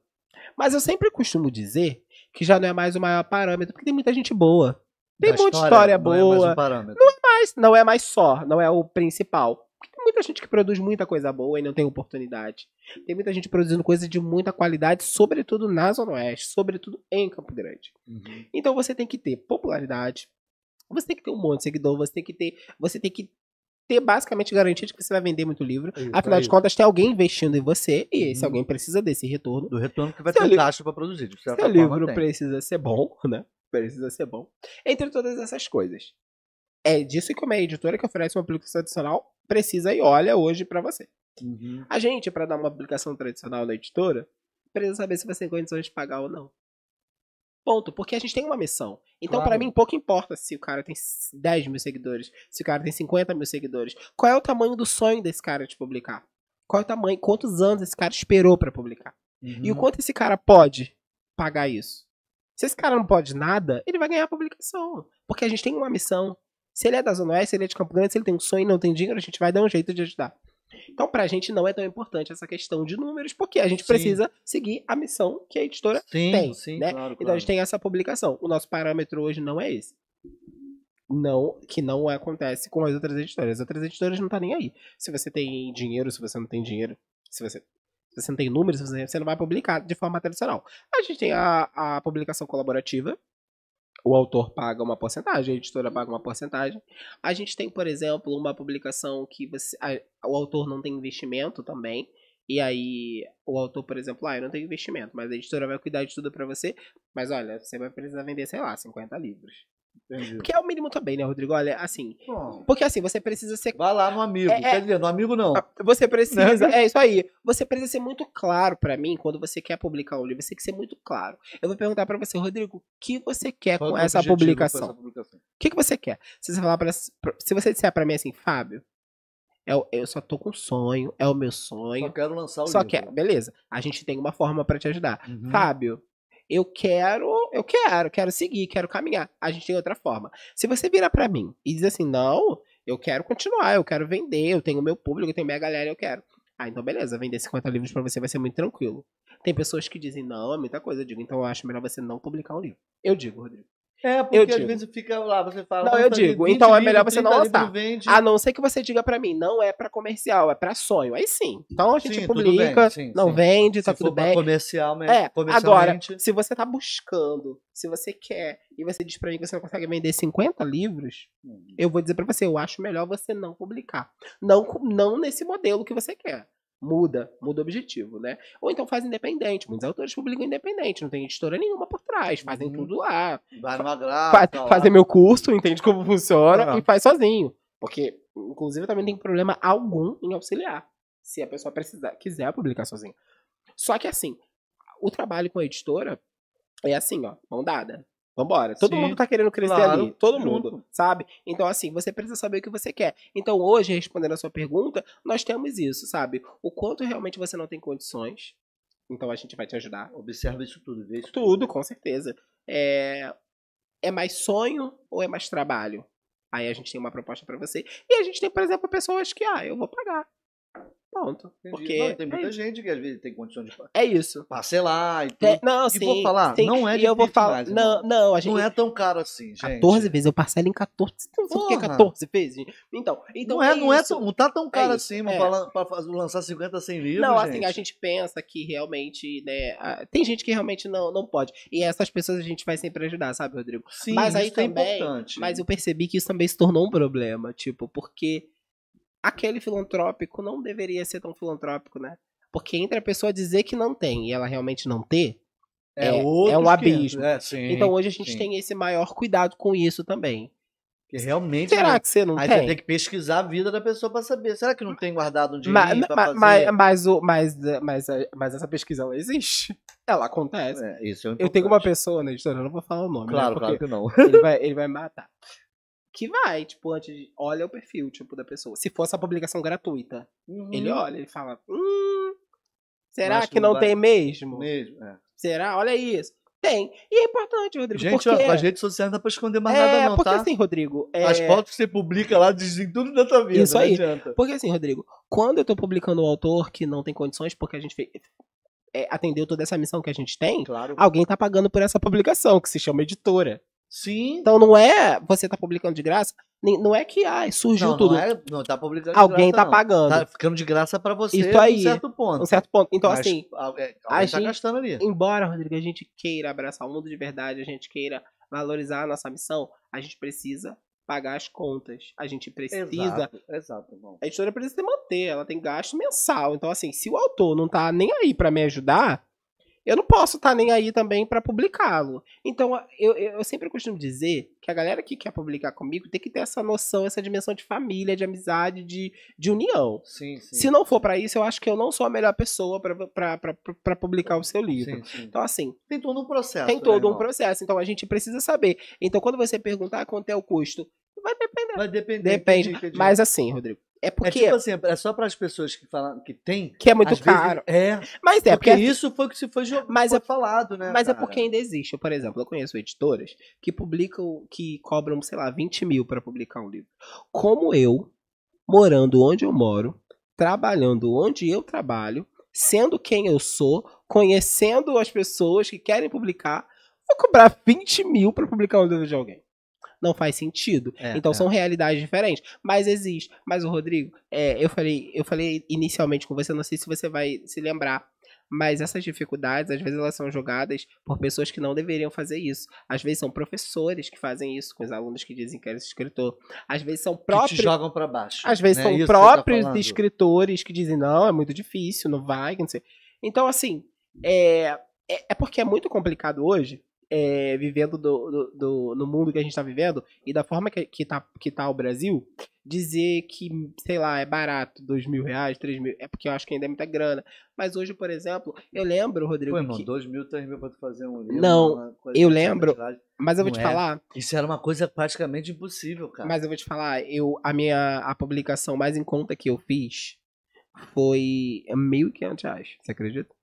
Mas eu sempre costumo dizer que já não é mais o maior parâmetro, porque tem muita gente boa. Tem Da muita história não é mais boa. um parâmetro. Mas não é mais só, não é o principal. Tem muita gente que produz muita coisa boa e não tem oportunidade. Tem muita gente produzindo coisa de muita qualidade, sobretudo na Zona Oeste, sobretudo em Campo Grande. Uhum. Então você tem que ter popularidade, você tem que ter um monte de seguidor, você tem que ter, você tem que ter basicamente garantia de que você vai vender muito livro. Isso, Afinal é de isso. contas, tem alguém investindo em você e esse Uhum. alguém precisa desse retorno. Do retorno que vai Seu ter um li- gasto para produzir. Seu livro tem. precisa ser bom, né? Precisa ser bom. Entre todas essas coisas. É disso que uma editora que oferece uma publicação tradicional precisa e olha hoje pra você. Uhum. A gente, pra dar uma publicação tradicional na editora, precisa saber se você tem condições de pagar ou não. Ponto. Porque a gente tem uma missão. Então, Claro. pra mim, pouco importa se o cara tem 10 mil seguidores, se o cara tem 50 mil seguidores. Qual é o tamanho do sonho desse cara de publicar? Qual é o tamanho, quantos anos esse cara esperou pra publicar? E o Uhum. quanto esse cara pode pagar isso? Se esse cara não pode nada, ele vai ganhar a publicação. Porque a gente tem uma missão. Se ele é da Zona Oeste, se ele é de Campo Grande, se ele tem um sonho e não tem dinheiro, a gente vai dar um jeito de ajudar. Então, pra gente não é tão importante essa questão de números, porque a gente Sim. precisa seguir a missão que a editora Sim, tem, sim, né? claro, Então a gente tem essa publicação. O nosso parâmetro hoje não é esse. Não, que não acontece com as outras editoras. As outras editoras não tá nem aí. Se você tem dinheiro, se você não tem dinheiro, se você, se você não tem números, você não vai publicar de forma tradicional. A gente tem a, a publicação colaborativa. O autor paga uma porcentagem, a editora paga uma porcentagem. A gente tem, por exemplo, uma publicação que você, a- o autor não tem investimento também. E aí, o autor, por exemplo, ah, eu não tenho investimento, mas a editora vai cuidar de tudo pra você. Mas olha, você vai precisar vender, sei lá, 50 livros. Entendi. Que é o mínimo também, né, Rodrigo? Olha, assim. Bom, Porque assim, você precisa ser. Vai lá no amigo. É, é. Quer dizer, no amigo não. Você precisa. É isso aí. Você precisa ser muito claro pra mim quando você quer publicar um livro. Você tem que ser muito claro. Eu vou perguntar pra você, Rodrigo, o que você quer Qual com é o essa publicação? com publicação? O que, que você quer? Se você falar para se você disser pra mim assim, Fábio, eu, eu só tô com sonho, é o meu sonho. Só quero lançar o Só livro. quero, beleza. A gente tem uma forma pra te ajudar. Uhum. Fábio, eu quero, eu quero, quero seguir, quero caminhar. A gente tem outra forma. Se você virar pra mim e diz assim, não, eu quero continuar, eu quero vender, eu tenho meu público, eu tenho minha galera, eu quero. Ah, então beleza, vender 50 livros pra você vai ser muito tranquilo. Tem pessoas que dizem, não, é muita coisa. Eu digo, então eu acho melhor você não publicar um livro. Eu digo, Rodrigo. É, porque Eu às digo. vezes fica lá, você fala. Não, eu digo, 20 então é melhor você não 30 livros, lançar. vende. A não ser que você diga pra mim, não é pra comercial, é pra sonho. Aí sim. Então a gente Sim, publica, bem, sim, não sim. vende, tá Se tudo bem. comercial, né? É, agora, se você tá buscando, se você quer, e você diz pra mim que você não consegue vender 50 livros, hum, eu vou dizer pra você, eu acho melhor você não publicar. Não, não nesse modelo que você quer. Muda, muda o objetivo, né? Ou então faz independente. Muitos autores publicam independente, não tem editora nenhuma por trás, fazem Uhum. tudo lá. vai numa Fa lá. fazem meu curso, entende como funciona Ah. e faz sozinho. Porque, inclusive, também tem problema algum em auxiliar. Se a pessoa precisar, quiser publicar sozinho. Só que assim, o trabalho com a editora é assim, ó, mão dada. Vambora. Todo Sim, mundo tá querendo crescer claro, ali. Todo junto. mundo, sabe? Então, assim, você precisa saber o que você quer. Então, hoje, respondendo a sua pergunta, nós temos isso, sabe? O quanto realmente você não tem condições. Então, a gente vai te ajudar. Observa isso tudo, vê isso Tudo, com certeza. É, é mais sonho ou é mais trabalho? Aí a gente tem uma proposta pra você. E a gente tem, por exemplo, pessoas que, ah, eu vou pagar. Entendi. Porque Não, tem é muita isso. gente que às vezes tem condição de É isso. parcelar e tudo. É, não, E sim. vou falar, sim. não é E eu vou falar. mais, não, irmão. não, a gente. Não é tão caro assim, gente. 14 vezes, eu parcelo em 14. Você não sabe o que é Porra. 14 vezes? Então, então não, é, não, é tão, não tá tão caro assim, é. pra, fazer- lançar 50, 100 livros, Não, gente. assim, a gente pensa que realmente, né? Tem gente que realmente não, não pode. E essas pessoas a gente vai sempre ajudar, sabe, Rodrigo? Sim, mas aí é também- importante. Mas eu percebi que isso também se tornou um problema, tipo, porque aquele filantrópico não deveria ser tão filantrópico, né? Porque entre a pessoa dizer que não tem e ela realmente não ter, é- outros é um 500, abismo. É, sim, então hoje a gente sim. tem esse maior cuidado com isso também. Que realmente. Será né, que você não Aí você tem? tem que pesquisar a vida da pessoa pra saber. Será que não tem guardado um Ma- dinheirinho pra mas, mas, mas, mas, mas essa pesquisa ela existe. Ela acontece. É, isso é Eu tenho uma pessoa na editora, eu não vou falar o nome, Claro, né? claro Porque que não. ele, vai, ele vai me matar. Que vai, tipo, antes de. Olha o perfil, tipo, da pessoa. Se fosse a publicação gratuita, ele Uhum. olha, ele fala. Hum, será que não tem mesmo? Mesmo, é. Será? Olha isso. Tem. E é importante, Rodrigo. Gente, porque... as redes sociais não dá pra esconder mais é, nada, não, porque tá? assim, Rodrigo. é- As fotos que você publica lá dizem tudo da tua vida. Isso não aí. adianta. Porque assim, Rodrigo, quando eu tô publicando um autor que não tem condições, porque a gente fez, é, atendeu toda essa missão que a gente tem, Claro. alguém tá pagando por essa publicação, que se chama editora. Sim. Então não é você tá publicando de graça, não é que ai, surgiu não, tudo. não, é, não tá publicando de alguém graça, tá não. pagando. Tá ficando de graça pra você Isso um aí. certo ponto. Um certo ponto. Então, Mas, assim, a- é, a tá gente- gastando ali. embora, Rodrigo, a gente queira abraçar o mundo de verdade, a gente queira valorizar a nossa missão, a gente precisa pagar as contas. A gente precisa. Exato, exato, bom. A editora precisa se manter, ela tem gasto mensal. Então, assim, se o autor não tá nem aí pra me ajudar, eu não posso estar nem aí também pra publicá-lo. Então, eu, eu, sempre costumo dizer que a galera que quer publicar comigo tem que ter essa noção, essa dimensão de família, de amizade, de, de união. Sim, sim. Se não for pra isso, eu acho que eu não sou a melhor pessoa pra publicar o seu livro. Sim. Então, assim, Tem todo um processo. tem né, todo um irmão? processo. Então, a gente precisa saber. Então, quando você perguntar quanto é o custo, vai depender. Vai depender. Depende. entendi, entendi. Mas, assim, Rodrigo, é É porque tipo assim, é só para as pessoas que falam que tem. que é muito caro. é, Mas é, porque, porque, isso foi o que se foi, Mas foi é- falado, né? mas é cara? porque ainda existe. Por exemplo, eu conheço editoras que publicam, que cobram, sei lá, 20 mil para publicar um livro. Como eu, morando onde eu moro, trabalhando onde eu trabalho, sendo quem eu sou, conhecendo as pessoas que querem publicar, vou cobrar 20 mil para publicar um livro de alguém. Não faz sentido. É, então é. são realidades diferentes. Mas existe. Mas o Rodrigo, é, eu falei, eu falei inicialmente com você, não sei se você vai se lembrar. Mas essas dificuldades, às vezes, elas são jogadas por pessoas que não deveriam fazer isso. Às vezes são professores que fazem isso com os alunos que dizem que eres escritor. Às vezes são Que te próprios. jogam para baixo. Às vezes né? são Isso tá próprios falando. escritores que dizem, não, é muito difícil, não vai, não sei. Então, assim, é, é, é porque é muito complicado hoje, é, vivendo do, do- do- no mundo que a gente tá vivendo, e da forma que, que, tá, que tá o Brasil, dizer que, sei lá, é barato, dois mil reais, três mil, é porque eu acho que ainda é muita grana. Mas hoje, por exemplo, eu lembro, Rodrigo, Pô, irmão, que- dois mil, três mil pra tu fazer um livro. Não, eu lembro- mas eu vou não te é. falar, Isso era uma coisa praticamente impossível, cara. Mas eu vou te falar, eu, a minha a publicação mais em conta que eu fiz foi 1.500 reais. Você acredita?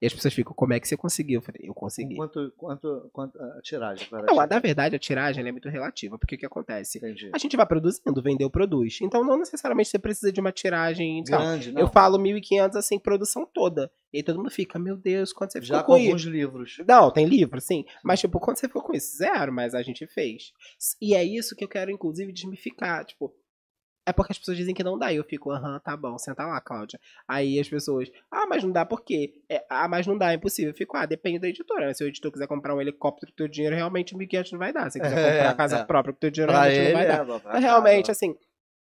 E as pessoas ficam, como é que você conseguiu? Eu falei, eu consegui. Quanto, quanto, quanto a tiragem? Para Não, na verdade, a tiragem é muito relativa, porque o que acontece? Entendi. A gente vai produzindo, vendeu, produz. Então, não necessariamente você precisa de uma tiragem. Então, Grande, não. eu falo 1.500 assim, produção toda. E aí todo mundo fica, meu Deus, quanto você ficou Já com com isso? alguns livros. Não, tem livro, sim. Mas, tipo, quando você ficou com isso? Zero, mas a gente fez. E é isso que eu quero, inclusive, desmificar. Tipo, é porque as pessoas dizem que não dá. E eu fico, aham, tá bom, senta lá, Cláudia. Aí as pessoas, ah, mas não dá por quê? É, ah, mas não dá, é impossível. Eu fico, ah, depende da editora. né? Se o editor quiser comprar um helicóptero com teu dinheiro, realmente 1.500 não vai dar. Se quiser É, comprar a casa é. própria com teu dinheiro, Pra realmente ele, não vai dar. é, Mas realmente, assim,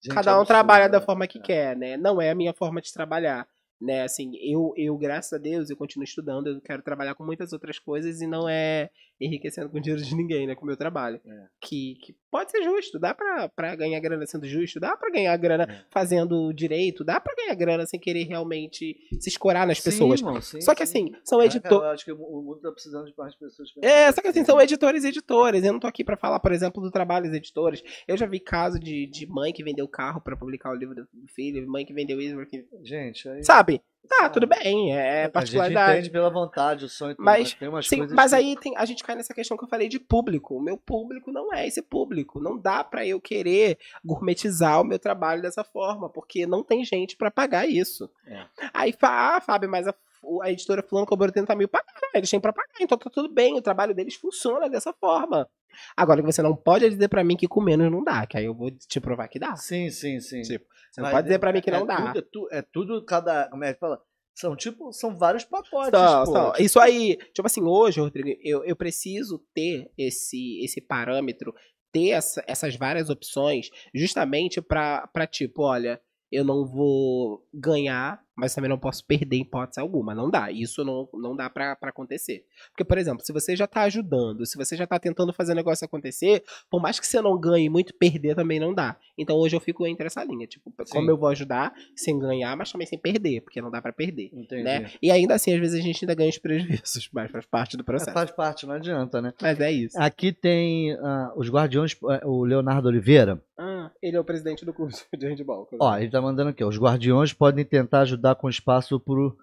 Gente, cada um absurdo, trabalha da né? forma que quer, né? Não é a minha forma de trabalhar, né? Assim, eu, eu graças a Deus, eu continuo estudando, eu quero trabalhar com muitas outras coisas e não é enriquecendo com dinheiro de ninguém, né? Com o meu trabalho. É. Que, que pode ser justo, dá pra, pra ganhar grana sendo justo, dá pra ganhar grana É. fazendo direito, dá pra ganhar grana sem querer realmente se escorar nas Sim, pessoas. irmão, sim, Só que sim. assim, são Caraca, editores. Acho que o mundo tá precisando de mais pessoas. É, só que assim, são editores e editoras. Eu não tô aqui pra falar, por exemplo, do trabalho dos editores. Eu já vi caso de, de mãe que vendeu carro pra publicar o livro do filho, mãe que vendeu isso, que... Gente, aí... sabe? Tá, Sabe. tudo bem, é a gente particularidade. entende pela vontade, o sonho, e tudo, Mas, tem umas Sim, coisas mas que- aí tem, a gente cai nessa questão que eu falei de público. O meu público não é esse público. Não dá pra eu querer gourmetizar o meu trabalho dessa forma, porque não tem gente pra pagar isso. É. Aí, fa- ah, Fábio, mas a, a editora fulano cobrou 30 mil pagar. Eles têm pra pagar, então tá tudo bem. O trabalho deles funciona dessa forma. Agora, que você não pode é dizer pra mim que com menos não dá, que aí eu vou te provar que dá. Sim, sim, sim. Tipo, Você não pode dizer pra mim que é não dá. Tudo, é, tu- é tudo cada. Como é que fala? São tipo, são vários pacotes. São, são. Isso aí, tipo assim, hoje, Rodrigo, eu, eu preciso ter esse, esse parâmetro, ter essa- essas várias opções, justamente pra, pra tipo, olha, eu não vou ganhar, mas também não posso perder em hipótese alguma. Não dá. Isso não, não dá pra, pra acontecer. Porque, por exemplo, se você já tá ajudando, se você já tá tentando fazer o negócio acontecer, por mais que você não ganhe muito, perder também não dá. Então hoje eu fico entre essa linha. Tipo, Sim. como eu vou ajudar sem ganhar, mas também sem perder, porque não dá pra perder Entendi. né? E ainda assim, às vezes a gente ainda ganha os prejuízos, mas faz parte do É, processo. faz parte, não adianta, né? Mas é isso. Aqui tem ah, os Guardiões, eh, o Leonardo Oliveira. Ah, ele é o presidente do clube de handball. Ó, ele tá mandando aqui, ó, os Guardiões podem tentar ajudar com espaço pro,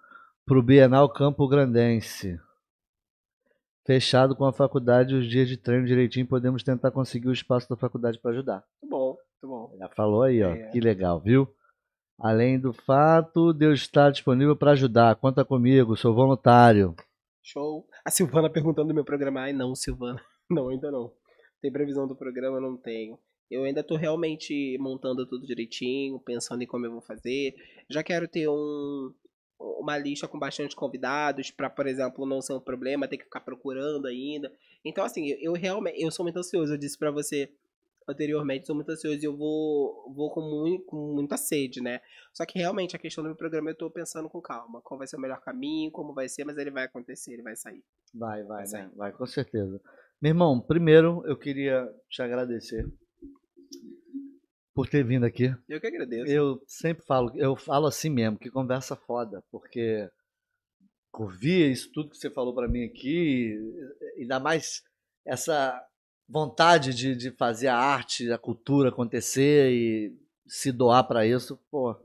pro Bienal Campo Grandense. Fechado com a faculdade, os dias de treino direitinho, podemos tentar conseguir o espaço da faculdade para ajudar. Muito bom, muito bom. Já falou aí, ó. É. Que legal, viu? Além do fato de eu estar disponível para ajudar, conta comigo, sou voluntário. Show. A Silvana perguntando do meu programa. Ai, não, Silvana. Não, ainda não. Tem previsão do programa? Não tenho. Eu ainda tô realmente montando tudo direitinho, pensando em como eu vou fazer. Já quero ter um, uma lista com bastante convidados, pra, por exemplo, não ser um problema, ter que ficar procurando ainda. Então, assim, eu, eu realmente, eu sou muito ansioso. Eu disse pra você anteriormente, sou muito ansioso e eu vou, vou com, muito, com muita sede, né? Só que realmente a questão do meu programa eu tô pensando com calma. Qual vai ser o melhor caminho, como vai ser, mas ele vai acontecer, ele vai sair. Vai, vai, Vai né? vai, com certeza. Meu irmão, primeiro eu queria te agradecer por ter vindo aqui. Eu que agradeço. Eu sempre falo, eu falo assim mesmo, que conversa foda, porque ouvir isso tudo que você falou pra mim aqui, ainda mais essa vontade de, de fazer a arte, a cultura acontecer e se doar pra isso, pô,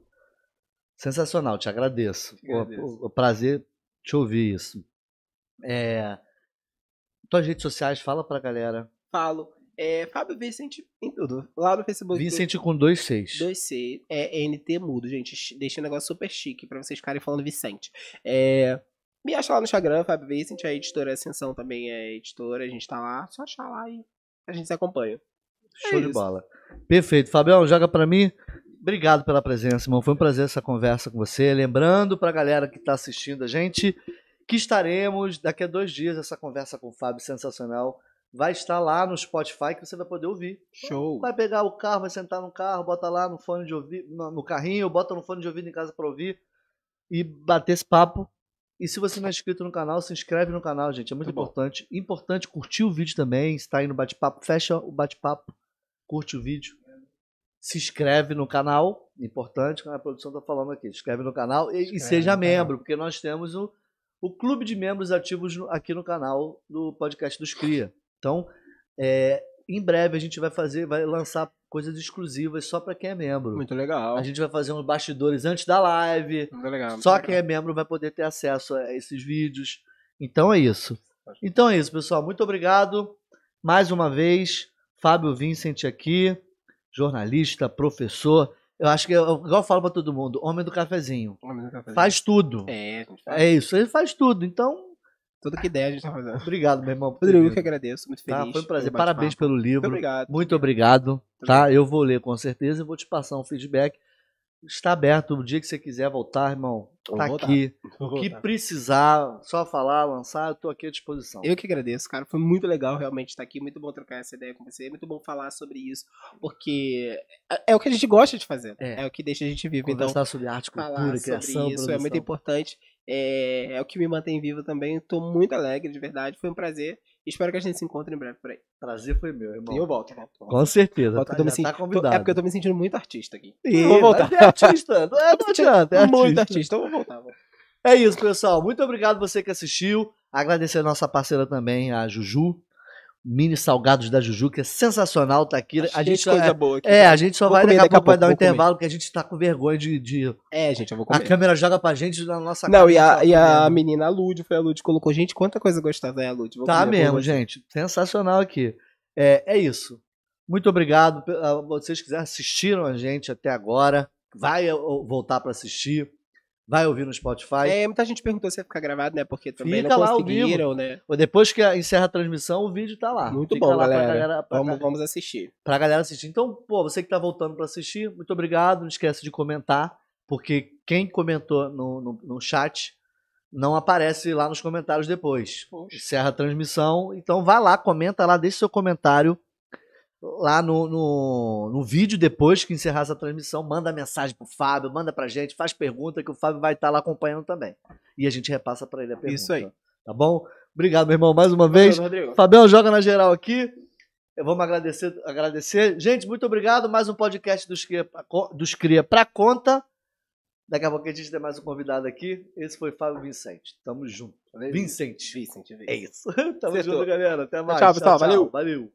sensacional, te agradeço. Te Pô, agradeço. pô, prazer te ouvir isso. É, tuas redes sociais, fala pra galera. Falo. É, Fábio Vicente em tudo. Lá no Facebook. Vicente com dois seis. 2C. É NT mudo, gente. Deixa o negócio super chique pra vocês ficarem falando Vicente. É, me acha lá no Instagram, Fábio Vicente. A editora Ascensão também é editora. A gente tá lá. Só achar lá e a gente se acompanha. Show É de bola. Perfeito. Fabião, joga pra mim. Obrigado pela presença, irmão. Foi um prazer essa conversa com você. Lembrando pra galera que tá assistindo a gente que estaremos daqui a dois dias essa conversa com o Fábio sensacional. Vai estar lá no Spotify que você vai poder ouvir. Show. Vai pegar o carro, vai sentar no carro, bota lá no fone de ouvido, no, carrinho, bota no fone de ouvido em casa pra ouvir e bater esse papo. E se você não é inscrito no canal, se inscreve no canal, gente. É muito Muito bom. importante. Importante curtir o vídeo também. Se tá aí no bate-papo, fecha o bate-papo, curte o vídeo. Se inscreve no canal. Importante, como a produção tá falando aqui. Se inscreve no canal e- e, Inscreve seja no canal. membro, porque nós temos o, o clube de membros ativos no- aqui no canal do podcast dos Cria. Então, é, em breve a gente vai fazer, vai lançar coisas exclusivas só para quem é membro. Muito legal. A gente vai fazer uns bastidores antes da live. Muito legal. muito Só legal. quem é membro vai poder ter acesso a esses vídeos. Então é isso. Então é isso, pessoal. Muito obrigado. Mais uma vez, Fábio Vincent aqui, jornalista, professor. Eu acho que, eu- igual eu falo pra todo mundo, homem do cafezinho. Vamos no cafezinho. Faz tudo. É, faz. É isso, ele faz tudo. Então, Tudo que der a gente tá fazendo. obrigado, meu irmão. Rodrigo, eu que agradeço. Muito feliz. Tá, foi um prazer. Parabéns pelo livro. Muito obrigado. Muito obrigado, tá? Eu vou ler com certeza e vou te passar um feedback. Está aberto o dia que você quiser voltar, irmão. Tá aqui. O que precisar, só falar, lançar, eu tô aqui à disposição. Eu que agradeço, cara. Foi muito legal realmente estar aqui. Muito bom trocar essa ideia com você. Muito bom falar sobre isso. Porque é- é o que a gente gosta de fazer. É. É, o que deixa a gente vivo. Então, Conversar sobre arte, falar cultura, sobre criação, isso é produção. muito importante. É, é o que me mantém vivo também. Tô muito alegre, de verdade. Foi um prazer. Espero que a gente se encontre em breve por aí. Prazer foi meu, irmão. E eu volto, volto, volto. Com certeza. Volto Tá, me tá convidado. É porque eu tô me sentindo muito artista aqui. Ih, Eu vou voltar. É artista. Não, é, não adianta. É muito artista. artista. Eu vou voltar. vou. É isso, pessoal. Muito obrigado você que assistiu. Agradecer a nossa parceira também, a Juju. Mini Salgados da Juju, que é sensacional. Tá aqui. A gente coisa é, boa aqui. é, a gente só vai comer daqui a daqui a pouco vai dar um comer. intervalo, porque a gente tá com vergonha de. de- É, gente, eu vou a comer. câmera joga pra gente na nossa Não, e a, tá e a menina, a Lud, foi a Lud, que colocou, gente, quanta coisa gostosa é a Lud. Vou Tá comer mesmo, gente. Sensacional aqui. É, é isso. Muito obrigado. a Vocês que assistiram a gente até agora. Vai voltar pra assistir. Vai ouvir no Spotify. É, muita gente perguntou se ia ficar gravado, né? Porque também Fica não lá conseguiram, né? Depois que encerra a transmissão, o vídeo tá lá. Muito Fica bom, lá galera. Pra galera, pra, Vamos, vamos assistir. pra galera assistir. Então, pô, você que tá voltando pra assistir, muito obrigado. Não esquece de comentar, porque quem comentou no, no, no chat não aparece lá nos comentários depois. Poxa. Encerra a transmissão. Então, vai lá, comenta lá, deixa seu comentário lá no, no, no vídeo depois que encerrar essa transmissão. Manda mensagem pro Fábio, manda pra gente, faz pergunta que o Fábio vai estar lá acompanhando também. E a gente repassa pra ele a pergunta. Isso aí. Tá bom? Obrigado, meu irmão, mais uma vez. Fabião joga na geral aqui. Vamos agradecer, agradecer. Gente, muito obrigado. Mais um podcast dos Cria, dos Cria pra conta. Daqui a pouco a gente tem mais um convidado aqui. Esse foi Fábio Vicente. Tamo junto. Vincent. Vicente, Vicente. É isso. Tamo Acertou. junto, galera. Até mais. Tchau, pessoal. Valeu. Valeu.